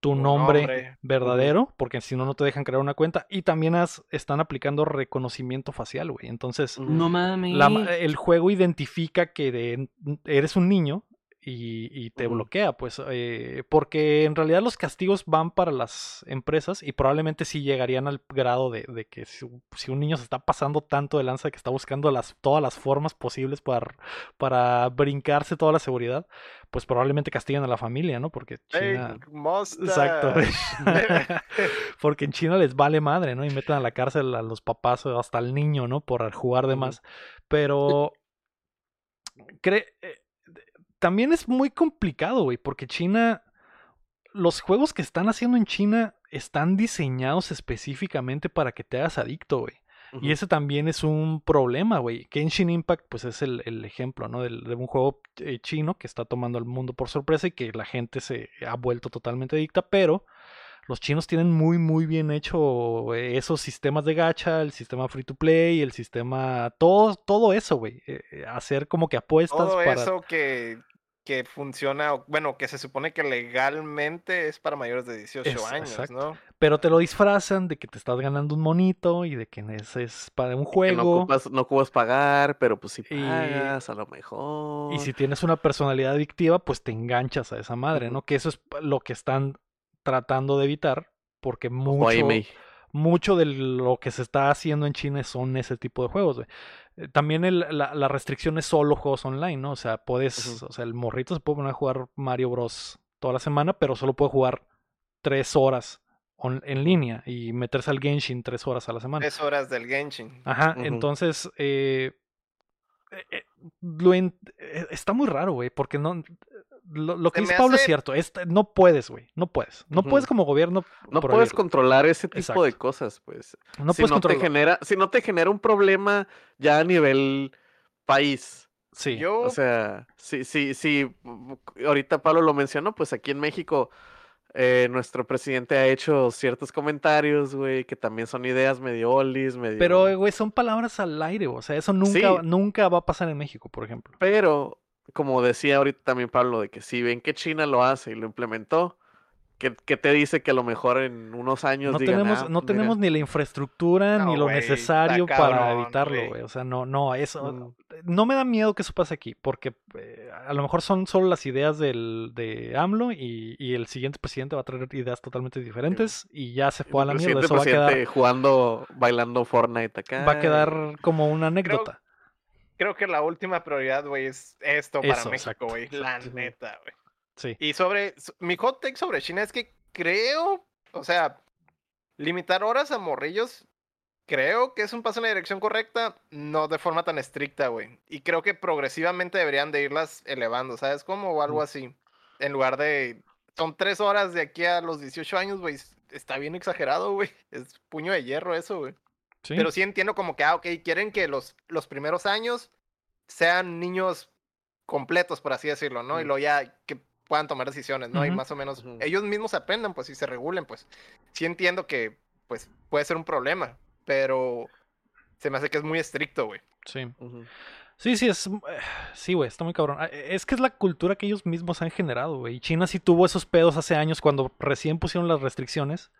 tu nombre, nombre. verdadero, porque si no, no te dejan crear una cuenta. Y también has- están aplicando reconocimiento facial, güey. Entonces. No mames. la ma- el juego identifica que de- eres un niño y, y te bloquea, pues, eh, porque en realidad los castigos van para las empresas y probablemente sí llegarían al grado de, de que si, un- si un niño se está pasando tanto de lanza que está buscando las, todas las formas posibles para, para brincarse toda la seguridad, pues probablemente castiguen a la familia, ¿no? Porque Hey, China... mustache. Exacto. Porque en China les vale madre, ¿no? Y meten a la cárcel a los papás o hasta al niño, ¿no? Por jugar de más. Pero cre- eh, también es muy complicado, güey, porque China, los juegos que están haciendo en China están diseñados específicamente para que te hagas adicto, güey. Y ese también es un problema, güey. Genshin Impact, pues es el, el ejemplo, ¿no? Del- de un juego eh, chino que está tomando al mundo por sorpresa y que la gente se ha vuelto totalmente adicta, pero los chinos tienen muy, muy bien hecho esos sistemas de gacha, el sistema free to play, el sistema, todo, todo eso, güey. Eh, hacer como que apuestas Todo para... eso que, que funciona, bueno, que se supone que legalmente es para mayores de 18 Es- años, exacto. ¿no? Pero te lo disfrazan de que te estás ganando un monito y de que ese es para un Que no juego. ocupas, no ocupas pagar, pero pues si Y- pagas, a lo mejor. Y si tienes una personalidad adictiva, pues te enganchas a esa madre. ¿no? Que eso es lo que están tratando de evitar, porque mucho, mucho de lo que se está haciendo en China son ese tipo de juegos, güey. Eh, También el- la, la restricción es solo juegos online, ¿no? O sea, puedes, o sea, el morrito se puede poner a jugar Mario Bros. toda la semana, pero solo puede jugar tres horas on- en línea y meterse al Genshin tres horas a la semana. Tres horas del Genshin. Ajá, entonces eh, eh, eh, lo en- eh, está muy raro, güey, porque no lo, lo que dice Pablo es cierto, es- no puedes, güey, no puedes, no puedes como gobierno No puedes controlar ese tipo de cosas, pues. no si puedes no te controlarlo. genera, si no te genera un problema ya a nivel país. Sí, Yo, O sea, sí, sí, sí. Ahorita Pablo lo mencionó, pues aquí en México eh, nuestro presidente ha hecho ciertos comentarios, güey, que también son ideas medio oldies, medio. pero güey, son palabras al aire, o sea, eso nunca, Sí. nunca va a pasar en México, por ejemplo. Pero, como decía ahorita también Pablo, de que si ven que China lo hace y lo implementó, ¿qué, qué te dice que a lo mejor en unos años No digan, tenemos, "Ah, no mira, tenemos ni la infraestructura No, ni lo necesario para evitarlo, güey. O sea, no, no, eso. mm, No me da miedo que eso pase aquí, porque eh, a lo mejor son solo las ideas del, de AMLO y, y el siguiente presidente va a traer ideas totalmente diferentes y ya se fue a la mierda. Eso va a quedar, jugando, bailando Fortnite acá. va a quedar como una anécdota. creo que la última prioridad, güey, es esto para Eso, México, güey. La neta, güey. Sí. Y sobre, mi hot take sobre China es que creo, o sea, limitar horas a morrillos, creo que es un paso en la dirección correcta, no de forma tan estricta, güey. Y creo que progresivamente deberían de irlas elevando, ¿sabes? Como o algo Ujú. así. En lugar de, son tres horas de aquí a los 18 años, güey. Está bien exagerado, güey. Es puño de hierro eso, güey. Sí. Pero sí entiendo como que, ah, ok, quieren que los, los primeros años sean niños completos, por así decirlo, ¿no? Y Mm. luego ya que puedan tomar decisiones, ¿no? Y más o menos ellos mismos aprendan, pues, y se regulen, pues. Sí entiendo que, pues, puede ser un problema, pero se me hace que es muy estricto, güey. sí. Sí, sí, es. Sí, güey, está muy cabrón. Ah, Es que es la cultura que ellos mismos han generado, güey. China sí tuvo esos pedos hace años cuando recién pusieron las restricciones.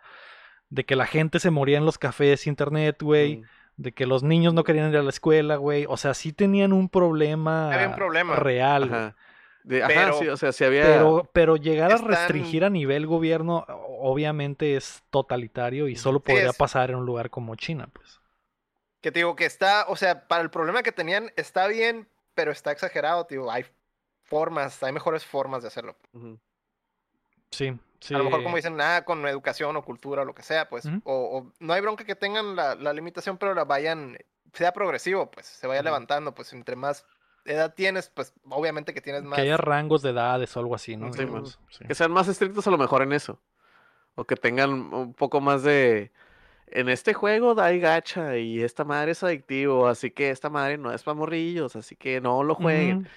De que la gente se moría en los cafés, internet, güey. Mm. De que los niños no querían ir a la escuela, güey. O sea, sí tenían un problema, Había un problema. real. Ajá. De- ajá, Pero- sí, o sea, si había. Pero, pero llegar a restringir a nivel gobierno, obviamente es totalitario y solo podría es- pasar en un lugar como China, pues. Que te digo que está, o sea, para el problema que tenían, está bien, pero está exagerado, tío. Hay formas, hay mejores formas de hacerlo. Sí, sí. A lo mejor como dicen, nada, con educación o cultura o lo que sea, pues. O, o no hay bronca que tengan la, la limitación, pero la vayan, sea progresivo, pues, se vaya levantando, pues, entre más edad tienes, pues obviamente que tienes más. Que haya rangos de edades o algo así, ¿no? Sí, Digamos, sí. Que sean más estrictos a lo mejor en eso. O que tengan un poco más de... En este juego hay gacha y esta madre es adictivo, así que esta madre no es para morrillos, así que no lo jueguen.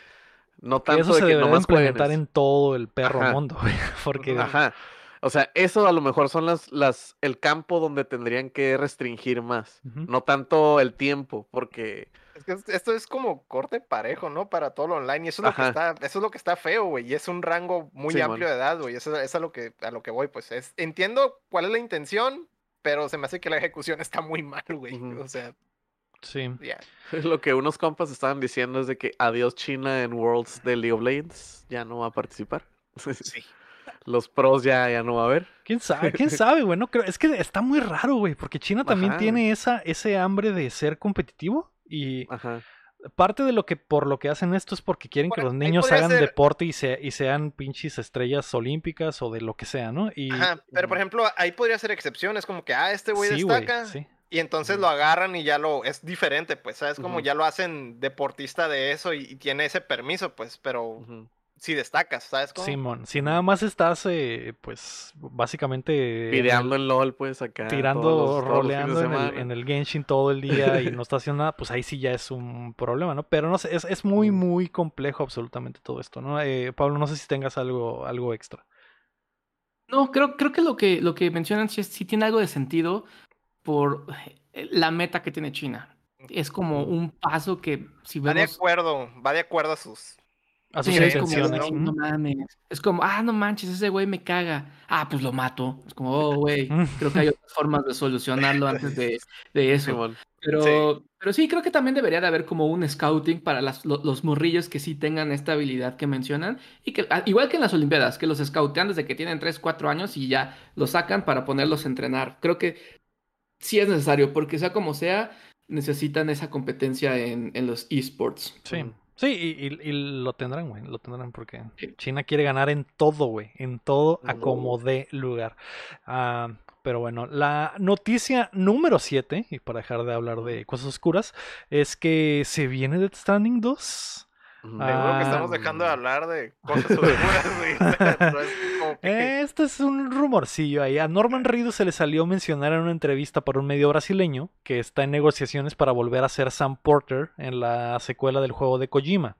No tanto eso se de que debería nomás implementar eso. en todo el perro Ajá. mundo, güey. Porque Ajá. O sea, eso a lo mejor son las, las, el campo donde tendrían que restringir más. Ujú. No tanto el tiempo, porque Es que es- esto es como corte parejo, ¿no? Para todo lo online. Y eso es lo que Ajá. está, eso es lo que está feo, güey. Y es un rango muy Simón. amplio de edad, güey. Eso es a lo que, a lo que voy, pues. Es, entiendo cuál es la intención, pero se me hace que la ejecución está muy mal, güey. Ujú. O sea, sí. ya. lo que unos compas estaban diciendo es de que adiós China en Worlds de League of Legends, ya no va a participar. Sí. Los pros ya, ya no va a haber. ¿Quién sabe? ¿Quién sabe, güey? No creo. Es que está muy raro, güey. Porque China también tiene esa, ese hambre de ser competitivo. Y Ajá. parte de lo que por lo que hacen esto es porque quieren que los niños hagan ser- deporte y, se, y sean pinches estrellas olímpicas o de lo que sea, ¿no? Y Ajá. Pero, por ejemplo, ahí podría ser excepciones, como que, ah, este güey sí, güey, destaca. sí. Y entonces lo agarran y ya lo. Es diferente, pues, ¿sabes? Como ya lo hacen deportista de eso y, y tiene ese permiso, pues. Pero si destacas, ¿sabes? Cómo? Simón, si nada más estás, eh, pues, básicamente en el- Videando en LOL, pues acá. tirando, los- roleando en el, en el Genshin todo el día y no está haciendo nada, pues ahí sí ya es un problema, ¿no? Pero no sé, es, es muy, muy complejo absolutamente todo esto, ¿no? Eh, Pablo, no sé si tengas algo, algo extra. No, creo, creo que lo que lo que mencionan sí, es- sí tiene algo de sentido por eh, la meta que tiene China. Es como un paso que si Va de vemos acuerdo, va de acuerdo a sus. A sus Sí, es como, intenciones. no, no mames. Es como, ah, no manches, ese güey me caga. Ah, pues lo mato. Es como, oh, güey. Creo que hay otras formas de solucionarlo antes de, de eso. Pero, pero sí, creo que también debería de haber como un scouting para las- lo- los morrillos que sí tengan esta habilidad que mencionan. Y que, ah, igual que en las Olimpiadas, que los scoutean desde que tienen 3, 4 años y ya los sacan para ponerlos a entrenar. Creo que sí es necesario, porque sea como sea, necesitan esa competencia en, en los esports. Sí, sí, y, y- y lo tendrán, güey, lo tendrán porque Sí. China quiere ganar en todo, güey, en todo a Ujú. como dé lugar. Ah, pero bueno, la noticia número 7, y para dejar de hablar de cosas oscuras, es que se viene Death Stranding 2. Ujú. Ah, Seguro que estamos dejando de hablar de cosas oscuras, es Este es un rumorcillo ahí. A Norman Reedus se le salió mencionar en una entrevista para un medio brasileño que está en negociaciones para volver a ser Sam Porter en la secuela del juego de Kojima.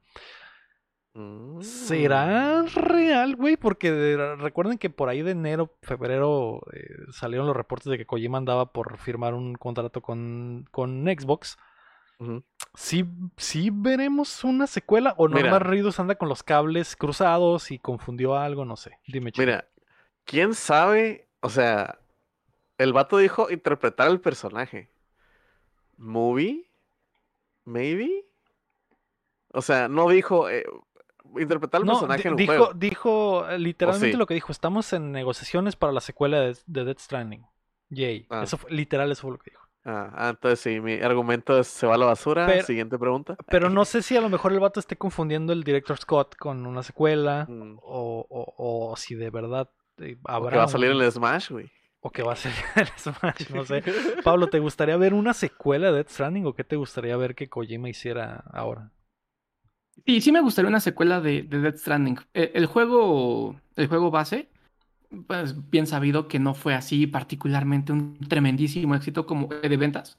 Mm. ¿Será real, güey? Porque de- recuerden que por ahí de enero, febrero, eh, salieron los reportes de que Kojima andaba por firmar un contrato con, con Xbox. ¿Sí, ¿Sí veremos una secuela? ¿O Mira. Norman Reedus anda con los cables cruzados y confundió algo? No sé. Dime, chico. Mira, ¿quién sabe? O sea, el vato dijo interpretar al personaje. ¿Movie? ¿Maybe? O sea, no dijo eh, interpretar al No, personaje en un dijo, juego. dijo eh, literalmente sí? lo que dijo. Estamos en negociaciones para la secuela de, de Death Stranding. Yay. Ah. Eso fue, literal, eso fue lo que dijo. Ah, ah, entonces sí, mi argumento es, se va a la basura. Pero- Siguiente pregunta. Pero no sé si a lo mejor el vato esté confundiendo el director Scott con una secuela. Mm, O, o- o si de verdad eh, o habrá. que va a salir el Smash, güey. O que va a salir en el Smash, no sé. Pablo, ¿te gustaría ver una secuela de Death Stranding o qué te gustaría ver que Kojima hiciera ahora? Sí, sí me gustaría una secuela de, de Death Stranding. Eh, El, juego, el juego base, pues bien sabido que no fue así particularmente un tremendísimo éxito como de ventas,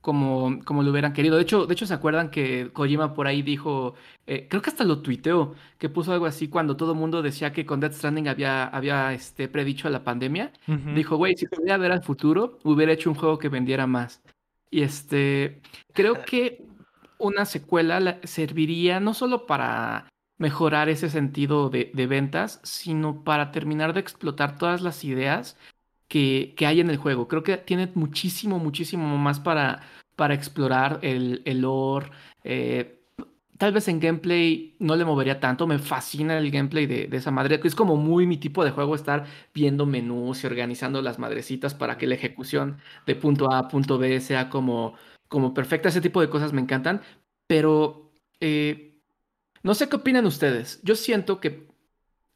como, como lo hubieran querido. De hecho, de hecho, ¿se acuerdan que Kojima por ahí dijo, eh, creo que hasta lo tuiteó, que puso algo así cuando todo el mundo decía que con Death Stranding había, había este, predicho la pandemia? Dijo, güey, si pudiera ver al futuro, hubiera hecho un juego que vendiera más. Y este, creo que una secuela la- serviría no solo para mejorar ese sentido de, ventas, sino para terminar de explotar todas las ideas que, que hay en el juego. Creo que tiene muchísimo, muchísimo más para, para explorar el, el lore. eh, Tal vez en gameplay no le movería tanto. Me fascina el gameplay de, de esa madre. que Es como muy mi tipo de juego estar viendo menús y organizando las madrecitas para que la ejecución de punto A a punto B sea como, como perfecta. Ese tipo de cosas me encantan. Pero eh, no sé qué opinan ustedes. Yo siento que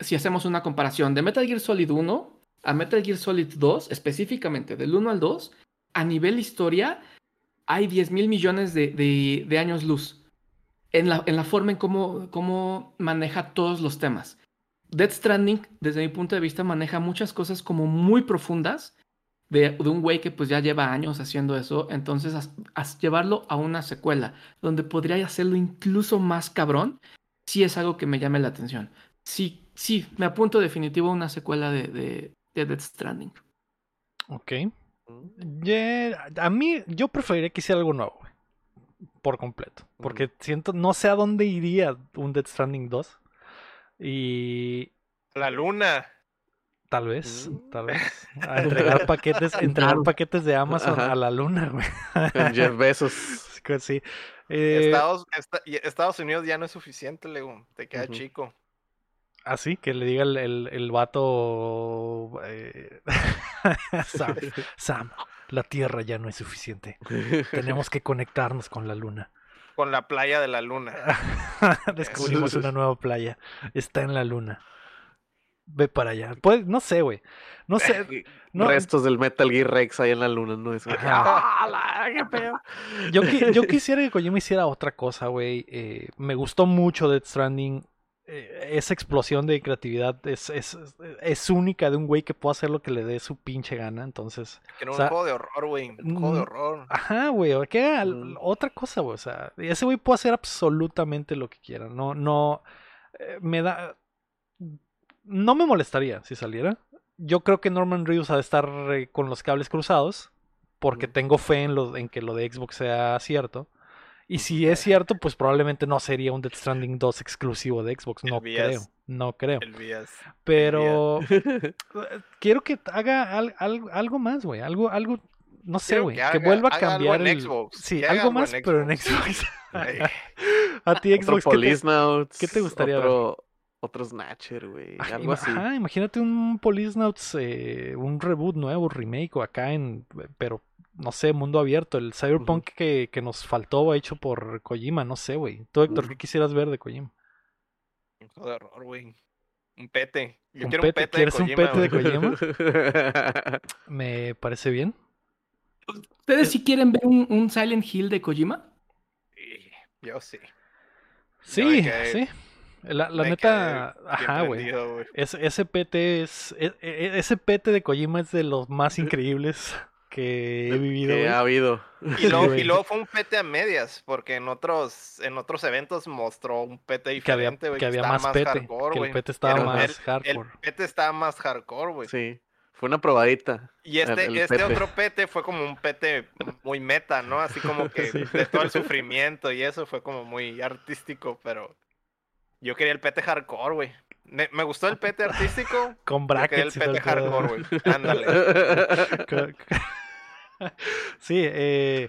si hacemos una comparación de Metal Gear Solid 1 a Metal Gear Solid 2, específicamente del 1 al 2, a nivel historia hay 10 mil millones de, años luz. en la, forma en cómo, maneja todos los temas. Death Stranding, desde mi punto de vista, maneja muchas cosas como muy profundas de, un güey que pues ya lleva años haciendo eso. Entonces, llevarlo a una secuela donde podría hacerlo incluso más cabrón, sí es algo que me llame la atención. Sí, sí, me apunto definitivo a una secuela de, de, de Death Stranding. Ok. Yeah, a mí, yo preferiría que hiciera algo nuevo, güey. Por completo. Porque siento, no sé a dónde iría un Death Stranding 2. Y La luna. tal vez, Mm. tal vez. A entregar paquetes, entregar paquetes de Amazon Ajá. a la luna, güey. Con Jeff Bezos. Sí. Eh, Estados, esta- y Estados Unidos ya no es suficiente, Lego. Te queda chico. Así que le diga el, el, el vato. eh, Sam, Sam, la Tierra ya no es suficiente. Tenemos que conectarnos con la luna. Con la playa de la luna. Descubrimos una nueva playa. Está en la luna. Ve para allá. Pues, no sé, güey. No sé. No, Restos del Metal Gear Rex ahí en la luna, ¿no? Es. ¡ah, qué pedo! yo, qui- yo quisiera que Kojima hiciera otra cosa, güey. Eh, me gustó mucho Death Stranding. Eh, esa explosión de creatividad es, es, es única de un güey que puede hacer lo que le dé su pinche gana. Entonces, Que era un O sea, juego de horror, güey. Un juego de mm, horror. Ajá, güey, que haga Ujú. otra cosa, güey. O sea, ese güey puede hacer absolutamente lo que quiera. No, no. eh, me da. No me molestaría si saliera. Yo creo que Norman Reedus ha de estar eh, con los cables cruzados. Porque tengo fe en, lo, en que lo de Xbox sea cierto. Y si es cierto, pues probablemente no sería un Death Stranding 2 exclusivo de Xbox. No creo. No creo. Pero eh, quiero que haga al- al- algo más, güey. Algo, algo, no sé, güey. que vuelva a haga algo cambiar en el... Xbox, Sí, que algo más, en pero en Xbox. A ti, Otro Xbox, ¿qué te, qué te gustaría ver? otro, Otro Snatcher, güey. Aj- Algo ima- así. Ajá, imagínate un Policenauts, eh, un reboot nuevo, remake o acá en, pero no sé, mundo abierto, el Cyberpunk que, que nos faltó hecho por Kojima, no sé, güey. Tú, Héctor. ¿qué quisieras ver de Kojima? Un juego de horror, güey. Un pete. Yo ¿Un quiero pete? un pete ¿Quieres de un Kojima, pete de. Kojima? Me parece bien. ¿Ustedes sí quieren ver un, un Silent Hill de Kojima? Sí, Yo sí. Sí, sí. La, la Me neta, ajá, güey. Ese, ese PT es. e- e- Ese PT de Kojima es de los más increíbles que he vivido. que ha habido. Y luego, güey. y luego fue un pete a medias, porque en otros, en otros eventos mostró un pete Que había, diferente, güey. que había más PT. hardcore, Que el güey. PT estaba Era- más el- El hardcore. pete estaba más hardcore, güey. Sí. Fue una probadita. Y este, el este pete. otro pete fue como un pete muy meta, ¿no? Así como que Sí. de todo el sufrimiento y eso fue como muy artístico, pero yo quería el pete hardcore, güey. Me, me gustó el pete artístico. Con yo quería el brackets pete hardcore, güey. Ándale. Sí, eh,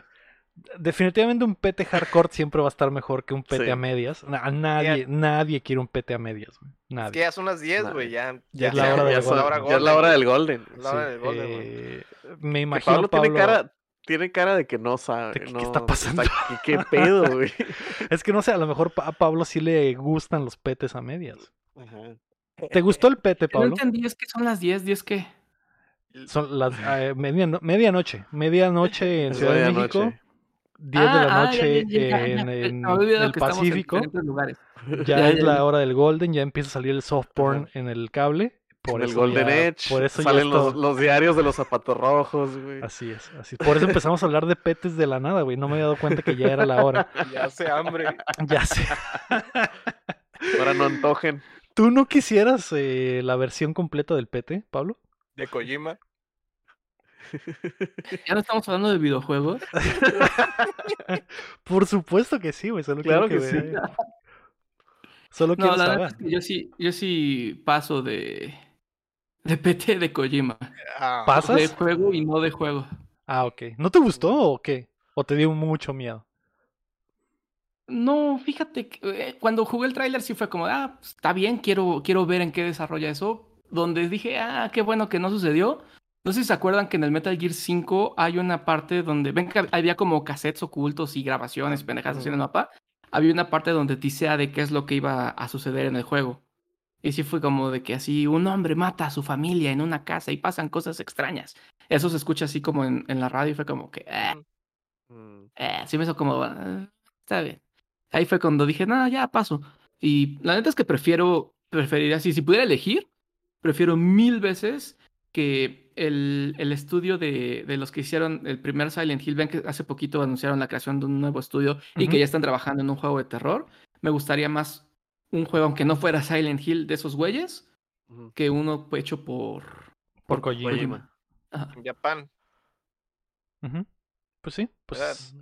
definitivamente un PT hardcore siempre va a estar mejor que un PT Sí. a medias. A nadie, nadie quiere un PT a medias. güey. Es que Nadie. ya son las 10, Nah. güey. Ya, Ya es la hora del Golden. ya es la hora del Golden. Es la hora Sí, del Golden, güey. eh, me Que imagino Pablo, Pablo, tiene cara, tiene cara de que no sabe. ¿De qué- qué no, está pasando? ¿qué, qué pedo, güey? Es que no sé, a lo mejor a Pablo sí le gustan los petes a medias. Ajá. ¿Te gustó el pete, No Pablo? entendí, es que son las 10, 10 que... Son las eh, mediano- medianoche. Medianoche en Ciudad de medianoche. México. 10 de la Ah, ah, noche ya, ya, ya, ya, en, el en Pacífico. Ya, Ya, es ya, la hora del Golden, ya empieza a salir el soft porn en el cable. Por En el Golden ya- Edge. Por eso ya salen los, diarios de los zapatos rojos, güey. Así es, así. Por eso empezamos a hablar de petes de la nada, güey. No me había dado cuenta que ya era la hora. Ya hace hambre. Ya sé. Para no antojen. ¿Tú no quisieras eh, la versión completa del pete, Pablo? De Kojima. Ya no estamos hablando de videojuegos. Por supuesto que sí, güey. Solo Claro quiero que sí. Solo No, quiero la saber. verdad es que yo sí, yo sí paso de, de PT de Kojima. Ah, ¿Pasas? De juego y no de juego. Ah, ok. ¿No te gustó o qué? ¿O te dio mucho miedo? No, fíjate, que, eh, cuando jugué el tráiler sí fue como, ah, pues, está bien, quiero, quiero ver en qué desarrolla eso. Donde dije, ah, qué bueno que no sucedió. No sé si se acuerdan que en el Metal Gear 5 hay una parte donde, ven que había como cassettes ocultos y grabaciones, pendejas así en el mapa. Había una parte donde tisea de qué es lo que iba a suceder en el juego. Y sí fue como de que así un hombre mata a su familia en una casa y pasan cosas extrañas. Eso se escucha así como en, en la radio y fue como que, eh, Mm, eh, sí me hizo como, "Ah, está bien. Ahí fue cuando dije, nada, ya paso. Y la neta es que prefiero, preferiría, si, si pudiera elegir, prefiero mil veces que el, el estudio de, de, los que hicieron el primer Silent Hill, ven que hace poquito anunciaron la creación de un nuevo estudio y uh -huh. que ya están trabajando en un juego de terror. Me gustaría más un juego, aunque no fuera Silent Hill, de esos güeyes, uh -huh. que uno hecho por... Por, por Kojima. Kojima. En Japón. Uh -huh. Pues sí, pues...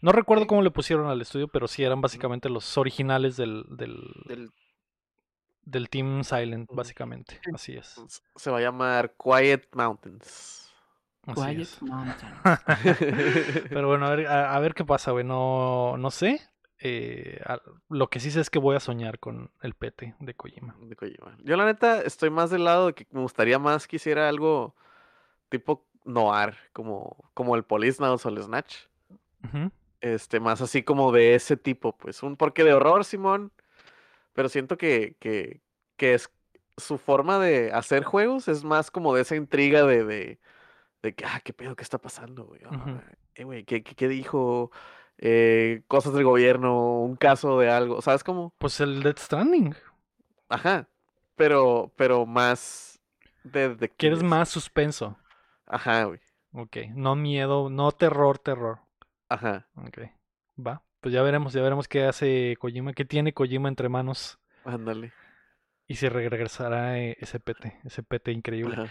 No recuerdo cómo le pusieron al estudio, pero sí eran básicamente los originales del, del, del, del Team Silent, básicamente. Así es. Se va a llamar Quiet Mountains. Así Quiet es. Mountains. pero bueno, a ver, a, a ver qué pasa, güey. No, no sé. Eh, a, lo que sí sé es que voy a soñar con el PT de Kojima. de Kojima. Yo la neta estoy más del lado de que me gustaría más que hiciera algo tipo noir, como, como el Now o el Snatch. Uh -huh. Este, más así como de ese tipo, pues. Un porque de horror, Simón. Pero siento que, que, que es su forma de hacer juegos es más como de esa intriga de, de, de que, ah, qué pedo, qué está pasando, güey. Uh -huh. eh, güey, ¿qué, ¿qué, qué, dijo? Eh, cosas del gobierno, un caso de algo, ¿sabes cómo? Pues el Dead Stranding. Ajá. Pero, pero más de, de ¿Quieres más suspenso? Ajá, güey. Ok, no miedo, no terror, terror. Ajá. Ok. Va. Pues ya veremos, ya veremos qué hace Kojima, qué tiene Kojima entre manos. Ándale. Y si regresará ese PT, ese PT increíble. Ajá.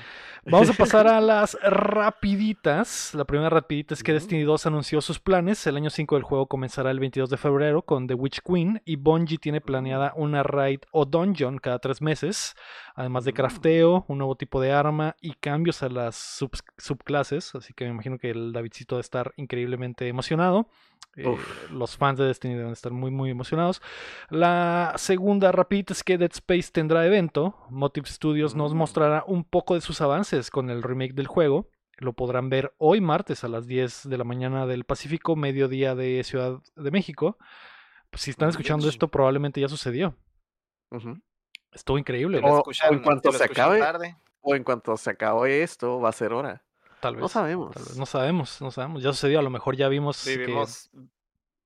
Vamos a pasar a las rapiditas. La primera rapidita es que. Destiny 2 anunció sus planes. El año 5 del juego comenzará el 22 de febrero con The Witch Queen. Y Bungie tiene planeada una raid o dungeon cada tres meses. Además de crafteo, un nuevo tipo de arma y cambios a las sub subclases. Así que me imagino que el Davidcito debe estar increíblemente emocionado. Eh, los fans de Destiny deben estar muy muy emocionados. La segunda rapidita es que Dead Space tendrá evento. Motive Studios nos mostrará un poco de sus avances con el remake del juego. Lo podrán ver hoy martes a las 10 de la mañana del Pacífico, mediodía de Ciudad de México. Pues si están escuchando esto, probablemente ya sucedió. Uh -huh. Estuvo increíble. O, o en cuanto se acabe, tarde. o en cuanto se acabe esto, va a ser hora. Tal vez. No sabemos. Tal vez. No sabemos, no sabemos. Ya sucedió, a lo mejor ya vimos. Vivimos,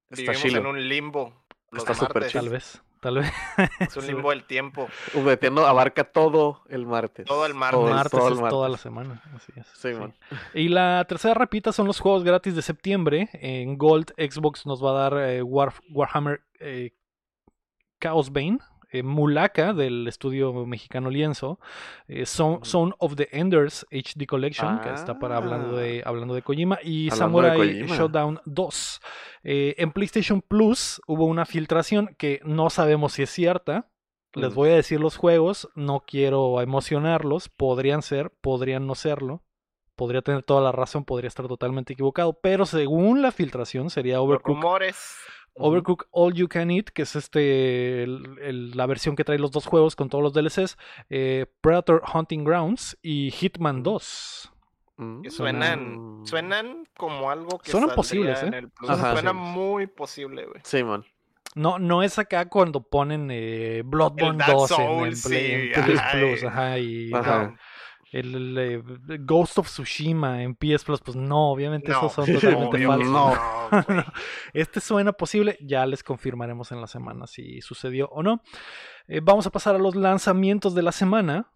que... vivimos en un limbo. Está súper Tal vez. Tal vez. Es un limbo del tiempo. Entiendo, abarca todo el martes. Todo el martes. Todo el martes, todo el martes. toda la semana. Así es. Sí, sí. Y la tercera rapita son los juegos gratis de septiembre. En Gold, Xbox nos va a dar eh, War, Warhammer eh, Chaos Bane eh, Mulaka del estudio mexicano Lienzo, eh, of the Enders HD Collection, ah. que está para hablando de, hablando de Kojima, y Samurai Kojima. Showdown 2. Eh, en PlayStation Plus hubo una filtración que no sabemos si es cierta. Les voy a decir los juegos, no quiero emocionarlos, podrían ser, podrían no serlo. Podría tener toda la razón, podría estar totalmente equivocado, pero según la filtración sería Overcooked. Rumores. Overcooked All You Can Eat, que es este el, el, la versión que trae los dos juegos con todos los DLCs, eh, Predator Hunting Grounds y Hitman 2. Mm. Suenan, suenan como algo que suenan posibles, ¿eh? Ajá, Suena sí. muy posible, güey. Sí, man. No, no es acá cuando ponen eh, Bloodborne 2 Soul, en, sí. en, en PS Plus, ajá, y ajá. El, Ghost of Tsushima en PS Plus, pues no, obviamente no, esos son totalmente no, falsos. No, este suena posible, ya les confirmaremos en la semana si sucedió o no. Eh, vamos a pasar a los lanzamientos de la semana.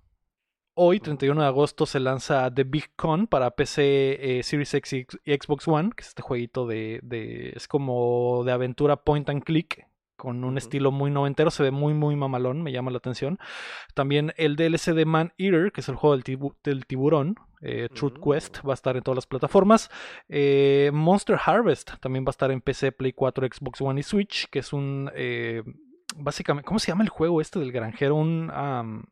Hoy, 31 de agosto, se lanza The Big Con para PC, eh, Series X y Xbox One, que es este jueguito de, de, es como de aventura point and click, con un uh -huh. estilo muy noventero, se ve muy muy mamalón, me llama la atención. También el DLC de Man Eater, que es el juego del, tibu del tiburón, eh, Truth uh -huh. Quest, va a estar en todas las plataformas. Eh, Monster Harvest también va a estar en PC, Play 4, Xbox One y Switch, que es un... Eh, básicamente, ¿cómo se llama el juego este del granjero? Un... Um,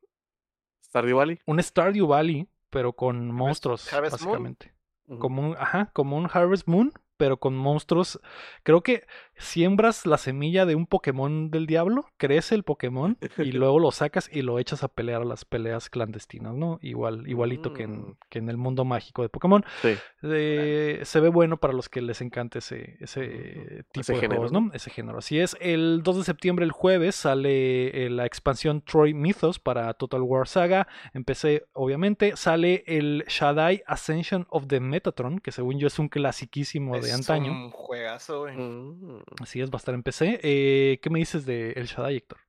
Stardew Valley. Un Stardew Valley, pero con monstruos, Harvest básicamente. Moon. Como un, ajá, como un Harvest Moon, pero con monstruos. Creo que siembras la semilla de un Pokémon del diablo, crece el Pokémon y luego lo sacas y lo echas a pelear a las peleas clandestinas, ¿no? Igual, igualito mm. que, en, que, en, el mundo mágico de Pokémon. Sí. Eh, se ve bueno para los que les encante ese, ese tipo ese de género. juegos, ¿no? Ese género. Así es. El 2 de septiembre, el jueves, sale eh, la expansión Troy Mythos para Total War Saga. Empecé, obviamente. Sale el Shaddai Ascension of the Metatron, que según yo es un clasiquísimo de es antaño. Un juegazo, güey. Mm. Así es, va a estar en PC. Eh, ¿Qué me dices de El Shaddai, Héctor?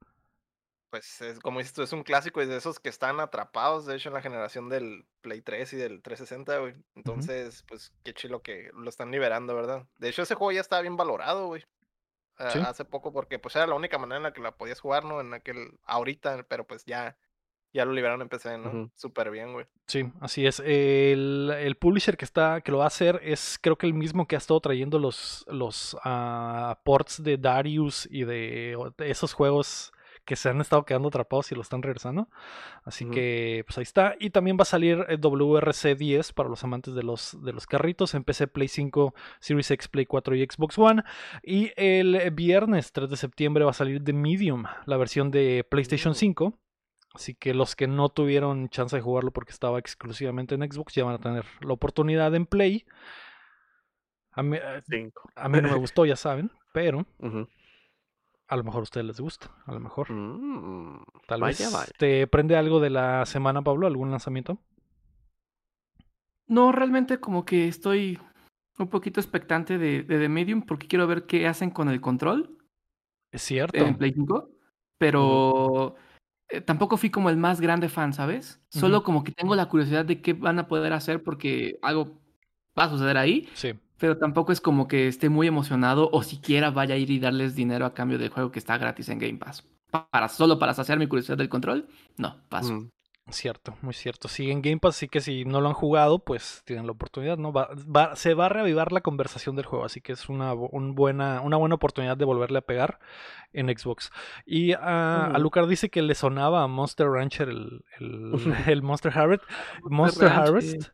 Pues es, como dices tú, es un clásico y de esos que están atrapados, de hecho, en la generación del Play 3 y del 360, güey. Entonces, pues qué chilo que lo están liberando, ¿verdad? De hecho, ese juego ya estaba bien valorado, güey. Sí. Hace poco, porque pues era la única manera en la que la podías jugar, ¿no? En aquel, ahorita, pero pues ya, ya lo liberaron en PC, ¿no? Súper bien, güey. Sí, así es. El, el publisher que está, que lo va a hacer es creo que el mismo que ha estado trayendo los, los ah, ports de Darius y de, esos juegos que se han estado quedando atrapados y lo están regresando. Así que pues ahí está. Y también va a salir el WRC 10 para los amantes de los, de los carritos en PC, Play 5, Series X, Play 4 y Xbox One. Y el viernes 3 de septiembre va a salir The Medium, la versión de PlayStation Mm. 5. Así que los que no tuvieron chance de jugarlo porque estaba exclusivamente en Xbox ya van a tener la oportunidad en Play. A mí, eh, Cinco. a mí no me gustó, ya saben, pero a lo mejor a ustedes les gusta. A lo mejor. Mm, Tal vaya, vez vaya. te prende algo de la semana, Pablo, algún lanzamiento. No, realmente como que estoy un poquito expectante de, de The Medium porque quiero ver qué hacen con el control Es cierto. en Play 5. Pero eh, tampoco fui como el más grande fan, ¿sabes? Solo como que tengo la curiosidad de qué van a poder hacer porque algo va a suceder ahí. Sí. Pero tampoco es como que esté muy emocionado o siquiera vaya a ir y darles dinero a cambio del juego que está gratis en Game Pass. Pa- Para, solo para saciar mi curiosidad del control, no, paso. Mm. Cierto, muy cierto. Sí, en Game Pass, sí que si no lo han jugado, pues tienen la oportunidad, ¿no? Va, va- se va a reavivar la conversación del juego, así que es una, un buena, una buena oportunidad de volverle a pegar en Xbox. Y ah, a Ujú. Lucar dice que le sonaba a Monster Rancher el, el, el Monster Harvest. Monster. Harvest.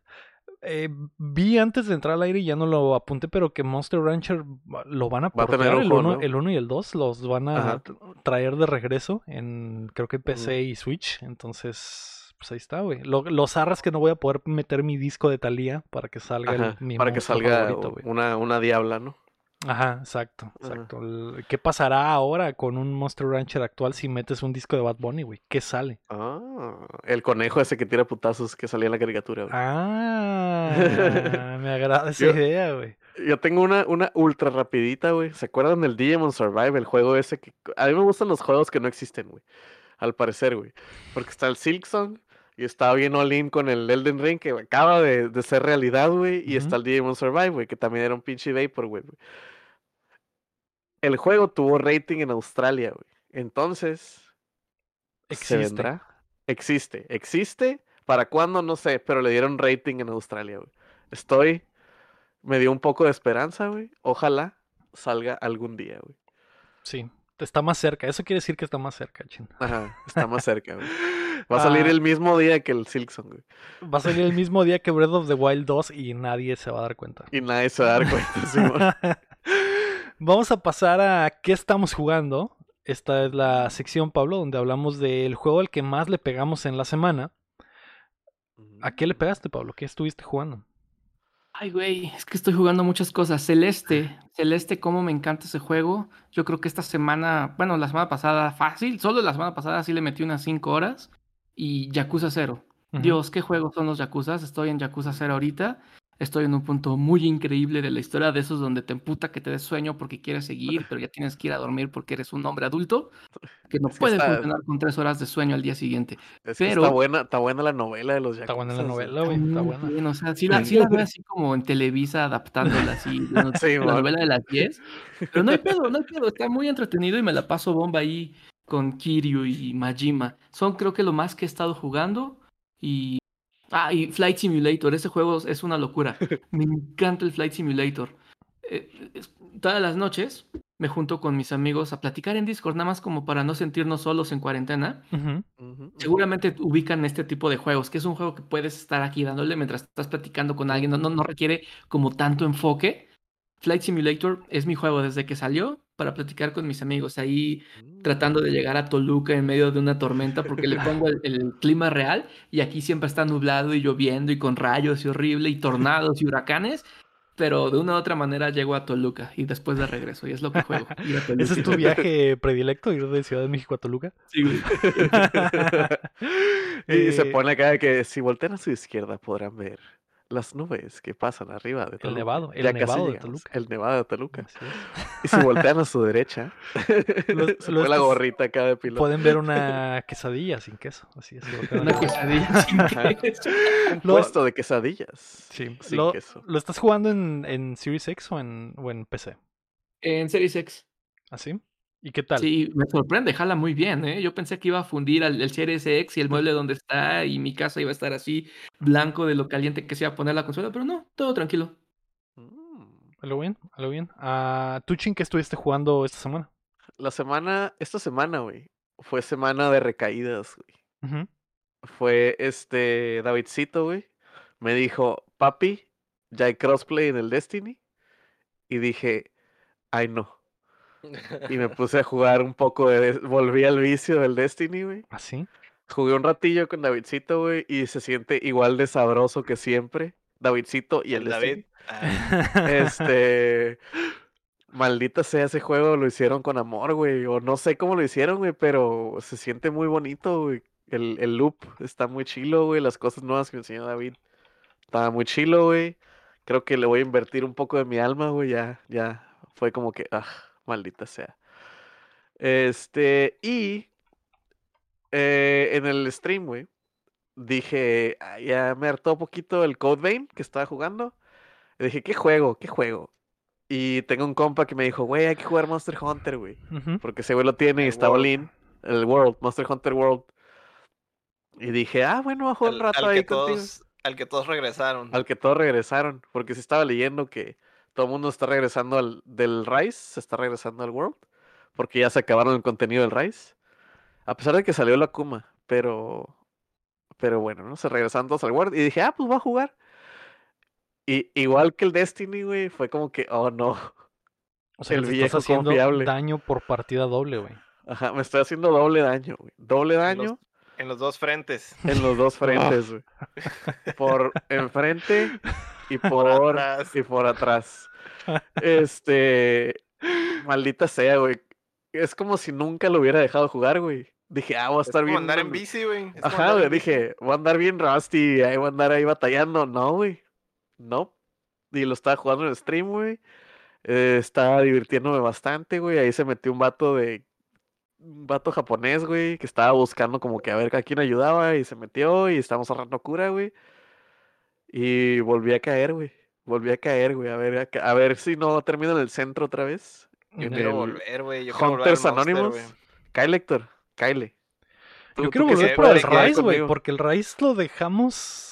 eh, vi antes de entrar al aire y ya no lo apunté, pero que Monster Rancher lo van a Va a el juego 1 nuevo. el uno y el 2, los van a Ajá. traer de regreso en creo que PC y Switch, entonces pues ahí está, güey. Lo- los arras que no voy a poder meter mi disco de Thalía para que salga el- Ajá, mi Para que salga favorito, una, una diabla, ¿no? Ajá, exacto, exacto. El- ¿Qué pasará ahora con un Monster Rancher actual si metes un disco de Bad Bunny, güey? ¿Qué sale? Ah, el conejo ese que tira putazos que salía en la caricatura. güey. Ah, me agrada esa Yo- idea, güey. Yo tengo una, una ultra rapidita, güey. ¿Se acuerdan del Digimon Survive? El juego ese que... A mí me gustan los juegos que no existen, güey. Al parecer, güey. Porque está el Silksong y está bien all in con el Elden Ring que acaba de, de ser realidad, güey. Y está el Digimon Survive, güey, que también era un pinche Vapor, güey. El juego tuvo rating en Australia, güey. Entonces, ¿se Existe. vendrá? Existe. ¿Existe? ¿Para cuándo? No sé, pero le dieron rating en Australia, güey. Estoy... Me dio un poco de esperanza, güey. Ojalá salga algún día, güey. Sí, está más cerca. Eso quiere decir que está más cerca, chin. Ajá, está más cerca, güey. Va a salir Ah, el mismo día que el Silksong, güey. Va a salir el mismo día que Breath of the Wild 2 y nadie se va a dar cuenta. Y nadie se va a dar cuenta, Simón. Vamos a pasar a qué estamos jugando. Esta es la sección, Pablo, donde hablamos del juego al que más le pegamos en la semana. ¿A qué le pegaste, Pablo? ¿Qué estuviste jugando? Ay, güey, es que estoy jugando muchas cosas. Celeste, Celeste, cómo me encanta ese juego. Yo creo que esta semana, bueno, la semana pasada, fácil, solo la semana pasada sí le metí unas 5 horas. Y Yakuza 0. Ujú. Dios, qué juegos son los Yakuzas. Estoy en Yakuza 0 ahorita. Estoy en un punto muy increíble de la historia, de esos donde te emputa que te des sueño porque quieres seguir, pero ya tienes que ir a dormir porque eres un hombre adulto que no Es que puede está- funcionar con tres horas de sueño al día siguiente. Es que Pero- está buena, está buena la novela de los Está buena la novela, güey. Está buena. bien, o sea, sí la, sí la veo así como en Televisa adaptándola así, Sí, la novela de las 10. Pero no hay pedo, no hay pedo, está muy entretenido y me la paso bomba ahí con Kiryu y Majima. Son creo que lo más que he estado jugando y... Ah, y Flight Simulator, ese juego es una locura. Me encanta el Flight Simulator. Eh, es- todas las noches me junto con mis amigos a platicar en Discord, nada más como para no sentirnos solos en cuarentena. Seguramente ubican este tipo de juegos, que es un juego que puedes estar aquí dándole mientras estás platicando con alguien, no, no, no requiere como tanto enfoque. Flight Simulator es mi juego desde que salió para platicar con mis amigos, ahí tratando de llegar a Toluca en medio de una tormenta porque le pongo el, el clima real y aquí siempre está nublado y lloviendo y con rayos y horrible y tornados y huracanes, pero de una u otra manera llego a Toluca y después de regreso y es lo que juego. ir a Toluca. ¿Ese es tu viaje predilecto, ir de Ciudad de México a Toluca? Sí, güey. Y se Eh, pone acá de que si voltean a su izquierda podrán ver las nubes que pasan arriba de Toluca. El nevado, el nevado de Toluca. El nevado de Toluca. Y si voltean a su derecha, Lo- se lo fue la gorrita acá de piloto. Pueden ver una quesadilla sin queso. Así es. Una quesadilla sin queso. Un Lo- puesto de quesadillas. Sí. Sin Lo, queso. ¿Lo estás jugando en, en Series X o en, o en PC? En Series X. ¿Así? ¿Y qué tal? Sí, me sorprende, jala muy bien, ¿eh? Yo pensé que iba a fundir al, el Series X y el mueble donde está y mi casa iba a estar así blanco de lo caliente que se iba a poner la consola, pero no, todo tranquilo. Mm. Algo bien, algo bien. Ah, ¿Tú, Chin, qué estuviste jugando esta semana? La semana, esta semana, güey, fue semana de recaídas, güey. Fue este Davidcito, güey. Me dijo, papi, ya hay crossplay en el Destiny. Y dije, ay no. Y me puse a jugar un poco de. Volví al vicio del Destiny, güey. ¿Así? Jugué un ratillo con Davidcito, güey. Y se siente igual de sabroso que siempre. Davidcito y el, El David. Destiny. ah, Este. Maldita sea ese juego, lo hicieron con amor, güey. O no sé cómo lo hicieron, güey, pero se siente muy bonito, güey. El, el loop está muy chilo, güey. Las cosas nuevas que me enseñó David. Estaba muy chilo, güey. Creo que le voy a invertir un poco de mi alma, güey. Ya, ya. Fue como que, ah, maldita sea. Este, y eh, en el stream, güey, dije, "Ah, ya me hartó poquito el Code Vein que estaba jugando. Y dije, ¿qué juego? ¿Qué juego? Y tengo un compa que me dijo, güey, hay que jugar Monster Hunter, güey. Porque ese güey lo tiene y El está all-in, El World, Monster Hunter World. Y dije, ah, bueno, voy a jugar un al, rato al ahí que contigo. todos, al que todos regresaron. Al que todos regresaron. Porque se estaba leyendo que todo el mundo está regresando al, del Rise, se está regresando al World. Porque ya se acabaron el contenido del Rise. A pesar de que salió la Kuma. Pero. Pero bueno, ¿no? Se regresaron todos al World. Y dije, ah, pues voy a jugar. Y igual que el Destiny, güey, fue como que, oh no. O sea, El viejo estás haciendo confiable. daño por partida doble, güey. Ajá, me estoy haciendo doble daño, güey. Doble En los- daño En los dos frentes. en los dos frentes, güey. Por enfrente y por, atrás. y por atrás. Este, maldita sea, güey. Es como si nunca lo hubiera dejado jugar, güey. Dije, ah, voy a Es estar como bien. andar en bici, güey. es Ajá, güey. Dije, voy a andar bien rusty, ahí voy a andar ahí batallando. No, güey. No. Y lo estaba jugando en stream, güey. Eh, estaba divirtiéndome bastante, güey. Ahí se metió un vato de. Un vato japonés, güey, que estaba buscando como que a ver a quién ayudaba y se metió y estábamos ahorrando cura, güey. Y volví a caer, güey. Volví a caer, güey. A ver, a, a ver si no termino en el centro otra vez. Yo en quiero volver, güey. Yo quiero volver Hunters Monster, Anonymous. Kyle Héctor, Kyle. Yo quiero que volver por el Rise, güey, porque el Rise lo dejamos.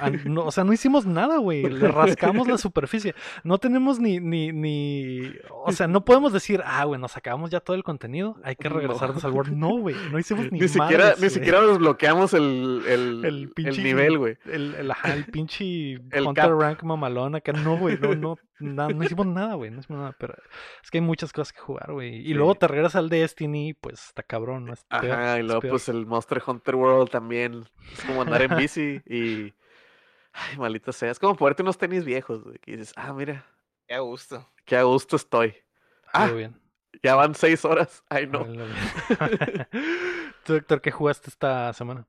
A- no, o sea, no hicimos nada, güey. Le rascamos la superficie. No tenemos ni, ni, ni. O sea, no podemos decir, ah, güey, nos acabamos ya todo el contenido. Hay que No. regresarnos al World. No, güey. No hicimos ni, Ni siquiera, madres, ni güey. siquiera desbloqueamos el, el, El el pinche- nivel, güey. El, el, ajá, el pinche El cap. Rank mamalón acá. No, güey. No, no, no hicimos nada, güey. No hicimos nada. Pero es que hay muchas cosas que jugar, güey. Y Sí. luego te regresas al Destiny, pues está cabrón, ¿no? Es peor, Ajá, y es luego peor. pues el Monster Hunter World también. Es como andar en bici y... Ay, maldita sea. Es como ponerte unos tenis viejos, güey. Que dices, ah, mira, Qué a gusto. qué a gusto estoy. Ah, Algo bien. ya van seis horas. Ay, no. Tú, Héctor, ¿qué jugaste esta semana?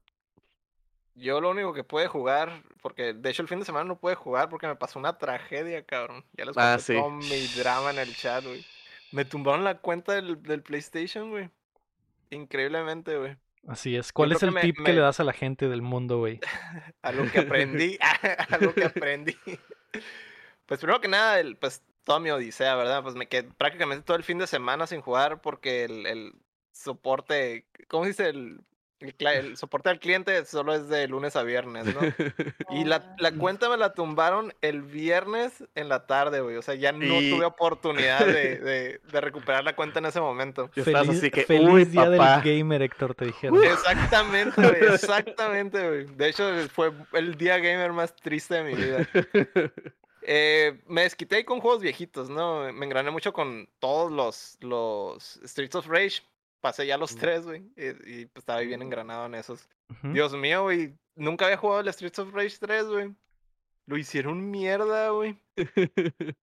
Yo lo único que pude jugar, porque de hecho el fin de semana no pude jugar porque me pasó una tragedia, cabrón. Ya les conté Ah, sí. todo mi drama en el chat, güey. Me tumbaron la cuenta del, del PlayStation, güey. Increíblemente, güey. Así es. ¿Cuál es el que me- tip que me- le das a la gente del mundo, güey? Algo que aprendí. algo que aprendí. Pues primero que nada, el, pues toda mi odisea, ¿verdad? Pues me quedé prácticamente todo el fin de semana sin jugar porque el, el soporte, ¿cómo se dice? El, el soporte al cliente solo es de lunes a viernes, ¿no? Y la, la cuenta me la tumbaron el viernes en la tarde, güey. O sea, ya no Y- tuve oportunidad de, de- de recuperar la cuenta en ese momento. Estás Feliz, así que, feliz uy, día papá. del gamer, Héctor, te dijeron. Exactamente, güey. Exactamente, güey. De hecho, fue el día gamer más triste de mi vida. Eh, me desquité ahí con juegos viejitos, ¿no? Me engrané mucho con todos los, los Streets of Rage. Pasé ya los Mm. tres, güey. Y, y, pues estaba bien engranado en esos. Dios mío, güey. Nunca había jugado el Streets of Rage 3, güey. Lo hicieron mierda, güey.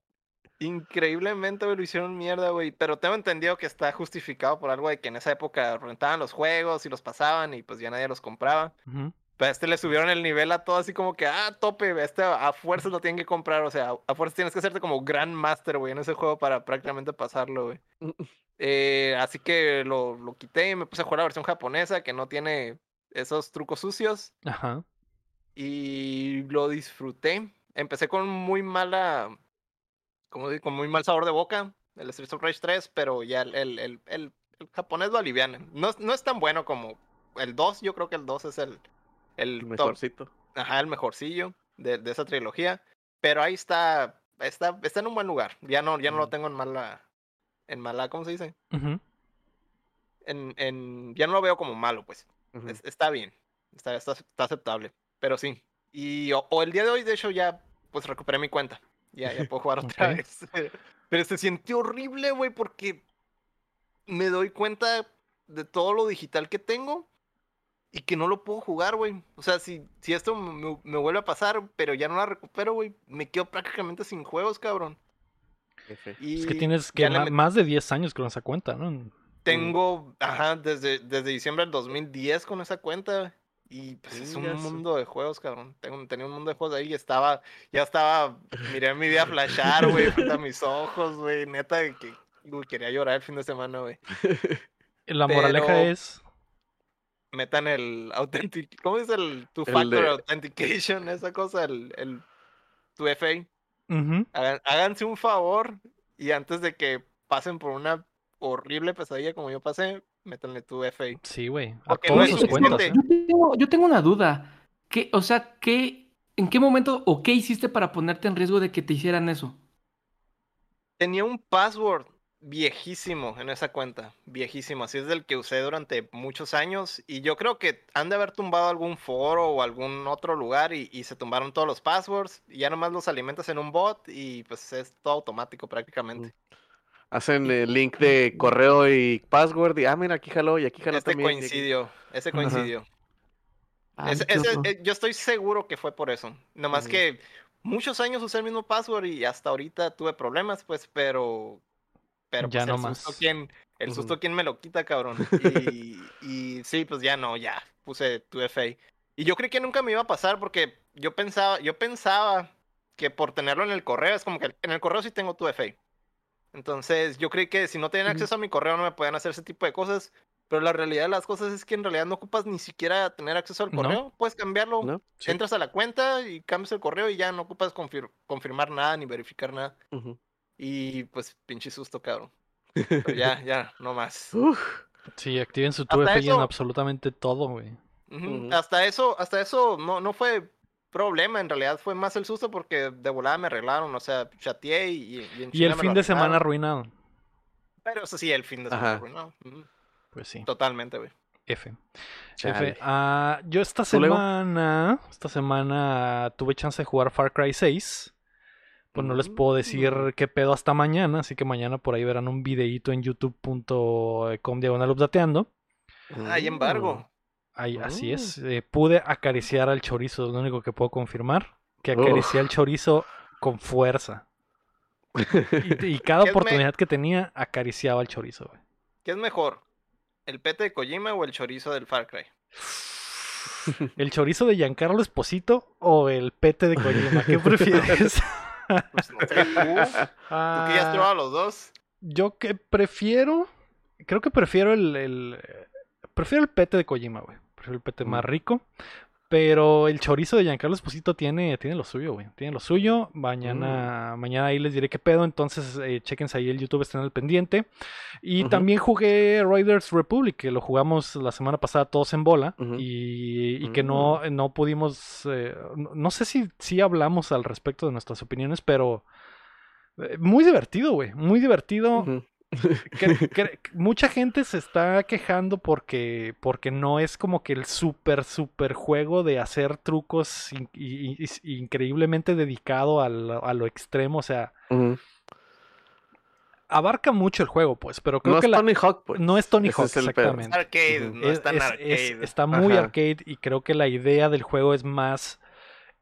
Increíblemente, güey, lo hicieron mierda, güey. Pero tengo entendido que está justificado por algo de que en esa época rentaban los juegos y los pasaban y pues ya nadie los compraba. Pero a este le subieron el nivel a todo así como que, ah, tope, este a fuerzas lo tienen que comprar, o sea, a fuerzas tienes que hacerte como Grandmaster, güey, en ese juego para prácticamente pasarlo, güey. Eh, así que lo, lo quité y me puse a jugar la versión japonesa que no tiene esos trucos sucios. Ajá. Y lo disfruté. Empecé con muy mala, como digo, con muy mal sabor de boca, el Streets of Rage 3, pero ya el, el, el, japonés lo aliviana. No, no es tan bueno como el 2, yo creo que el 2 es el, el, El top- mejorcito. Ajá, el mejorcillo de, de esa trilogía. Pero ahí está, está, está en un buen lugar. Ya no, ya no lo tengo en mala, en mala, ¿cómo se dice? Ujú. En, en, ya no lo veo como malo, pues. Es- está bien, está, está, está aceptable, pero sí. Y o, o el día de hoy, de hecho, ya pues recuperé mi cuenta. Ya, ya puedo jugar otra vez. Pero se sintió horrible, güey, porque me doy cuenta de todo lo digital que tengo y que no lo puedo jugar, güey. O sea, si, si esto me, me vuelve a pasar, pero ya no la recupero, güey, me quedo prácticamente sin juegos, cabrón. Y Es que tienes que met- más de 10 años con esa cuenta, ¿no? tengo, ajá, desde, desde diciembre del 2010 con esa cuenta. Y pues es un mundo de juegos, cabrón. Tengo, tenía un mundo de juegos ahí y estaba, ya estaba, miré mi vida flashar, güey, frente a mis ojos, güey. Neta, de que uy, quería llorar el fin de semana, güey. La moraleja Pero- es. Metan el authentic, ¿cómo es el two El factor de- authentication? Esa cosa, el, el tu FA. Hagan- háganse un favor y antes de que pasen por una horrible pesadilla como yo pasé, métanle tu FA. Sí, güey. No es. ¿eh? tengo, yo tengo una duda. ¿Qué, o sea, ¿qué, ¿en qué momento o qué hiciste para ponerte en riesgo de que te hicieran eso? Tenía un password viejísimo en esa cuenta, viejísimo, así es del que usé durante muchos años y yo creo que han de haber tumbado algún foro o algún otro lugar y, y se tumbaron todos los passwords y ya nomás los alimentas en un bot y pues es todo automático prácticamente. Hacen el link de correo y password y ah, mira, aquí jaló y aquí jaló Este también. aquí- coincidió, ese coincidió. Ese- horror. eh, yo estoy seguro que fue por eso. Nomás que muchos años usé el mismo password y hasta ahorita tuve problemas, pues, pero. Pero Ya pues, no el más. susto, ¿quién, el susto, ¿quién me lo quita, cabrón? Y, y sí, pues ya no, ya puse tu FA. Y yo creí que nunca me iba a pasar porque yo pensaba, yo pensaba que por tenerlo en el correo, es como que en el correo sí tengo tu FA. Entonces yo creí que si no tenían acceso a mi correo no me podían hacer ese tipo de cosas. Pero la realidad de las cosas es que en realidad no ocupas ni siquiera tener acceso al No. correo. Puedes cambiarlo. ¿No? Sí. Entras a la cuenta y cambias el correo y ya no ocupas confir- confirmar nada ni verificar nada. Ujú. Y pues pinche susto, cabrón. Pero ya, ya, no más. Uf. Sí, activen su Hasta 2FA en eso- absolutamente todo, güey. Hasta eso, hasta eso no, no fue problema. En realidad fue más el susto porque de volada me arreglaron. O sea, chateé y, y en Y el me fin lo de semana arruinado. Pero eso sí, el fin de semana Ajá. arruinado. Pues sí. Totalmente, güey. F. F. Ah, yo esta semana, esta semana tuve chance de jugar Far Cry 6. Pues no les puedo decir Mm. qué pedo hasta mañana, así que mañana por ahí verán un videíto en youtube.com diagonal updateando. Hay embargo. Ahí, así Mm. es. eh, pude acariciar al chorizo, es lo único que puedo confirmar. Que Uf. acaricié al chorizo con fuerza. Y, y cada ¿Qué es me- oportunidad que tenía, acariciaba al chorizo, güey. ¿Qué es mejor? ¿El pete de Kojima o el chorizo del Far Cry? ¿El chorizo de Giancarlo Esposito o el pete de Kojima? ¿Qué prefieres? Pues no sé, tú. ¿Tú que ya has Ah, probado los dos? yo que prefiero. Creo que prefiero el. el- prefiero el pete de Kojima, güey. Prefiero el pete más rico. Pero el chorizo de Giancarlo Esposito tiene, tiene lo suyo, güey. Tiene lo suyo. Mañana, mañana ahí les diré qué pedo. Entonces, eh, chéquense ahí el YouTube, estén al pendiente. Y también jugué Riders Republic, que lo jugamos la semana pasada todos en bola. Y, y que no, no pudimos. eh, no, no sé si, si hablamos al respecto de nuestras opiniones, pero. eh, Muy divertido, güey. Muy divertido. Ujú. Que- que- mucha gente se está quejando porque, porque no es como que el super, super juego de hacer trucos in- increíblemente dedicado al- a lo extremo. O sea, abarca mucho el juego, pues, pero creo No que es la- Tony Hawk, pues. no es Tony Ese Hawk, es exactamente. Arcade, no es arcade. es- está muy Ajá. arcade y creo que la idea del juego es más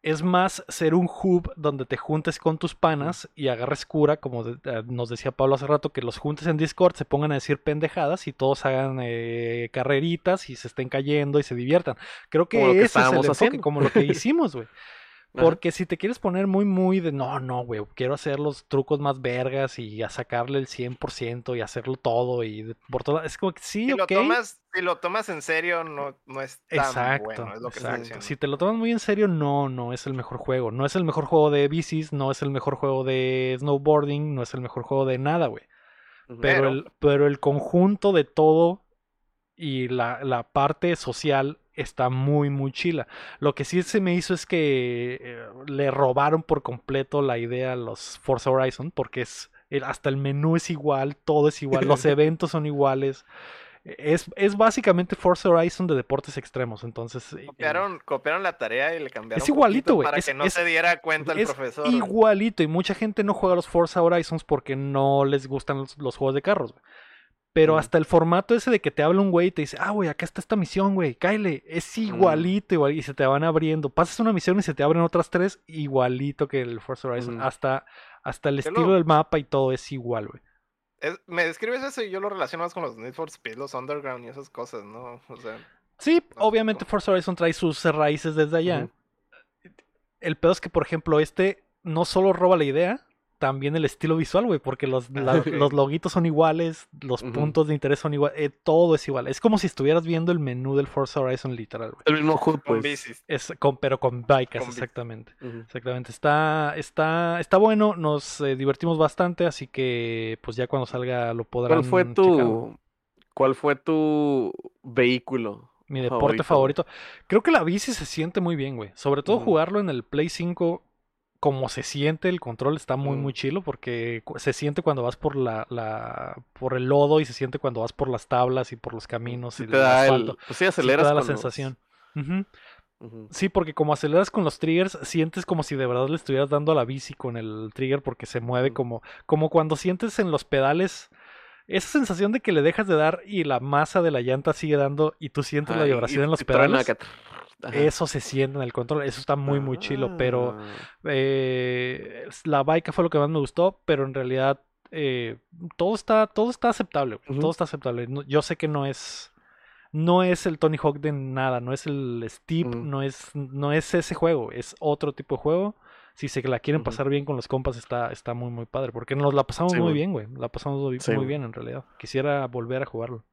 es más ser un hub donde te juntes con tus panas y agarres cura, como de- eh, nos decía Pablo hace rato, que los juntes en Discord, se pongan a decir pendejadas y todos hagan eh, carreritas y se estén cayendo y se diviertan. Creo que, Como lo que ese es el enfoque, como lo que hicimos, güey. Ajá. Porque si te quieres poner muy, muy de no, no, güey, quiero hacer los trucos más vergas y a sacarle el 100% y hacerlo todo y de- por todo. Es como que sí, Si ok. lo tomas, si lo tomas en serio, no, no es tan Exacto, bueno, es lo que exacto. Si te lo tomas muy en serio, no, no es el mejor juego. No es el mejor juego de bicis, no es el mejor juego de snowboarding, no es el mejor juego de nada, güey. Pero, Pero- el, pero el conjunto de todo y la, la parte social está muy, muy chila. Lo que sí se me hizo es que eh, le robaron por completo la idea a los Forza Horizon, porque es el- hasta el menú es igual, todo es igual, los eventos son iguales. Es, es básicamente Forza Horizon de deportes extremos, entonces... eh, Copiaron, copiaron la tarea y le cambiaron. Es igualito, güey, Para es- que no es- se diera cuenta el es profesor. igualito y mucha gente no juega los Forza Horizons porque no les gustan los, los juegos de carros, güey. Pero hasta el formato ese de que te habla un güey y te dice, ah, güey, acá está esta misión, güey, cáele, es igualito, igual, y se te van abriendo. Pasas una misión y se te abren otras tres, igualito que el Forza Horizon. Hasta, hasta el estilo lo- del mapa y todo es igual, güey. Es- me describes eso y yo lo relaciono más con los Need for Speed, los Underground y esas cosas, ¿no? O sea, Sí, No, obviamente no. Forza Horizon trae sus raíces desde allá. El pedo es que, por ejemplo, este no solo roba la idea, también el estilo visual, güey, porque los, la- ok. los loguitos son iguales, los puntos de interés son iguales, eh, todo es igual. Es como si estuvieras viendo el menú del Forza Horizon literal, güey. El mismo HUD, con pues. bicis. Es con, pero con bikes, exactamente. Exactamente. Está, está, está bueno, nos eh, divertimos bastante, así que pues ya cuando salga lo podrán ¿Cuál fue tu cuál fue tu vehículo? Mi deporte favorito, favorito. Creo que la bici se siente muy bien, güey. Sobre todo jugarlo en el Play 5, como se siente, el control está muy, muy Mm. chilo porque se siente cuando vas por la, la por el lodo y se siente cuando vas por las tablas y por los caminos Sí y te el da el, asfalto. pues sí Sí te aceleras da la los- sensación. Sí, porque como aceleras con los triggers, sientes como si de verdad le estuvieras dando a la bici con el trigger porque se mueve como, como cuando sientes en los pedales esa sensación de que le dejas de dar y la masa de la llanta sigue dando y tú sientes la vibración en los pedales. acá. Ajá. Eso se siente en el control, eso está muy muy chilo, pero Ah. eh, la bike fue lo que más me gustó, pero en realidad eh, todo está todo está aceptable, todo está aceptable. No- yo sé que no es no es el Tony Hawk de nada, no es el Steep, Ujú. no es no es ese juego, es otro tipo de juego. Si se la quieren pasar bien con los compas está está muy muy padre, porque nos la pasamos Sí, muy bien, güey. La pasamos muy, Sí, muy güey. bien en realidad. Quisiera volver a jugarlo.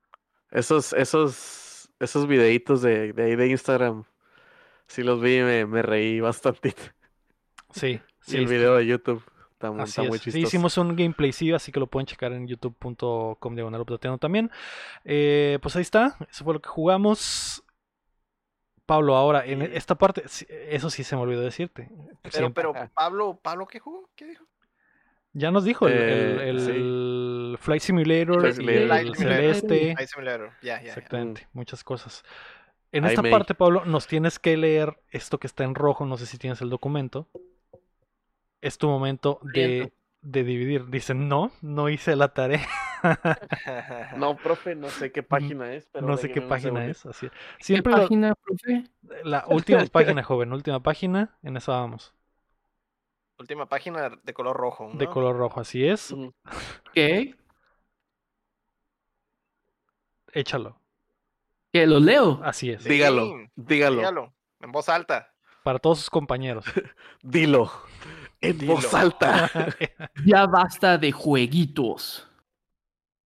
Esos, esos, esos videitos de, de ahí de Instagram, sí los vi y me, me reí bastantito. Sí, Y sí. el video de YouTube está, muy es. Sí, chistoso. hicimos un gameplay, sí, así que lo pueden checar en youtube.com diagonal también. Eh, pues ahí está, eso fue lo que jugamos. Pablo, ahora, en esta parte, eso sí se me olvidó decirte. Pero, Siempre- pero, Pablo, ¿Pablo qué jugó? ¿Qué dijo? ya nos dijo el, el- Eh, el Flight Simulator, Flight y Simulator. el Flight Simulator. Celeste. Flight Simulator, ya, ya. Exactamente, muchas cosas. En esta May. parte, Pablo, nos tienes que leer esto que está en rojo, no sé si tienes el documento. Es tu momento de, dividir. Dicen, no, no hice la tarea. No, profe, no sé qué página es, pero no sé qué página es. Así. ¿Qué Siempre lo- página, profe? la última página, joven, última página, en esa vamos. Última página de color rojo. De color rojo, así es. ¿Qué? Échalo, ¿Que lo leo? así es. Sí, Dígalo, dígalo, Dígalo, en voz alta. Para todos sus compañeros. dilo. En voz alta. Ya basta de jueguitos.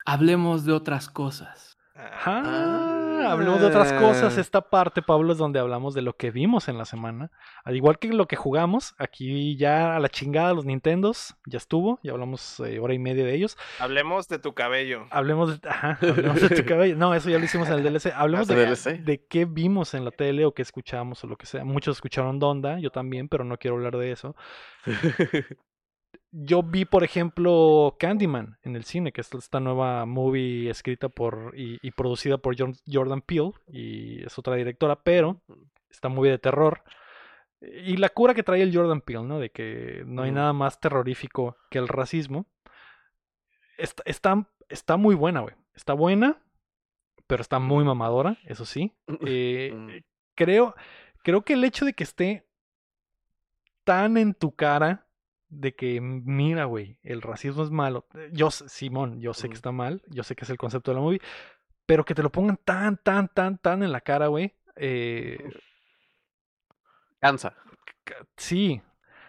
Hablemos de otras cosas. Ah, hablemos de otras cosas. Ah. Esta parte, Pablo, es donde hablamos de lo que vimos en la semana. Al igual que lo que jugamos, aquí ya a la chingada los Nintendos, ya estuvo, ya hablamos eh, hora y media de ellos. Hablemos de tu cabello. Hablemos de, ajá, hablemos de tu cabello. No, eso ya lo hicimos en el DLC. Hablemos de, DLC. de qué vimos en la tele o qué escuchamos o lo que sea. Muchos escucharon Donda, yo también, pero no quiero hablar de eso. Yo vi, por ejemplo, Candyman en el cine, que es esta nueva movie escrita por y, y producida por Jor- Jordan Peele, y es otra directora, pero esta movie de terror. Y la cura que trae el Jordan Peele, ¿no? De que no hay nada más terrorífico que el racismo. Está, está, está muy buena, güey. Está buena, pero está muy mamadora, eso sí. Eh, Mm. creo, creo que el hecho de que esté tan en tu cara de que, mira, güey, el racismo es malo. Yo, s- Simón, yo sé que está mal, yo sé que es el concepto de la movie, pero que te lo pongan tan, tan, tan, tan en la cara, güey. eh, Cansa. ca- sí,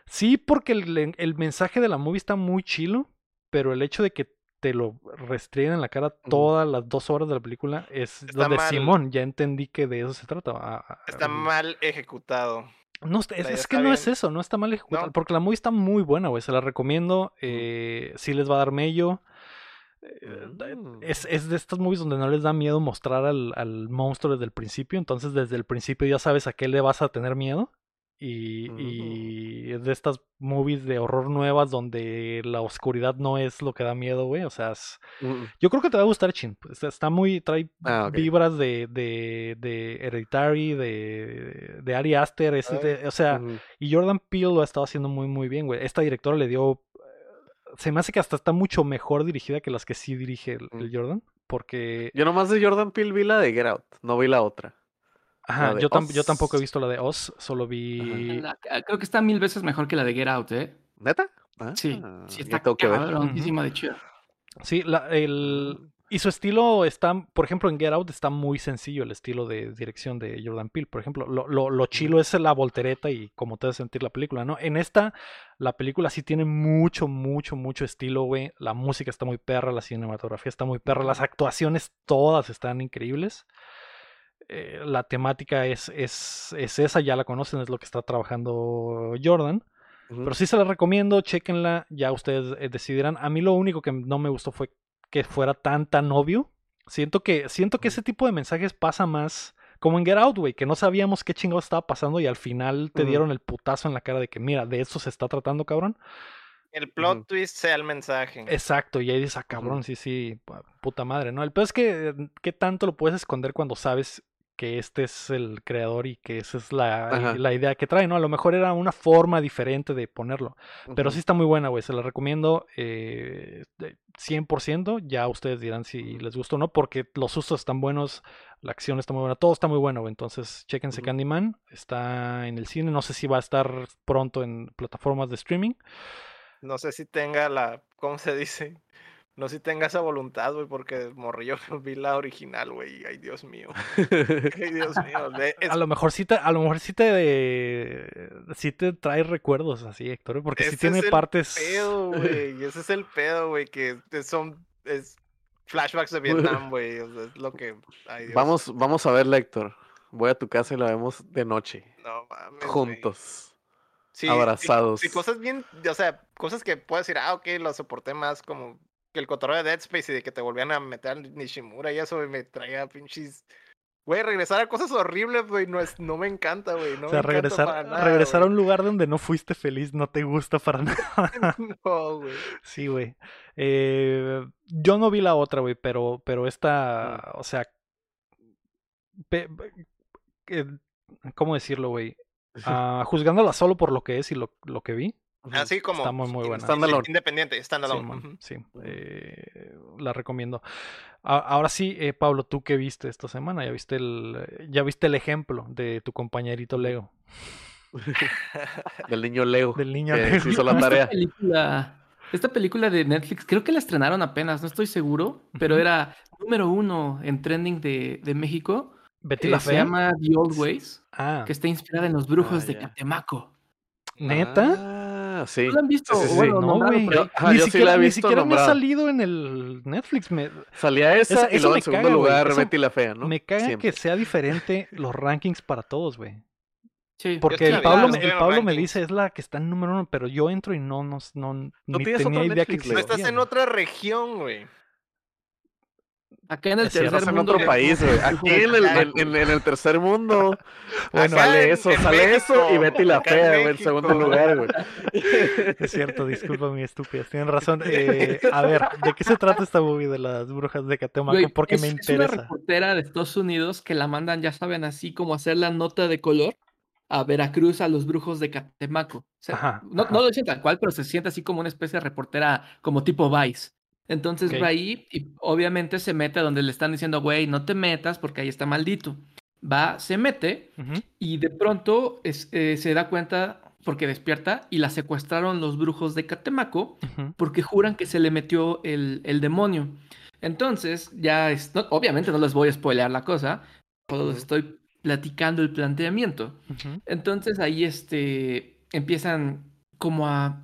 sí, porque el, el- mensaje de la movie está muy chilo, pero el hecho de que te lo restringen en la cara todas las dos horas de la película es Está donde mal. Simón, ya entendí que de eso se trata. Está mal ejecutado. No, es, es que no es eso, no está mal ejecutado, No. porque la movie está muy buena, güey, se la recomiendo, eh, sí les va a dar mello. eh, Mm. Es, es de estas movies donde no les da miedo mostrar al, al monstruo desde el principio, entonces desde el principio ya sabes a qué le vas a tener miedo. Y, Mm. y es de estas movies de horror nuevas donde la oscuridad no es lo que da miedo, güey. O sea, es- Mm, yo creo que te va a gustar, Chin. Está, está muy, trae Ah, vibras de, de, de Hereditary, de, de Ari Aster, de- o sea, y Jordan Peele lo ha estado haciendo muy, muy bien, güey. Esta directora le dio. Se me hace que hasta está mucho mejor dirigida que las que sí dirige el, el Mm. Jordan. Porque. Yo nomás de Jordan Peele vi la de Get Out, no vi la otra. Ajá, yo, tam- yo tampoco he visto la de Oz, solo vi. La- ah, creo que está mil veces mejor que la de Get Out, ¿eh? ¿Neta? Sí, Ah, sí está cabroncísima de chida. Sí, la- el. Y su estilo está, por ejemplo, en Get Out está muy sencillo el estilo de dirección de Jordan Peele. Por ejemplo, lo, lo, lo chilo es la voltereta y cómo te hace sentir la película, ¿no? En esta, la película sí tiene mucho, mucho, mucho estilo, güey. La música está muy perra, la cinematografía está muy perra, las actuaciones todas están increíbles. Eh, la temática es, es, es esa, ya la conocen, es lo que está trabajando Jordan. Pero sí se la recomiendo, chequenla, ya ustedes eh, decidirán. A mí lo único que no me gustó fue que fuera tan tan obvio. Siento que siento que ese tipo de mensajes pasa más como en Get Out, güey, que no sabíamos qué chingados estaba pasando y al final te dieron el putazo en la cara de que mira, de eso se está tratando, cabrón. El plot twist sea el mensaje. Exacto, y ahí dices, ah, cabrón, sí, sí, pu- puta madre, ¿no? El peor es que eh, qué tanto lo puedes esconder cuando sabes que este es el creador y que esa es la, la idea que trae, ¿no? A lo mejor era una forma diferente de ponerlo. Pero sí está muy buena, güey. Se la recomiendo eh, de 100%. Ya ustedes dirán si les gusta o no, porque los sustos están buenos, la acción está muy buena, todo está muy bueno, güey. Entonces, chequense Ujú. Candyman. Está en el cine. No sé si va a estar pronto en plataformas de streaming. No sé si tenga la. ¿Cómo se dice? No sé si tenga esa voluntad, güey, porque morrillo vi la original, güey. y Ay, Dios mío. Ay, Dios mío. es- A lo mejor sí te, a lo mejor sí te, sí te trae recuerdos así, Héctor, porque sí ese tiene es el partes. pedo, güey. Ese es el pedo, güey, que son. Es flashbacks de Vietnam, güey. o sea, es lo que. Ay, Dios. Vamos, vamos a ver, Héctor. Voy a tu casa y la vemos de noche. No mames. Juntos. Sí, sí, abrazados. Sí, cosas bien, o sea, cosas que puedes decir, ah, ok, lo soporté más, como que el cotorreo de Dead Space y de que te volvían a meter al Nishimura y eso, me traía pinches. Güey, regresar a cosas horribles, güey, no, es, no me encanta, güey. No o sea, me regresar, para nada, regresar a un lugar donde no fuiste feliz no te gusta para nada. No, güey. Sí, güey. Eh, yo no vi la otra, güey, pero, pero esta, o sea, pe- pe- eh, ¿cómo decirlo, güey? Ah, juzgándola solo por lo que es y lo, lo que vi. Así como. Está muy, muy buena. Standalone. Independiente, standalone. Sí, eh, la recomiendo. A- Ahora sí, eh, Pablo, ¿tú qué viste esta semana? ¿Ya viste el, ya viste el ejemplo de tu compañerito Lego? Del niño Leo. Del niño que Leo. se hizo la Esta tarea. película, esta película de Netflix, creo que la estrenaron apenas, no estoy seguro, pero era número uno en trending de, de México. Betty Eh, la se llama The Old Ways, Ah, que está inspirada en los brujos Ah, de. Catemaco. ¿neta? Ah, sí. ¿No la han visto? Sí, sí, sí. Bueno, No, güey. Yo- ajá, ni yo sí siquiera, la he ni visto siquiera me ha salido en el Netflix. Me, Salía esa, Esa- y luego en segundo caga, lugar eso Betty la Fea, ¿no? me caga Siempre. que sea diferente los rankings para todos, güey. Sí. Porque el Pablo, vi el Pablo me dice es la que está en número uno, pero yo entro y no, no, no, ni tienes tenía otro idea que existía. No estás en otra región, güey. Acá en el Es tercer Estás en mundo. otro país, güey. Aquí en el, en, en- en el tercer mundo Bueno, sale en- eso, en sale eso y México, Betty la Fea, güey, en México. segundo lugar, güey. Es cierto, disculpa mi estúpida, tienen razón. Eh, a ver, ¿de qué se trata esta movie de las brujas de Catemaco? Porque es, me es interesa. una reportera de Estados Unidos que la mandan, ya saben, así como hacer la nota de color a Veracruz a los brujos de Catemaco. O sea, Ajá, no, ajá. no lo dice tal cual, pero se siente así como una especie de reportera como tipo Vice. Entonces va ahí y obviamente se mete donde le están diciendo, güey, no te metas porque ahí está maldito. Va, se mete y de pronto es- eh, se da cuenta porque despierta y la secuestraron los brujos de Catemaco porque juran que se le metió el, el demonio. Entonces, ya es, no- obviamente no les voy a spoilear la cosa, solo les estoy platicando el planteamiento. Entonces ahí este, empiezan como a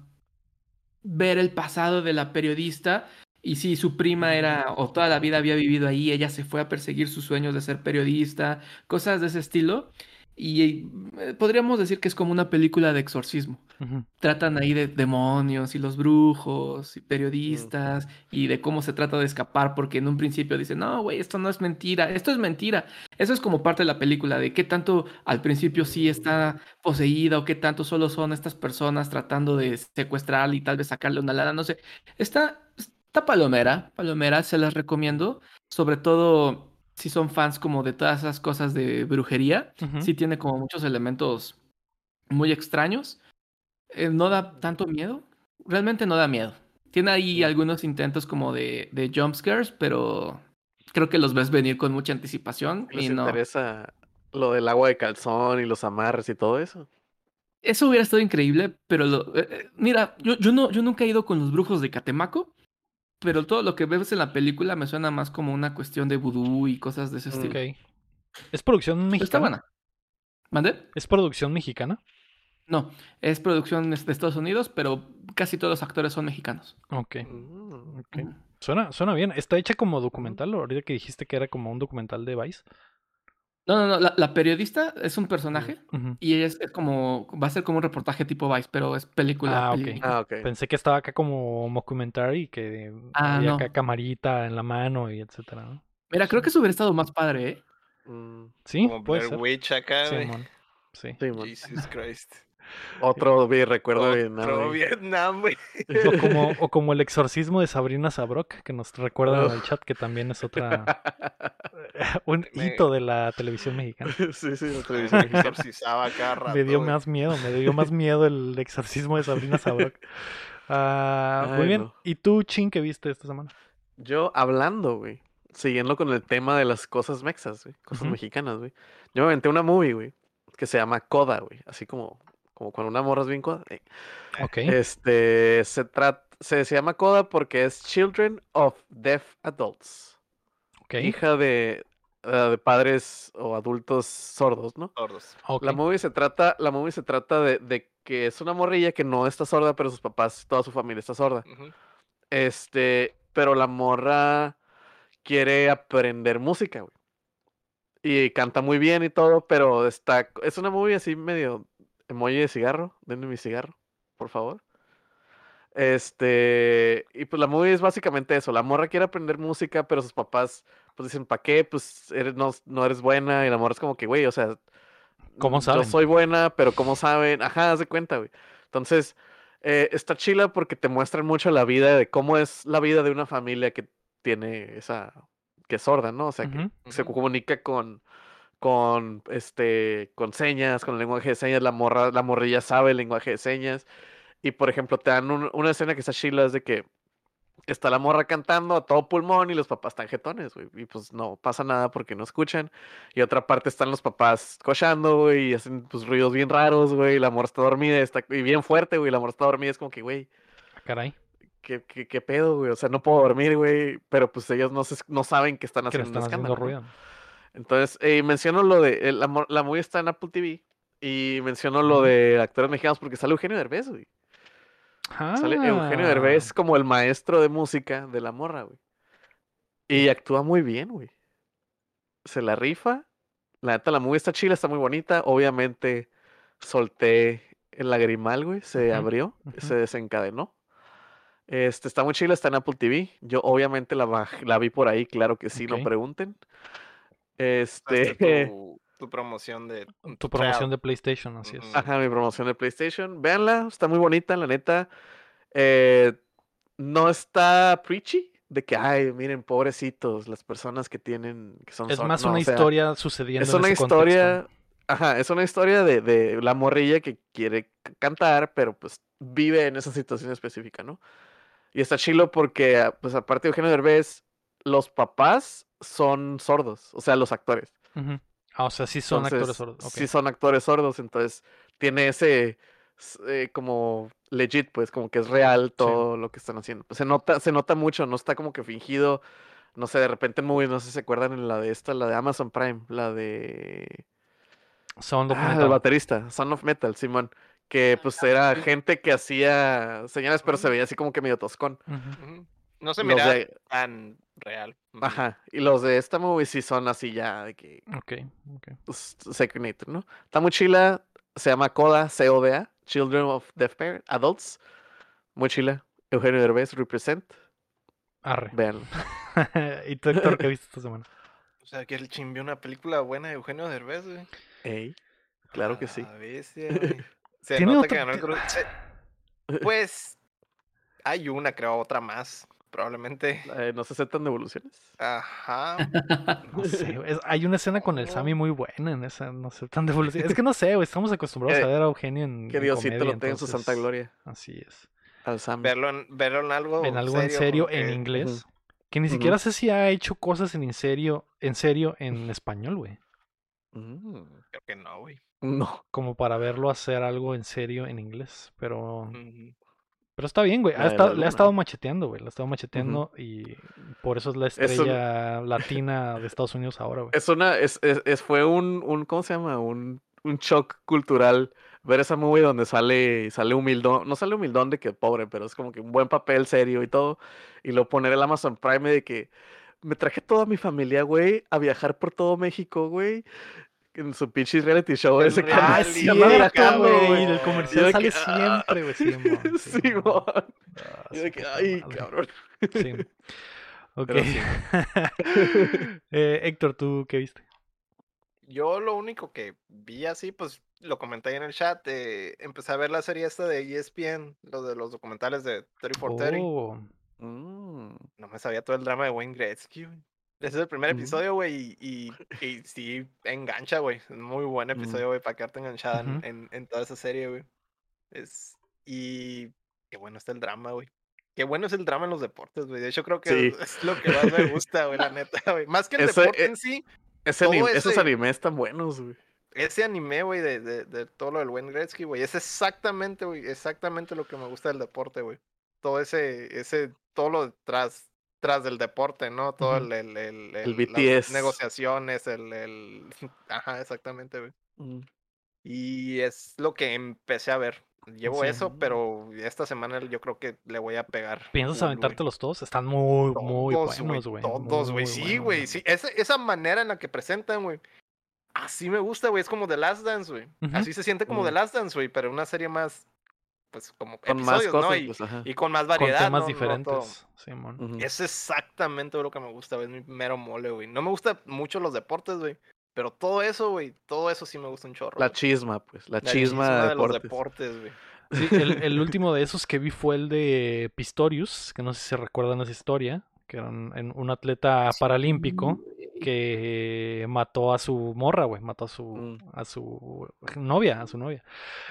ver el pasado de la periodista y si su prima era o toda la vida había vivido ahí, ella se fue a perseguir sus sueños de ser periodista, cosas de ese estilo. Y eh, podríamos decir que es como una película de exorcismo. Ujú. Tratan ahí de demonios y los brujos y periodistas y de cómo se trata de escapar porque en un principio dicen, no, güey, esto no es mentira, esto es mentira. Eso es como parte de la película de qué tanto al principio sí está poseída o qué tanto solo son estas personas tratando de secuestrarla y tal vez sacarle una lana, no sé. Está, está palomera, palomera, se las recomiendo, sobre todo si son fans como de todas esas cosas de brujería. Ujú. Sí tiene como muchos elementos muy extraños. Eh, no da tanto miedo. Realmente no da miedo. Tiene ahí algunos intentos como de, de jump scares, pero creo que los ves venir con mucha anticipación ¿Les y no. interesa lo del agua de calzón y los amarres y todo eso? Eso hubiera estado increíble, pero lo- eh, eh, mira, yo, yo, no, yo nunca he ido con los brujos de Catemaco, pero todo lo que ves en la película me suena más como una cuestión de vudú y cosas de ese estilo. Ok. ¿Es producción mexicana? está buena. ¿Mande? ¿Es producción mexicana? No, es producción de Estados Unidos, pero casi todos los actores son mexicanos. Ok. Mm, ok. Ujú. Suena, suena bien. ¿Está hecha como documental? Ahorita que dijiste que era como un documental de Vice. No, no, no. La, la periodista es un personaje y ella es, es como. Va a ser como un reportaje tipo Vice, pero es película. Ah, ok. peli- Ah, ok. Pensé que estaba acá como mockumentary, que Ah, había no. acá camarita en la mano y etcétera, ¿no? Mira, creo que eso hubiera estado más padre, ¿eh? Mm, Sí, Como puede Blair ser. Witch acá. Sí. sí. Jesus Christ. Otro vi- recuerdo de Vietnam, Otro. Vietnam, güey. O como, o como el exorcismo de Sabrina Sabrok, que nos recuerdan en el chat, que también es otra un hito de la televisión mexicana. sí, sí, la televisión Me mexicana. exorcizaba cada rato. Me dio más miedo, me dio más miedo el exorcismo de Sabrina Sabrok. Ah, muy bien. no. ¿Y tú, Chin, qué viste esta semana? Yo hablando, güey. Siguiendo con el tema de las cosas mexas, güey. Cosas mexicanas, güey. Yo me aventé una movie, güey. Que se llama Coda, güey. Así como, como cuando una morra es bien coda. eh. Ok. Este, se trata, se, se llama Coda porque es Children of Deaf Adults. ok. Hija de, eh, de padres o adultos sordos, ¿no? Sordos. ok. La movie se trata, la movie se trata de, de que es una morrilla que no está sorda, pero sus papás, toda su familia está sorda. Este, pero la morra quiere aprender música, güey. Y canta muy bien y todo, pero está, es una movie así medio emoji de cigarro. Denme mi cigarro, por favor. Este, y pues la movie es básicamente eso. La morra quiere aprender música, pero sus papás pues dicen, ¿para qué? Pues eres, no, no eres buena. Y la morra es como que, güey, o sea, ¿Cómo "Mm, saben? Yo soy buena, pero ¿cómo saben? Ajá, haz de cuenta, güey. Entonces, eh, está chila porque te muestran mucho la vida de cómo es la vida de una familia que tiene esa, que es sorda, ¿no? O sea, que se comunica con, con, este, con señas, con el lenguaje de señas, la morra, la morrilla sabe el lenguaje de señas. Y, por ejemplo, te dan un- una escena que está chila, es de que está la morra cantando a todo pulmón y los papás están jetones, güey. Y pues no pasa nada porque no escuchan. Y otra parte están los papás cochando, güey, y hacen pues ruidos bien raros, güey. Y la morra está dormida, está y bien fuerte, güey. La morra está dormida, es como que, güey, Ah, Caray. ¿qué, qué, qué pedo, güey? O sea, no puedo dormir, güey. Pero pues ellos no, se, no saben que están Que haciendo un están haciendo escándalo. ¿no? Entonces, eh, menciono lo de. la, la movie está en Apple TV. Y menciono lo de actores mexicanos porque sale Eugenio Derbez, güey. Sale Eugenio Ah, Derbez como el maestro de música de la morra, güey. Y actúa muy bien, güey. Se la rifa. La neta, la movie está chila, está muy bonita. Obviamente, solté el lagrimal, güey. Se abrió, se desencadenó. Este, está muy chila, está en Apple TV. Yo obviamente la, la vi por ahí, claro que sí, no pregunten. Este, tu, tu promoción de. Tu promoción de PlayStation, así es. Ajá, mi promoción de PlayStation. Véanla, está muy bonita, la neta. Eh, no está preachy de que, ay, miren, pobrecitos, las personas que tienen, que son Es sor-". más No, una o sea, historia sucediendo Es en una ese contexto. historia, ajá, es una historia de, de la morrilla que quiere cantar, pero pues vive en esa situación específica, ¿no? Y está chilo porque, ah, pues aparte de Eugenio Derbez, los papás son sordos, o sea, los actores. Ah, o sea, sí son actores sordos. Sí son actores sordos, entonces tiene ese eh, como legit, pues, como que es real todo lo que están haciendo. Pues, se nota, se nota mucho, no está como que fingido. No sé, de repente en movies, no sé si se acuerdan en la de esta, la de Amazon Prime, la de Sound of Ah, el Metal. baterista, Son of Metal, Simón. Que pues era gente que hacía señales, pero se veía así como que medio toscón. No se Los mira de- tan real. Ajá. Y los de esta movie sí son así ya de que Ok, ok. pues, Second Nature, ¿no? Está muy chila. Se llama CODA, C-O-D-A, Children of Deaf Parents, Adults. Muy chila. Eugenio Derbez, Represent. Arre. Vean. ¿Y tú, Héctor, qué viste esta semana? O sea, que el chimbió una película buena de Eugenio Derbez, güey. Ey, claro que sí. A bestia, güey. Se Tiene nota otra- que ganó el Cruz. se- Pues hay una, creo, otra más. Probablemente. Eh, ¿No se aceptan devoluciones? Ajá. No sé, es- hay una escena con el. Sammy muy buena en esa, no sé, tan devolución. Es que no sé, güey, estamos acostumbrados a ver a Eugenio en, Que Diosito comedia, lo tenga en su santa gloria. Así es. Al Sam. Verlo en, verlo en algo. En algo en serio en que- inglés. Que ni siquiera sé si ha hecho cosas en, serio, en serio en español, güey. Mm, Creo que no, güey. No. Como para verlo hacer algo en serio en inglés. Pero. Pero está bien, güey. Ha estado, le ha estado macheteando, güey. Le ha estado macheteando y por eso es la Es un- estrella latina de Estados Unidos ahora, güey. Es una, es, es, es- fue un, un, ¿cómo se llama? Un, un shock cultural ver esa movie donde sale, sale humildón, no sale humildón de que pobre, pero es como que un buen papel serio y todo, y lo poner el Amazon Prime de que me traje toda mi familia, güey, a viajar por todo México, güey, en su pinche reality show El ese que Ah, viajando, güey. El comercial sale que, siempre, güey. Simón, Simón. Simón. Ah, Yo de que, ay, madre. cabrón. Sí. Ok. Sí. Eh, Héctor, ¿tú qué viste? Yo lo único que vi así, pues lo comenté ahí en el chat. eh, empecé a ver la serie esta de ESPN, lo de los documentales de 30 for 30. Oh, Mm, No me sabía todo el drama de Wayne Gretzky, güey. Ese es el primer Mm. episodio, güey, y, y, y sí engancha, güey. Es un muy buen episodio, güey, para quedarte enganchada en- en, en toda esa serie, güey. Es, y qué bueno está el drama, güey. Qué bueno es el drama en los deportes, güey. De hecho, creo que Sí. es lo que más me gusta, güey, la neta, güey. Más que el Ese, deporte eh, en sí, ese Todo anim- esos ese- animes están buenos, güey. ese anime, güey, de, de, de todo lo del Wayne Gretzky, güey, es exactamente, güey, exactamente lo que me gusta del deporte, güey. Todo ese, ese, todo lo tras, tras del deporte, ¿no? Todo el, el, el, El las BTS. negociaciones, el, el, ajá, exactamente, güey. Mm. Y es lo que empecé a ver. Llevo Sí. eso, pero esta semana yo creo que le voy a pegar. ¿Piensas aventártelos todos? Están muy, muy buenos, güey. Todos, güey. Sí, güey. Sí, esa, esa manera en la que presentan, güey. Así me gusta, güey. Es como The Last Dance, güey. Así se siente como Mm. The Last Dance, güey. Pero una serie más, pues, como Con más episodios, cosas, ¿no? Y, pues, y con más Con variedad, temas ¿no? No diferentes. Simón. Ujú. Es exactamente lo que me gusta, güey. Es mi mero mole, güey. No me gusta mucho los deportes, güey. Pero todo eso, güey. Todo eso sí me gusta un chorro. La güey. chisma, pues. La, La chisma, de de los deportes. güey. Sí, el, el último de esos que vi fue el de Pistorius, que no sé si se recuerdan esa historia, que era un, en- un atleta paralímpico que mató a su morra, güey, mató a su, Mm. a su novia, a su novia.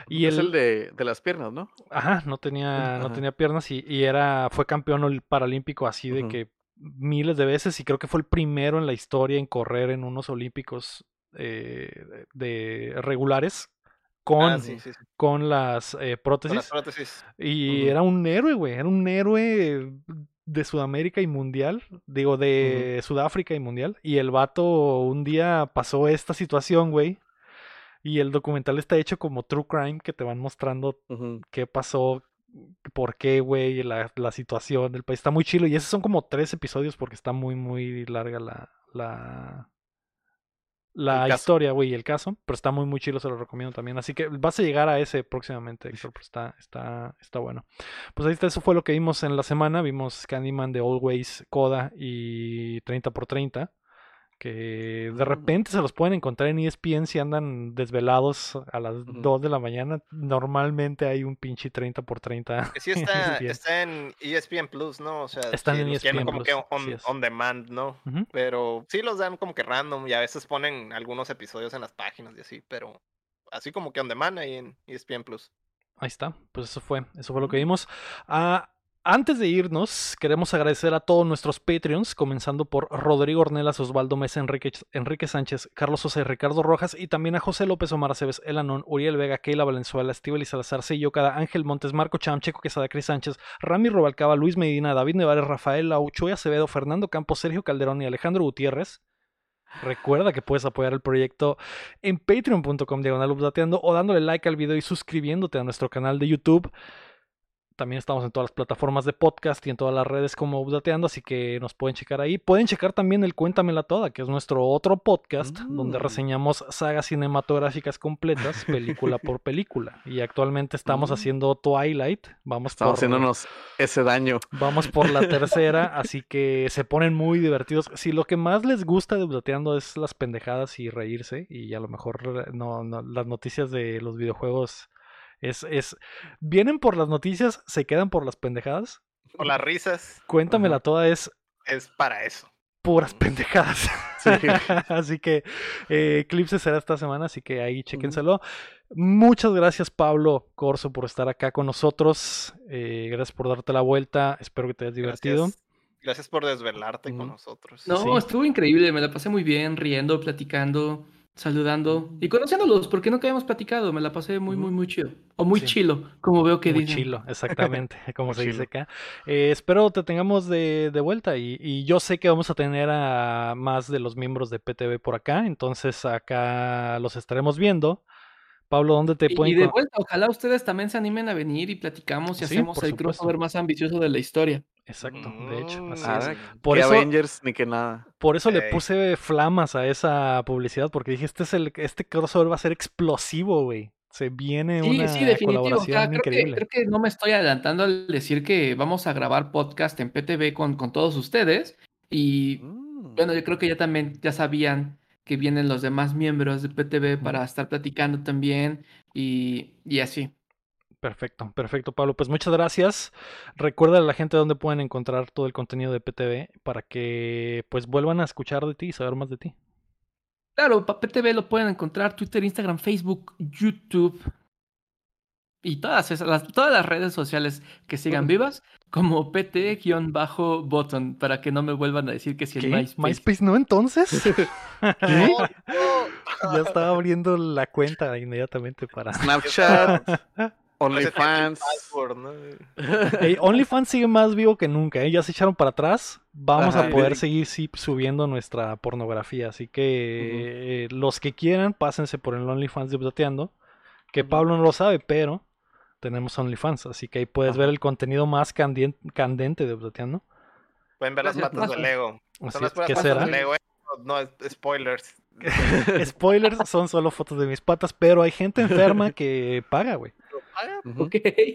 Y es el, el de, de las piernas, ¿no? ajá, no tenía, no tenía piernas y, y era, fue campeón paralímpico así de que miles de veces y creo que fue el primero en la historia en correr en unos olímpicos eh, de regulares con, Ah, sí, sí, sí. con las eh, Con prótesis. las prótesis. Y era un héroe, güey. Era un héroe de Sudamérica y mundial. Digo, de Sudáfrica y mundial. Y el vato un día pasó esta situación, güey. Y el documental está hecho como True Crime, que te van mostrando qué pasó, por qué, güey, la, la situación del país. Está muy chilo. Y esos son como tres episodios porque está muy, muy larga la, la, la historia, güey, y el caso. Pero está muy, muy chilo, se lo recomiendo también. Así que vas a llegar a ese próximamente, Héctor. Pero está, está, está bueno. Pues ahí está, eso fue lo que vimos en la semana. Vimos Candyman de Always, Coda y 30 por 30 que de repente se los pueden encontrar en E ESPN si andan desvelados a las Ujú. 2 de la mañana. Normalmente hay un pinche 30 por 30. Que sí está, ESPN. está en E ESPN Plus, ¿no? O sea, Están sí en E ESPN como que on, demand, ¿no? Pero sí los dan como que random y a veces ponen algunos episodios en las páginas y así, pero así como que on demand ahí en E ESPN Plus. Ahí está, pues eso fue, eso fue lo que vimos. Ah, Antes de irnos, queremos agradecer a todos nuestros Patreons, comenzando por Rodrigo Ornelas, Osvaldo Mesa, Enrique, Sánchez, Carlos José, Ricardo Rojas y también a José López Omar Aceves, Elanón, Uriel Vega, Keila Valenzuela, Estíbal y Salazar, Ángel Montes, Marco Cham, Checo Quesada, Cris Sánchez, Rami Robalcaba, Luis Medina, David Nevares, Rafael Lauchoy Acevedo, Fernando Campos, Sergio Calderón y Alejandro Gutiérrez. Recuerda que puedes apoyar el proyecto en patreon.com o dándole like al video y suscribiéndote a nuestro canal de YouTube. También estamos en todas las plataformas de podcast y en todas las redes como Updateando, así que nos pueden checar ahí. Pueden checar también el Cuéntamela Toda, que es nuestro otro podcast donde Mm. reseñamos sagas cinematográficas completas, película por película. Y actualmente estamos Mm. haciendo Twilight. Vamos Estamos por, haciéndonos ese daño. Vamos por la tercera, así que se ponen muy divertidos. Si lo que más les gusta de Updateando es las pendejadas y reírse, y a lo mejor no, no- las noticias de los videojuegos es, es. Vienen por las noticias, se quedan por las pendejadas. Por las risas, Cuéntamela toda, es es para eso. puras pendejadas. Sí. así que eh, Eclipse será esta semana, así que ahí chéquenselo. Muchas gracias, Pablo Corso, por estar acá con nosotros. Eh, gracias por darte la vuelta. Espero que te hayas divertido. Gracias, gracias por desvelarte con nosotros. No, Sí. estuvo increíble, me la pasé muy bien, riendo, platicando, saludando y conociéndolos, porque nunca habíamos platicado, me la pasé muy, muy, muy chido. O muy Sí. chilo, como veo que Muy dicen. chilo, exactamente, como se dice acá. Eh, espero te tengamos de, de vuelta y, y yo sé que vamos a tener a más de los miembros de PTV por acá, entonces acá los estaremos viendo. Pablo, ¿dónde te Y, pueden y de vuelta, ojalá ustedes también se animen a venir y platicamos y Sí, hacemos el supuesto. crossover más ambicioso de la historia. Exacto, de hecho, así es. Por que eso- Avengers ni que nada. Por eso le puse flamas a esa publicidad, porque dije, este, es el, este crossover va a ser explosivo, güey. Se viene Sí, una sí, definitivo. O colaboración sea, creo, que, increíble. creo que no me estoy adelantando al decir que vamos a grabar podcast en PTV con, con todos ustedes. Y Mm. bueno, yo creo que ya también ya sabían que vienen los demás miembros de PTV para estar platicando también y, y así. Perfecto, perfecto, Pablo. Pues muchas gracias. Recuerda a la gente dónde pueden encontrar todo el contenido de PTV para que pues vuelvan a escuchar de ti y saber más de ti. Claro, PTV lo pueden encontrar Twitter, Instagram, Facebook, YouTube y todas esas, las- todas las redes sociales que sigan vivas como PT-button para que no me vuelvan a decir que si el ¿Qué? MySpace. ¿MySpace no entonces? No. ya estaba abriendo la cuenta inmediatamente para... Snapchat, OnlyFans. OnlyFans sigue más vivo que nunca, ¿eh? ya se echaron para atrás. Vamos Ajá. a poder seguir sí, subiendo nuestra pornografía. Así que eh, los que quieran, pásense por el OnlyFans de Updateando. Que. Pablo no lo sabe, pero tenemos OnlyFans. Así que ahí puedes Ajá. ver el contenido más candien- candente de Updateando. Pueden ver las patas de. Lego. Así Son las ¿Qué patas será? de Lego. eh. No, spoilers. Spoilers, son solo fotos de mis patas, pero hay gente enferma que paga, güey.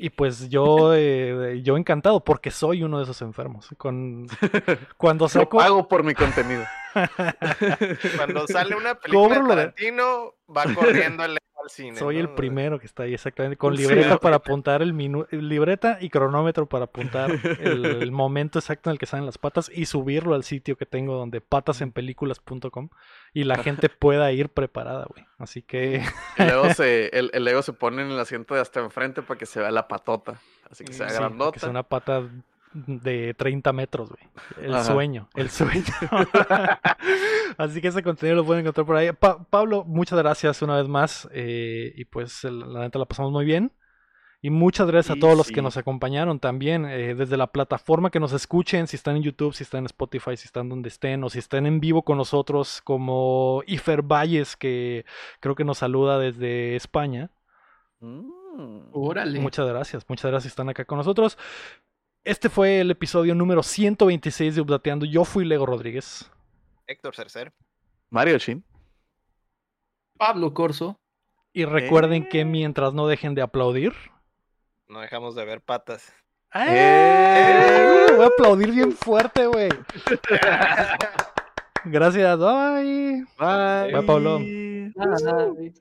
Y pues yo, eh, yo encantado, porque soy uno de esos enfermos. Con, cuando Lo saco... pago por mi contenido. Cuando sale una película de de- Tarantino, va corriendo el al cine. Soy el primero que está ahí, exactamente, con Sí. libreta para apuntar el minuto, libreta y cronómetro para apuntar el, el momento exacto en el que salen las patas y subirlo al sitio que tengo donde patasenpelículas.com y la gente pueda ir preparada, güey. Así que El Lego, se, el, el Lego se pone en el asiento de hasta enfrente para que se vea la patota. Así que sea sí, grandota. que sea una pata de 30 metros, güey. El Ajá. sueño, el sueño. Así que ese contenido lo pueden encontrar por ahí. Pa- Pablo, muchas gracias una vez más eh, y pues el- la neta la pasamos muy bien. Y muchas gracias a todos los que nos acompañaron también, eh, desde la plataforma que nos escuchen, si están en YouTube, si están en Spotify, si están donde estén, o si están en vivo con nosotros, como Ifer Valles, que creo que nos saluda desde España. Mm. Órale. Muchas gracias, muchas gracias, están acá con nosotros. Este fue el episodio número 126 de Updateando. Yo fui Lego Rodríguez. Héctor Cercer. Mario Chin. Pablo Corso. Y recuerden que Eh. mientras no dejen de aplaudir. No dejamos de ver patas. ¡Eh! Voy a aplaudir bien fuerte, güey. Gracias, bye. Bye. Bye, Pablo. Bye.